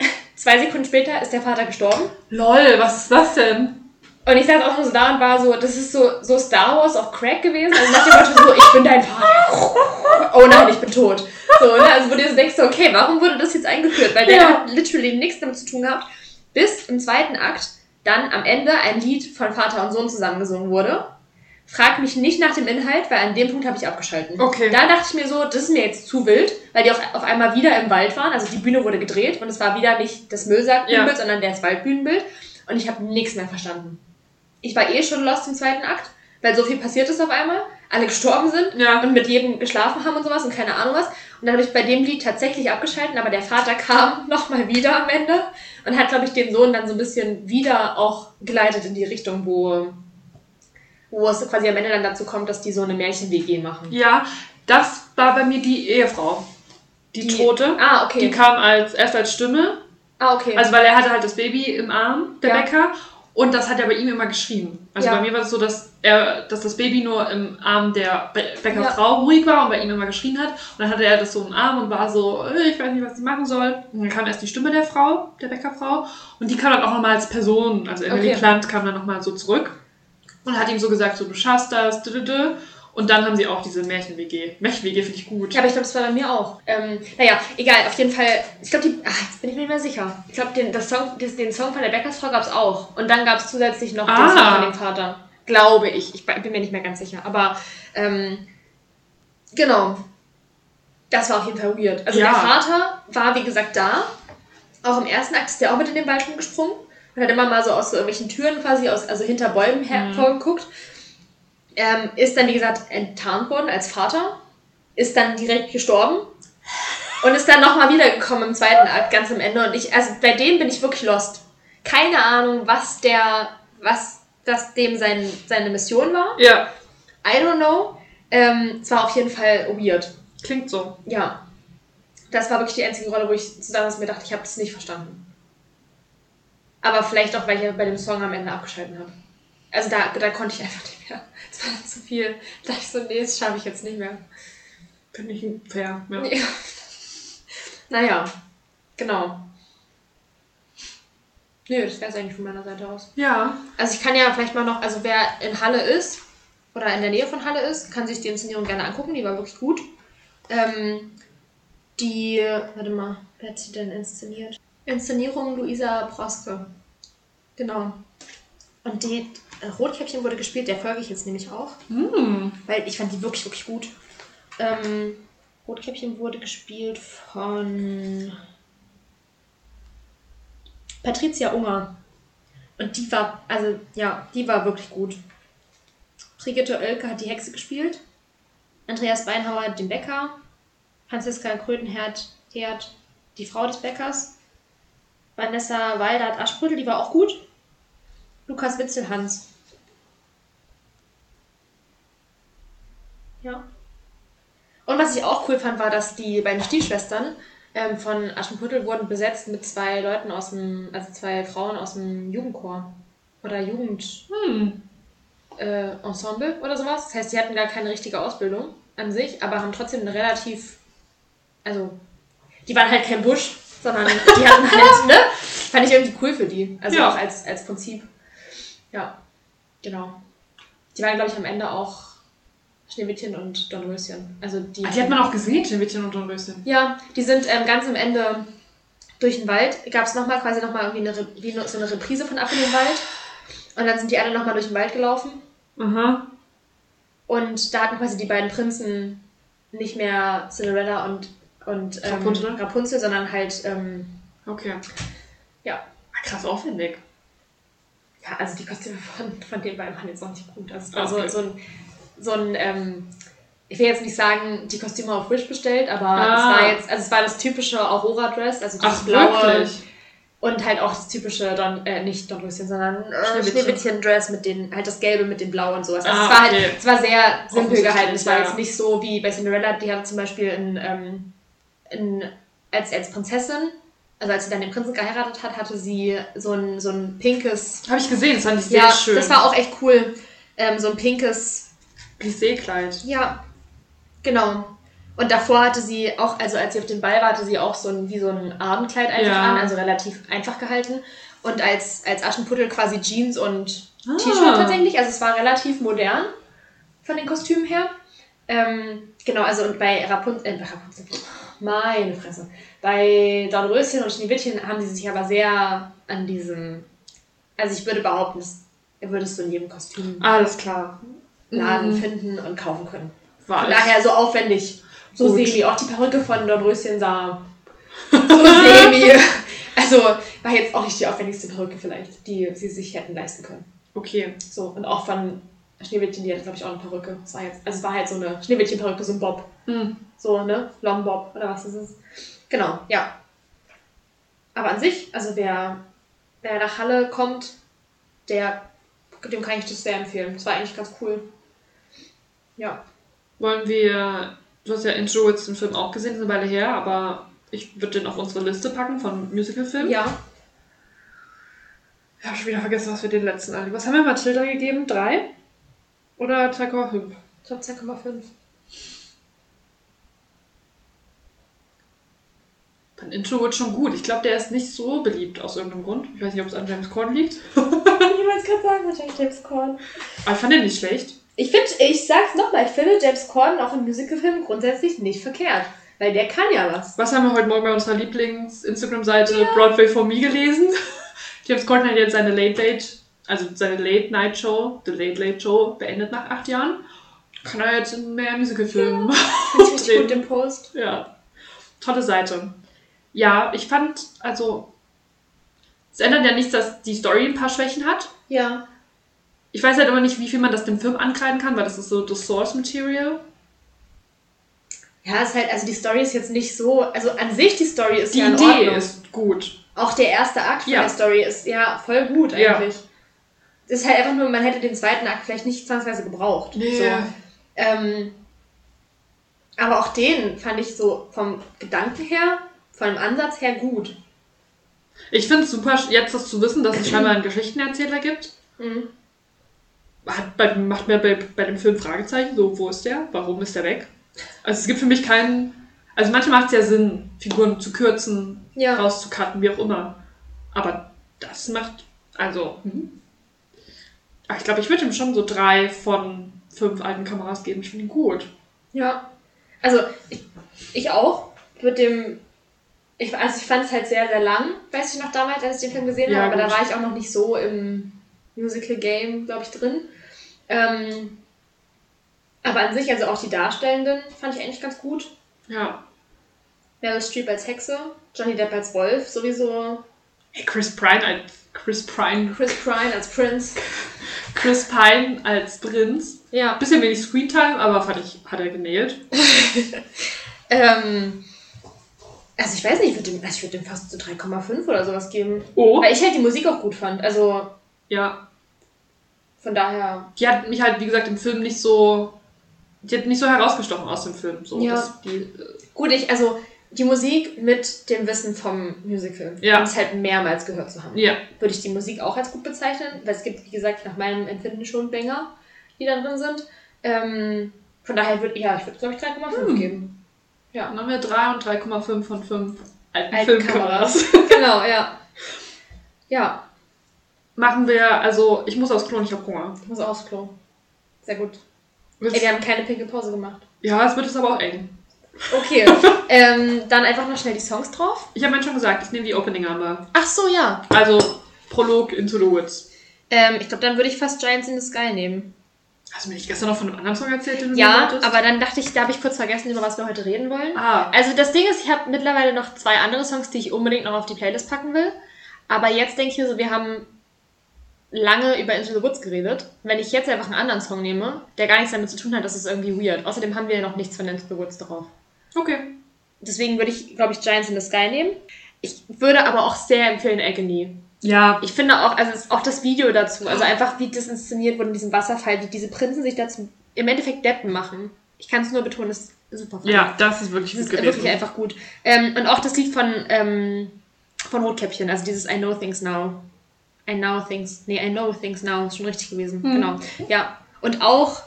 (laughs) Zwei Sekunden später ist der Vater gestorben. Lol, was ist das denn? Und ich saß auch nur so da und war so, das ist so, so Star Wars auf Crack gewesen. Also nach dem Motto so, ich bin dein Vater. Oh nein, ich bin tot. So, ne? Also wo du so denkst, okay, warum wurde das jetzt eingeführt? Weil der Ja. hat literally nichts damit zu tun gehabt, bis im zweiten Akt dann am Ende ein Lied von Vater und Sohn zusammengesungen wurde. Frag mich nicht nach dem Inhalt, weil an dem Punkt habe ich abgeschalten. Okay. Da dachte ich mir so, das ist mir jetzt zu wild, weil die auf, auf einmal wieder im Wald waren. Also die Bühne wurde gedreht und es war wieder nicht das Müllsack-Bühnenbild, Ja. sondern das Waldbühnenbild. Und ich habe nichts mehr verstanden. Ich war eh schon lost im zweiten Akt, weil so viel passiert ist auf einmal. Alle gestorben sind Ja. und mit jedem geschlafen haben und sowas und keine Ahnung was. Und dann habe ich bei dem Lied tatsächlich abgeschalten, aber der Vater kam (laughs) nochmal wieder am Ende und hat, glaube ich, den Sohn dann so ein bisschen wieder auch geleitet in die Richtung, wo, wo es quasi am Ende dann dazu kommt, dass die so eine Märchen-WG machen. Ja, das war bei mir die Ehefrau. Die, Die- Tote. Ah, okay. Die kam als, erst als Stimme. Ah, okay. Also, weil er hatte halt das Baby im Arm, der Ja. Bäcker. Und das hat er bei ihm immer geschrien. Also Ja. bei mir war es so, dass er, dass das Baby nur im Arm der Bä- Bäckerfrau Ja. ruhig war und bei ihm immer geschrien hat. Und dann hatte er das so im Arm und war so, äh, ich weiß nicht, was ich machen soll. Und dann kam erst die Stimme der Frau, der Bäckerfrau. Und die kam dann auch nochmal als Person. Also Emily Okay. Plant kam dann nochmal so zurück und hat ihm so gesagt, so du schaffst das, dü, dü, dü. Und dann haben sie auch diese Märchen-WG. Märchen-WG finde ich gut. Ja, aber ich glaube, das war bei mir auch. Ähm, naja, egal, auf jeden Fall. Ich glaube, die. Ach, jetzt bin ich mir nicht mehr sicher. Ich glaube, den, das Song, den Song von der Bäckersfrau gab es auch. Und dann gab es zusätzlich noch den Ah. Song von dem Vater. Glaube ich. Ich bin mir nicht mehr ganz sicher. Aber, ähm, genau. Das war auf jeden Fall weird. Also Ja. der Vater war, wie gesagt, da. Auch im ersten Akt ist der auch mit in den Wald gesprungen. Und hat immer mal so aus so irgendwelchen Türen quasi, aus, also hinter Bäumen hervorgeguckt. Ähm, ist dann, wie gesagt, enttarnt worden als Vater. Ist dann direkt gestorben. Und ist dann nochmal wiedergekommen im zweiten Akt, ganz am Ende. Und ich, also bei dem bin ich wirklich lost. Keine Ahnung, was der, was das dem sein, seine Mission war. Ja, I don't know. Ähm, es war auf jeden Fall weird. klingt so. Ja. Das war wirklich die einzige Rolle, wo ich zusammen mir dachte, ich habe das nicht verstanden. Aber vielleicht auch, weil ich bei dem Song am Ende abgeschalten habe. Also da, da konnte ich einfach nicht mehr. Es war dann zu viel. Da dachte ich so, nee, das schaffe ich jetzt nicht mehr. Finde ich fair. Ja. Ja. Naja, genau. Nö, das wäre es eigentlich von meiner Seite aus. ja. Also ich kann ja vielleicht mal noch, also wer in Halle ist oder in der Nähe von Halle ist, kann sich die Inszenierung gerne angucken, die war wirklich gut. Ähm, die, warte mal, wer hat sie denn inszeniert? Inszenierung Luisa Proske. Genau. Und die Rotkäppchen wurde gespielt, der folge ich jetzt nämlich auch, Hm. weil ich fand die wirklich, wirklich gut. Ähm, Rotkäppchen wurde gespielt von Patricia Unger. Und die war, also ja, die war wirklich gut. Brigitte Oelke hat die Hexe gespielt. Andreas Beinhauer den Bäcker. Franziska Krötenherd Herd, die Frau des Bäckers. Vanessa Walder hat Aschbrödel, die war auch gut. Lukas Witzel Ja. Und was ich auch cool fand, war, dass die beiden Stiefschwestern ähm, von Aschenputtel wurden besetzt mit zwei Leuten aus dem, also zwei Frauen aus dem Jugendchor oder Jugend, Hm. äh, Ensemble oder sowas. Das heißt, die hatten gar keine richtige Ausbildung an sich, aber haben trotzdem eine relativ, also die waren halt kein Busch, sondern die (laughs) hatten halt, ne? Fand ich irgendwie cool für die. Also Ja. auch als, als Prinzip. Ja, genau. Die waren, glaube ich, am Ende auch Schneewittchen und Dornröschen. Also die, Ah, die hat man auch gesehen, Schneewittchen und Dornröschen. ja, die sind ähm, ganz am Ende durch den Wald. Gab es nochmal quasi nochmal irgendwie eine, wie so eine Reprise von Ab in den Wald. Und dann sind die alle nochmal durch den Wald gelaufen. Aha. Und da hatten quasi die beiden Prinzen nicht mehr Cinderella und, und ähm, Rapunzel? Rapunzel, sondern halt, ähm, Okay. ja. Ah, krass aufwendig. Ja, also die Kostüme von, von den beiden waren jetzt auch nicht gut. Also war Okay. so, so ein, so ein ähm, ich will jetzt nicht sagen, die Kostüme auf Wish bestellt, aber Ah. es war jetzt, also es war das typische Aurora-Dress, also Ach, blaue. wirklich? Und halt auch das typische, Don, äh, nicht Dornröschen, sondern äh, Schneewittchen. Schneewittchen-Dress mit den, halt das Gelbe mit dem Blau und sowas. Also Ah, es war okay. halt, es war sehr simpel gehalten. Es war ja. jetzt nicht so wie bei Cinderella, die hatte zum Beispiel in, ähm, in, als, als Prinzessin, also als sie dann den Prinzen geheiratet hat, hatte sie so ein, so ein pinkes, Habe ich gesehen, das fand ich sehr ja, schön. das war auch echt cool, ähm, so ein pinkes, Plissé-Kleid. ja, genau. Und davor hatte sie auch, also als sie auf dem Ball war, hatte sie auch so ein, wie so ein Abendkleid einfach Ja. an, also relativ einfach gehalten. Und als, als Aschenputtel quasi Jeans und Ah. T-Shirt tatsächlich. Also es war relativ modern von den Kostümen her. Ähm, genau, also und bei Rapunzel, äh, bei Rapunzel, meine Fresse. Bei Dornröschen und Schneewittchen haben die sich aber sehr an diesem, also ich würde behaupten, das würdest du in jedem Kostüm Alles klar. Laden Mhm. finden und kaufen können. War Von daher so aufwendig. So Gut. semi. Auch die Perücke von Dornröschen sah (laughs) so semi. Also war jetzt auch nicht die aufwendigste Perücke vielleicht, die sie sich hätten leisten können. Okay. So, und auch von Schneewittchen, die hatte, glaube ich, auch eine Perücke. Das war jetzt, also es war halt so eine Schneewittchen-Perücke, so ein Bob. Mhm. So, ne? Long Bob oder was das ist. Genau, ja. Aber an sich, also wer, wer nach Halle kommt, der, dem kann ich das sehr empfehlen. Das war eigentlich ganz cool. Ja. Wollen wir. Du hast ja the Woods den Film auch gesehen, ist eine Weile her, aber ich würde den auf unsere Liste packen von Musicalfilmen. Ja. Ich habe schon wieder vergessen, was wir den letzten alle. Was haben wir Matilda gegeben? Drei? Oder 2,5? Ich glaube 10,5. Dann Intro wird schon gut. Ich glaube, der ist nicht so beliebt aus irgendeinem Grund. Ich weiß nicht, ob es an James Corden liegt. (laughs) Ich wollte gerade sagen, wahrscheinlich James Corden. Aber ich fand den nicht schlecht. Ich finde, ich sag's nochmal, ich finde James Corden auch in Musicalfilmen grundsätzlich nicht verkehrt. Weil der kann ja was. Was haben wir heute Morgen bei unserer Lieblings-Instagram-Seite Broadway for Me gelesen? (laughs) James Corden hat jetzt seine Late Late, also seine Late Night Show, The Late Late Show, beendet nach acht Jahren. Kann er jetzt in mehr Musicalfilmen (laughs) Finde ich richtig gut, den Post. Ja, tolle Seite. Ja, ich fand, also, es ändert ja nichts, dass die Story ein paar Schwächen hat. Ja. Ich weiß halt aber nicht, wie viel man das dem Film ankreiden kann, weil das ist so das Source Material. Ja, ist halt, also die Story ist jetzt nicht so, also an sich die Story ist Die ja in Idee Ordnung. ist gut. Auch der erste Akt von Ja. der Story ist ja voll gut Ja. eigentlich. Es ist halt einfach nur, man hätte den zweiten Akt vielleicht nicht zwangsweise gebraucht. Nee. So. Ähm, aber auch den fand ich so vom Gedanken her, von dem Ansatz her gut. Ich finde es super, jetzt das zu wissen, dass es scheinbar einen Geschichtenerzähler gibt. Mhm. Bei, macht mir bei, bei dem Film Fragezeichen, so, wo ist der? Warum ist der weg? Also es gibt für mich keinen. Also manchmal macht es ja Sinn, Figuren zu kürzen, Ja. rauszucutten, wie auch immer. Aber das macht. Also. Hm. Aber ich glaube, ich würde ihm schon so drei von fünf alten Kameras geben. Ich finde ihn gut. Ja. Also, ich, ich auch. Mit dem. Ich, also, ich fand es halt sehr, sehr lang, weiß ich noch damals, als ich den Film gesehen Ja, habe. Aber da gut. war ich auch noch nicht so im Musical-Game, glaube ich, drin. Ähm, aber an sich, also auch die Darstellenden, fand ich eigentlich ganz gut. Ja. Meryl Streep als Hexe, Johnny Depp als Wolf, sowieso. Hey, Chris Pine als. Chris Pine. Chris Pine als Prince. (laughs) Chris Pine als Prinz. Ja. Bisschen wenig Screentime, aber fand ich, hat er genäht. (laughs) Ähm, also ich weiß nicht, ich würde dem, also ich würd dem fast so 3,5 oder sowas geben. Oh. Weil ich halt die Musik auch gut fand. Also Ja. Von daher. Die hat mich halt, wie gesagt, im Film nicht so. Die hat nicht so herausgestochen aus dem Film. So, Ja. die, äh, Gut, ich, also die Musik mit dem Wissen vom Musical. Ja. Und es halt mehrmals gehört zu haben. ja. Würde ich die Musik auch als gut bezeichnen, weil es gibt, wie gesagt, nach meinem Empfinden schon Banger, die da drin sind. Ähm, von daher würde ja, ich würde glaube ich 3,5 Hm. geben. Dann haben wir 3 und 3,5 von 5 alten Alten Filmkameras. genau, ja. Ja, Machen wir, also ich muss aufs Klo, ich habe Hunger. ich muss aufs Klo. Sehr gut. Ey, wir haben keine pinke Pause gemacht. ja, es wird jetzt aber auch eng. Okay, (laughs) ähm, dann einfach noch schnell die Songs drauf. Ich habe mir schon gesagt, ich nehme die Opening-Arme. Ach so, ja. Also Prolog Into the Woods. Ähm, ich glaube, dann würde ich fast Giants in the Sky nehmen. Hast du mir nicht gestern noch von einem anderen Song erzählt, den du Ja, aber dann dachte ich, da habe ich kurz vergessen, über was wir heute reden wollen. Ah, Also das Ding ist, ich habe mittlerweile noch zwei andere Songs, die ich unbedingt noch auf die Playlist packen will. Aber jetzt denke ich mir so, wir haben lange über Into the Woods geredet. Wenn ich jetzt einfach einen anderen Song nehme, der gar nichts damit zu tun hat, das ist irgendwie weird. Außerdem haben wir noch nichts von Into the Woods drauf. okay. Deswegen würde ich, glaube ich, Giants in the Sky nehmen. Ich würde aber auch sehr empfehlen Agony. Ja, Ich finde auch, also auch das Video dazu, also einfach wie das inszeniert wurde in diesem Wasserfall, wie diese Prinzen sich dazu im Endeffekt Deppen machen. Ich kann es nur betonen, das ist super. ja, das ist wirklich Das gut ist gewesen. wirklich einfach gut. Ähm, und auch das Lied von, ähm, von Rotkäppchen, also dieses I Know Things Now. I Know Things, nee, I Know Things Now, ist schon richtig gewesen. Hm. Genau. Ja. Und auch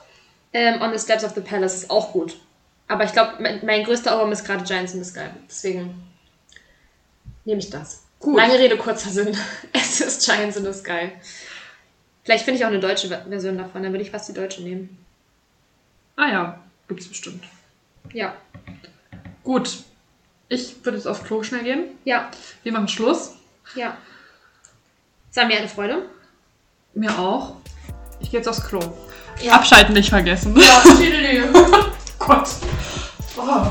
ähm, On the Steps of the Palace ist auch gut. Aber ich glaube, mein, mein größter Ohrwurm ist gerade Giants in the Sky. Deswegen nehme ich das. Gut. Lange Rede, kurzer Sinn. (laughs) Es ist Giants in the Sky. Vielleicht finde ich auch eine deutsche Ver- Version davon, dann würde ich fast die deutsche nehmen. Ah ja, gibt's bestimmt. Ja. Gut. Ich würde jetzt aufs Klo schnell gehen. Ja. Wir machen Schluss. Ja. Es war mir eine Freude. Mir auch. Ich gehe jetzt aufs Klo. Ja. Abschalten nicht vergessen. Ja, (laughs) Gott. Oh.